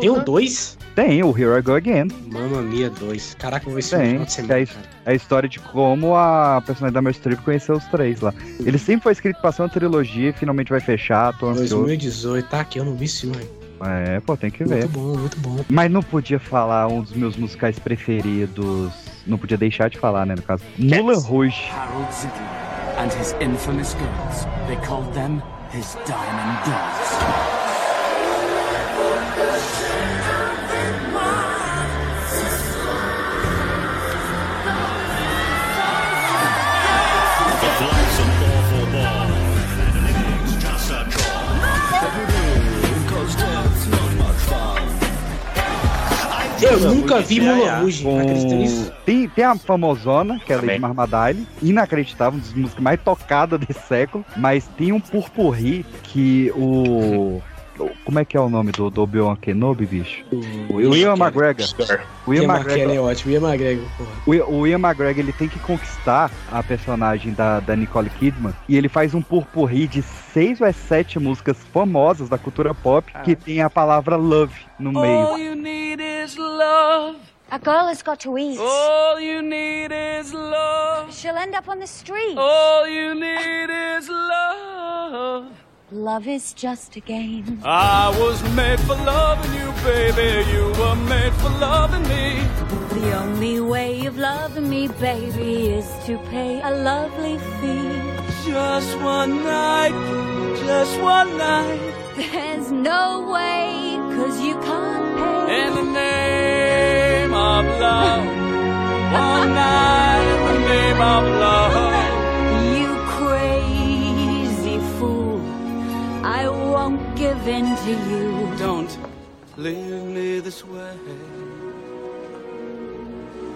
Tem o 2? Tem, o Here I Go Again. Mamma Mia 2. Caraca, eu vou ver esse filme Tem. É semana. a, his- é a história de como a personagem da Meryl Streep conheceu os três lá. Ele sempre foi escrito pra ser uma trilogia e finalmente vai fechar, tô ansioso. 2018, tá aqui, eu não vi esse filme. É, pô, tem que Muito ver. bom, muito bom. Mas não podia falar um dos meus musicais preferidos. Não podia deixar de falar, né, no caso. Mulan Rouge. And his infamous girls. They called them his diamond dust. Eu nunca vi Mulan Rouge, acredita nisso? Tem, tem a famosona, que é a Lady Marmadile, inacreditável, uma das músicas mais tocadas desse século, mas tem um purpurri que o... Como é que é o nome do, do Obi-Wan Kenobi, bicho? O Ian McGregor. O Ian Ian McKellen é McGregor, ótimo, Ian McGregor, porra. o, Ian- o Ian McGregor ele tem que conquistar a personagem da, da Nicole Kidman e ele faz um purpurri de seis ou é sete músicas famosas da cultura pop que tem a palavra love no meio. All you need is love. A girl has got to eat. All you need is love. She'll end up on the street. All you need is love. Love is just a game. I was made for loving you, baby. You were made for loving me. The only way of loving me, baby, is to pay a lovely fee. Just one night, just one night. There's no way, cause you can't pay. In the name of love. One night in the name of love. Won't give in to you. Don't leave me this way.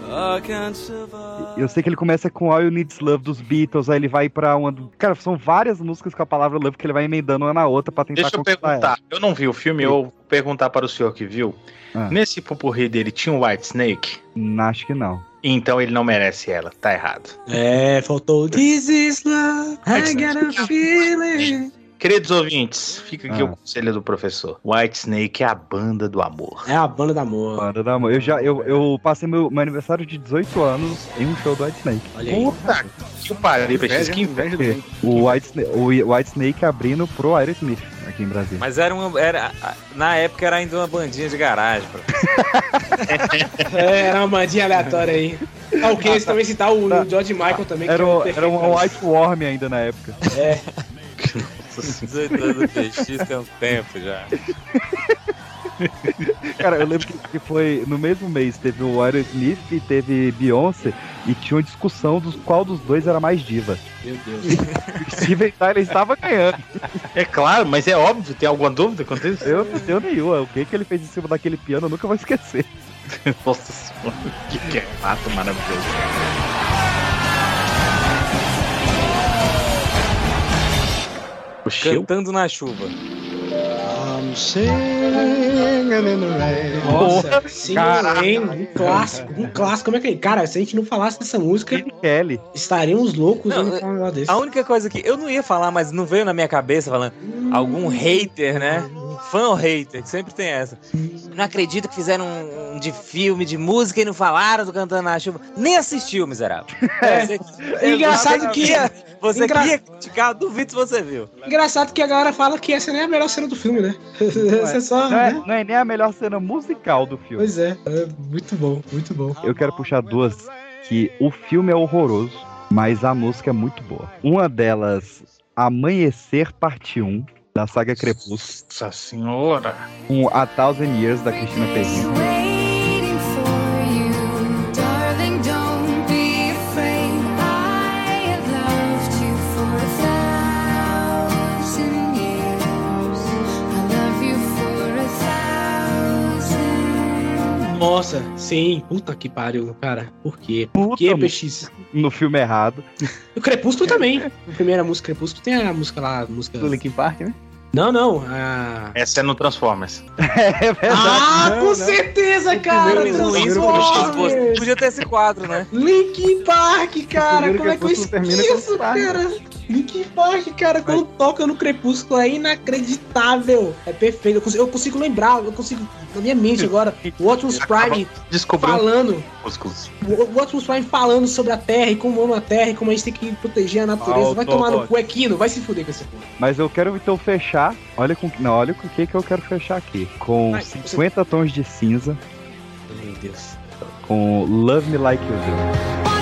I can't survive. Eu sei que ele começa com All You Need Is Love dos Beatles, aí ele vai pra uma. Cara, são várias músicas com a palavra love que ele vai emendando uma na outra pra tentar Deixa eu perguntar. Eu não vi o filme, eu vou perguntar para o senhor que viu. Ah. Nesse pupurri dele tinha um White Snake? ela. Acho que não. Então ele não merece ela, tá errado. É, faltou This is love, I got a feeling. Queridos ouvintes, fica aqui Ah. o conselho do professor. White Snake é a banda do amor. É a banda da amor. Banda da amor. Eu já eu, eu passei meu, meu aniversário de 18 anos em um show do White Snake. Olha aí. Puta que pariu, Peixes, que inveja O White, Sna- o White Snake abrindo pro Aerosmith aqui em Brasília. Mas era uma. Era, na época era ainda uma bandinha de garagem. Bro. É, era uma bandinha aleatória aí. Ah, eu queria também citar o, o George Michael também. que Era, é um era um White Worm ainda na época. É. 18 anos do PX tem um tempo já. Cara, eu lembro que, foi no mesmo mês, teve o Aerosmith e teve Beyoncé, e tinha uma discussão dos qual dos dois era mais diva. Meu Deus. O Steven Tyler estava ganhando. É claro, mas é óbvio, tem alguma dúvida quanto a isso? Eu não tenho nenhuma. O que, que ele fez em cima daquele piano, eu nunca vou esquecer. Nossa senhora, que que é fato maravilhoso. Cantando na chuva. Singing in the rain. Nossa, sim, um clássico, um clássico. Como é que Cara, se a gente não falasse dessa música, Kelly. estaríamos loucos Não, desse. A única coisa que eu não ia falar, mas não veio na minha cabeça falando algum hater, né? Fã ou hater, que sempre tem essa. Não acredito que fizeram um, um de filme, de música e não falaram do Cantando na Chuva. Nem assistiu, miserável. Você, Engraçado que- queria- Você Engra- queria criticar, duvido se você viu. Engraçado que a galera fala que essa nem é a melhor cena do filme, né? É só. Não é, né? não é nem a melhor cena musical do filme. Pois é, é muito bom, muito bom. Eu quero puxar duas que o filme é horroroso, mas a música é muito boa. Uma delas, Amanhecer Parte 1, da saga Crepúsculo, Nossa senhora. com A Thousand Years, da Cristina Ferreira. Nossa, sim, puta que pariu, cara. Por quê? Por Puta, mano. PX? No filme errado. O Crepúsculo também. A primeira música Crepúsculo tem a música lá, a música. Do Linkin Park, né? Não, não. A... Essa é no Transformers. É verdade. Ah, Não, com não. certeza, cara! Transformers! Podia ter esse quadro, né? Linkin Park, cara! Como é que eu esqueço, Park. cara? Linkin Park, cara, quando toca no Crepúsculo é inacreditável. É perfeito. Eu consigo, eu consigo lembrar, eu consigo. Na minha mente agora, o Optimus Prime falando. O Optimus Prime falando sobre a Terra e como ama a Terra e como a gente tem que proteger a natureza. Vai tomar no cu, é Kino, vai se fuder com esse porra. Mas eu quero então fechar. Olha com não, olha com o que que eu quero fechar aqui. Com Vai, 50 tons de cinza, Meu Deus. com Love Me Like You Do.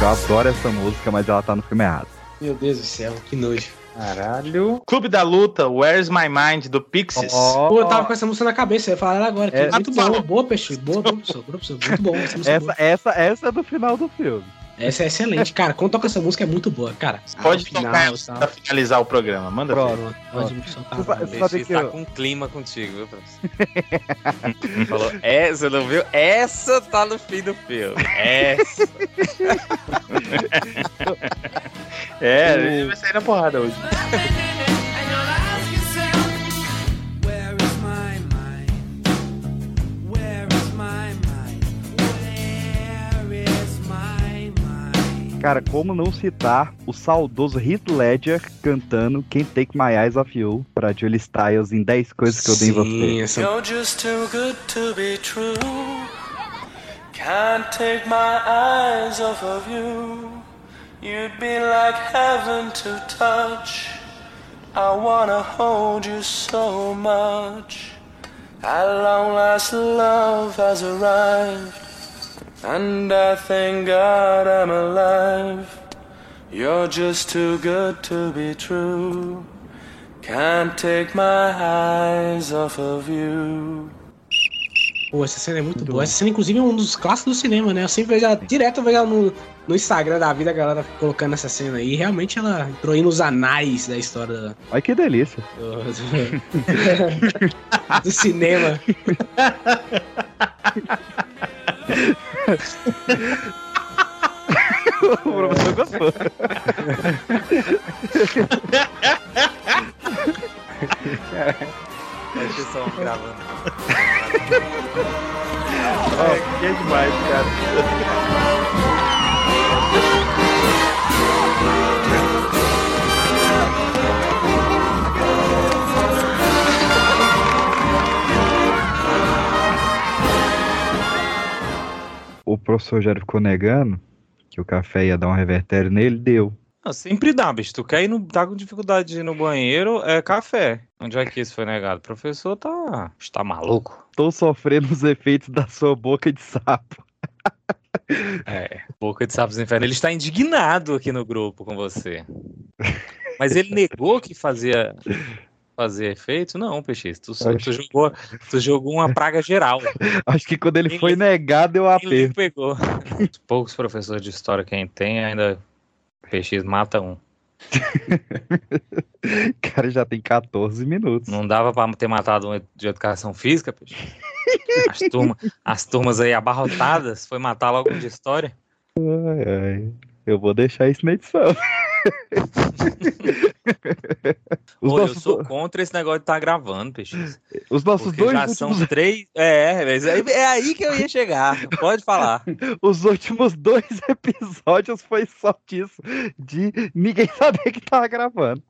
Eu adoro essa música, mas ela tá no filme errado. Meu Deus do céu, que nojo. Caralho. Clube da Luta, Where's My Mind, do Pixies. Pô, eu tava com essa música na cabeça, eu ia falar agora. Que É, muito então. boa, boa, peixe. Boa, boa. Muito bom. Essa música é Essa, boa. essa, essa é do final do filme. Essa é excelente. Cara, quando toca essa música é muito boa, cara. Pode Ah, tocar final, essa tal. pra finalizar o programa. Manda. Pode me soltar. Você tá eu- com clima contigo, viu, professor? Falou, é, você não viu? Essa tá no fim do filme. Essa. É, vai sair na porrada hoje. Cara, como não citar o saudoso Heath Ledger cantando Can't Take My Eyes Off You pra Julie Styles em 10 coisas que eu dei em você. You're just too good to be true. Can't take my eyes off of you. You'd be like heaven to touch. I wanna hold you so much. Long last, love has arrived. And I thank God I'm alive. You're just too good to be true. Can't take my eyes off of you. Pô, essa cena é muito, boa. Essa cena, inclusive, é um dos clássicos do cinema, né? Eu sempre vejo ela, direto eu vejo ela no, no Instagram da vida, a galera colocando essa cena aí. E realmente ela entrou aí nos anais da história da- Olha que delícia. do, do cinema. o professor gostou. Deixa eu só gravando. É, que é demais, cara. O professor Rogério ficou negando que o café ia dar um revertério nele, deu. Não, sempre dá, bicho. Tu quer ir no, tá com dificuldade de ir no banheiro, é café. Onde é que isso foi negado? O professor tá. Está maluco. Tô sofrendo os efeitos da sua boca de sapo. É, boca de sapos inferno. Ele está indignado aqui no grupo com você. Mas ele negou que fazia. Fazia efeito? Não, Peixe. Tu, tu, jogou, tu jogou uma praga geral. Acho que quando ele foi negado, Ele aperto. pegou. Poucos professores de história quem tem ainda. PX mata um. cara já tem 14 minutos. Não dava pra ter matado um de educação física, Peixe? As, turma, as turmas aí abarrotadas, foi matar logo um de história. Ai, ai. Eu vou deixar isso na edição. Os Olha, eu nossos, sou contra esse negócio de estar gravando, Peixe. os nossos dois já últimos, são três. É, aí- é aí que eu ia chegar. Pode falar. os últimos dois episódios foi só disso, de ninguém saber que tava gravando.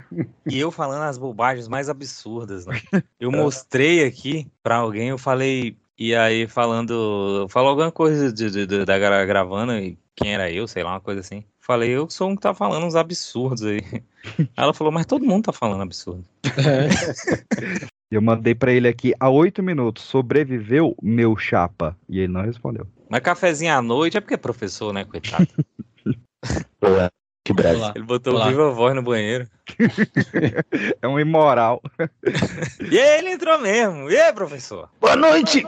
E eu falando as bobagens mais absurdas, né? Eu mostrei aqui pra alguém, eu falei. E aí, falando. Falou alguma coisa de, de- de- da gra- gravando, e quem era eu, sei lá, uma coisa assim. Falei, eu sou um que tá falando uns absurdos aí. Ela falou, mas todo mundo tá falando absurdo. Eu mandei pra ele aqui há oito minutos. Sobreviveu meu chapa? E ele não respondeu. Mas cafezinho à noite é porque é professor, né, coitado? Que Brasil. Ele botou Olá. viva voz no banheiro. É um imoral. E aí ele entrou mesmo. E aí, professor? Boa noite!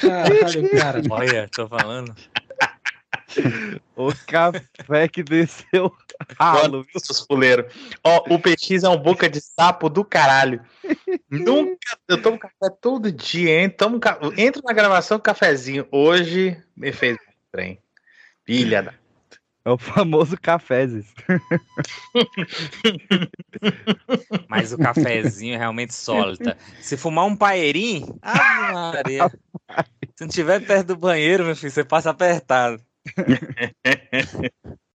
Caralho, cara. Olha, tô falando. O café que desceu ralo, viu? Seus fuleiros. Ó, o PX é um boca de sapo do caralho. Nunca. Eu tomo café todo dia, hein? Tomo, entro na gravação com cafezinho. Hoje me fez um trem. Pilha da. É o famoso cafezes. Mas o cafezinho é realmente sólida. Se fumar um paeirinho, Ave Maria. Se não tiver perto do banheiro, meu filho, você passa apertado.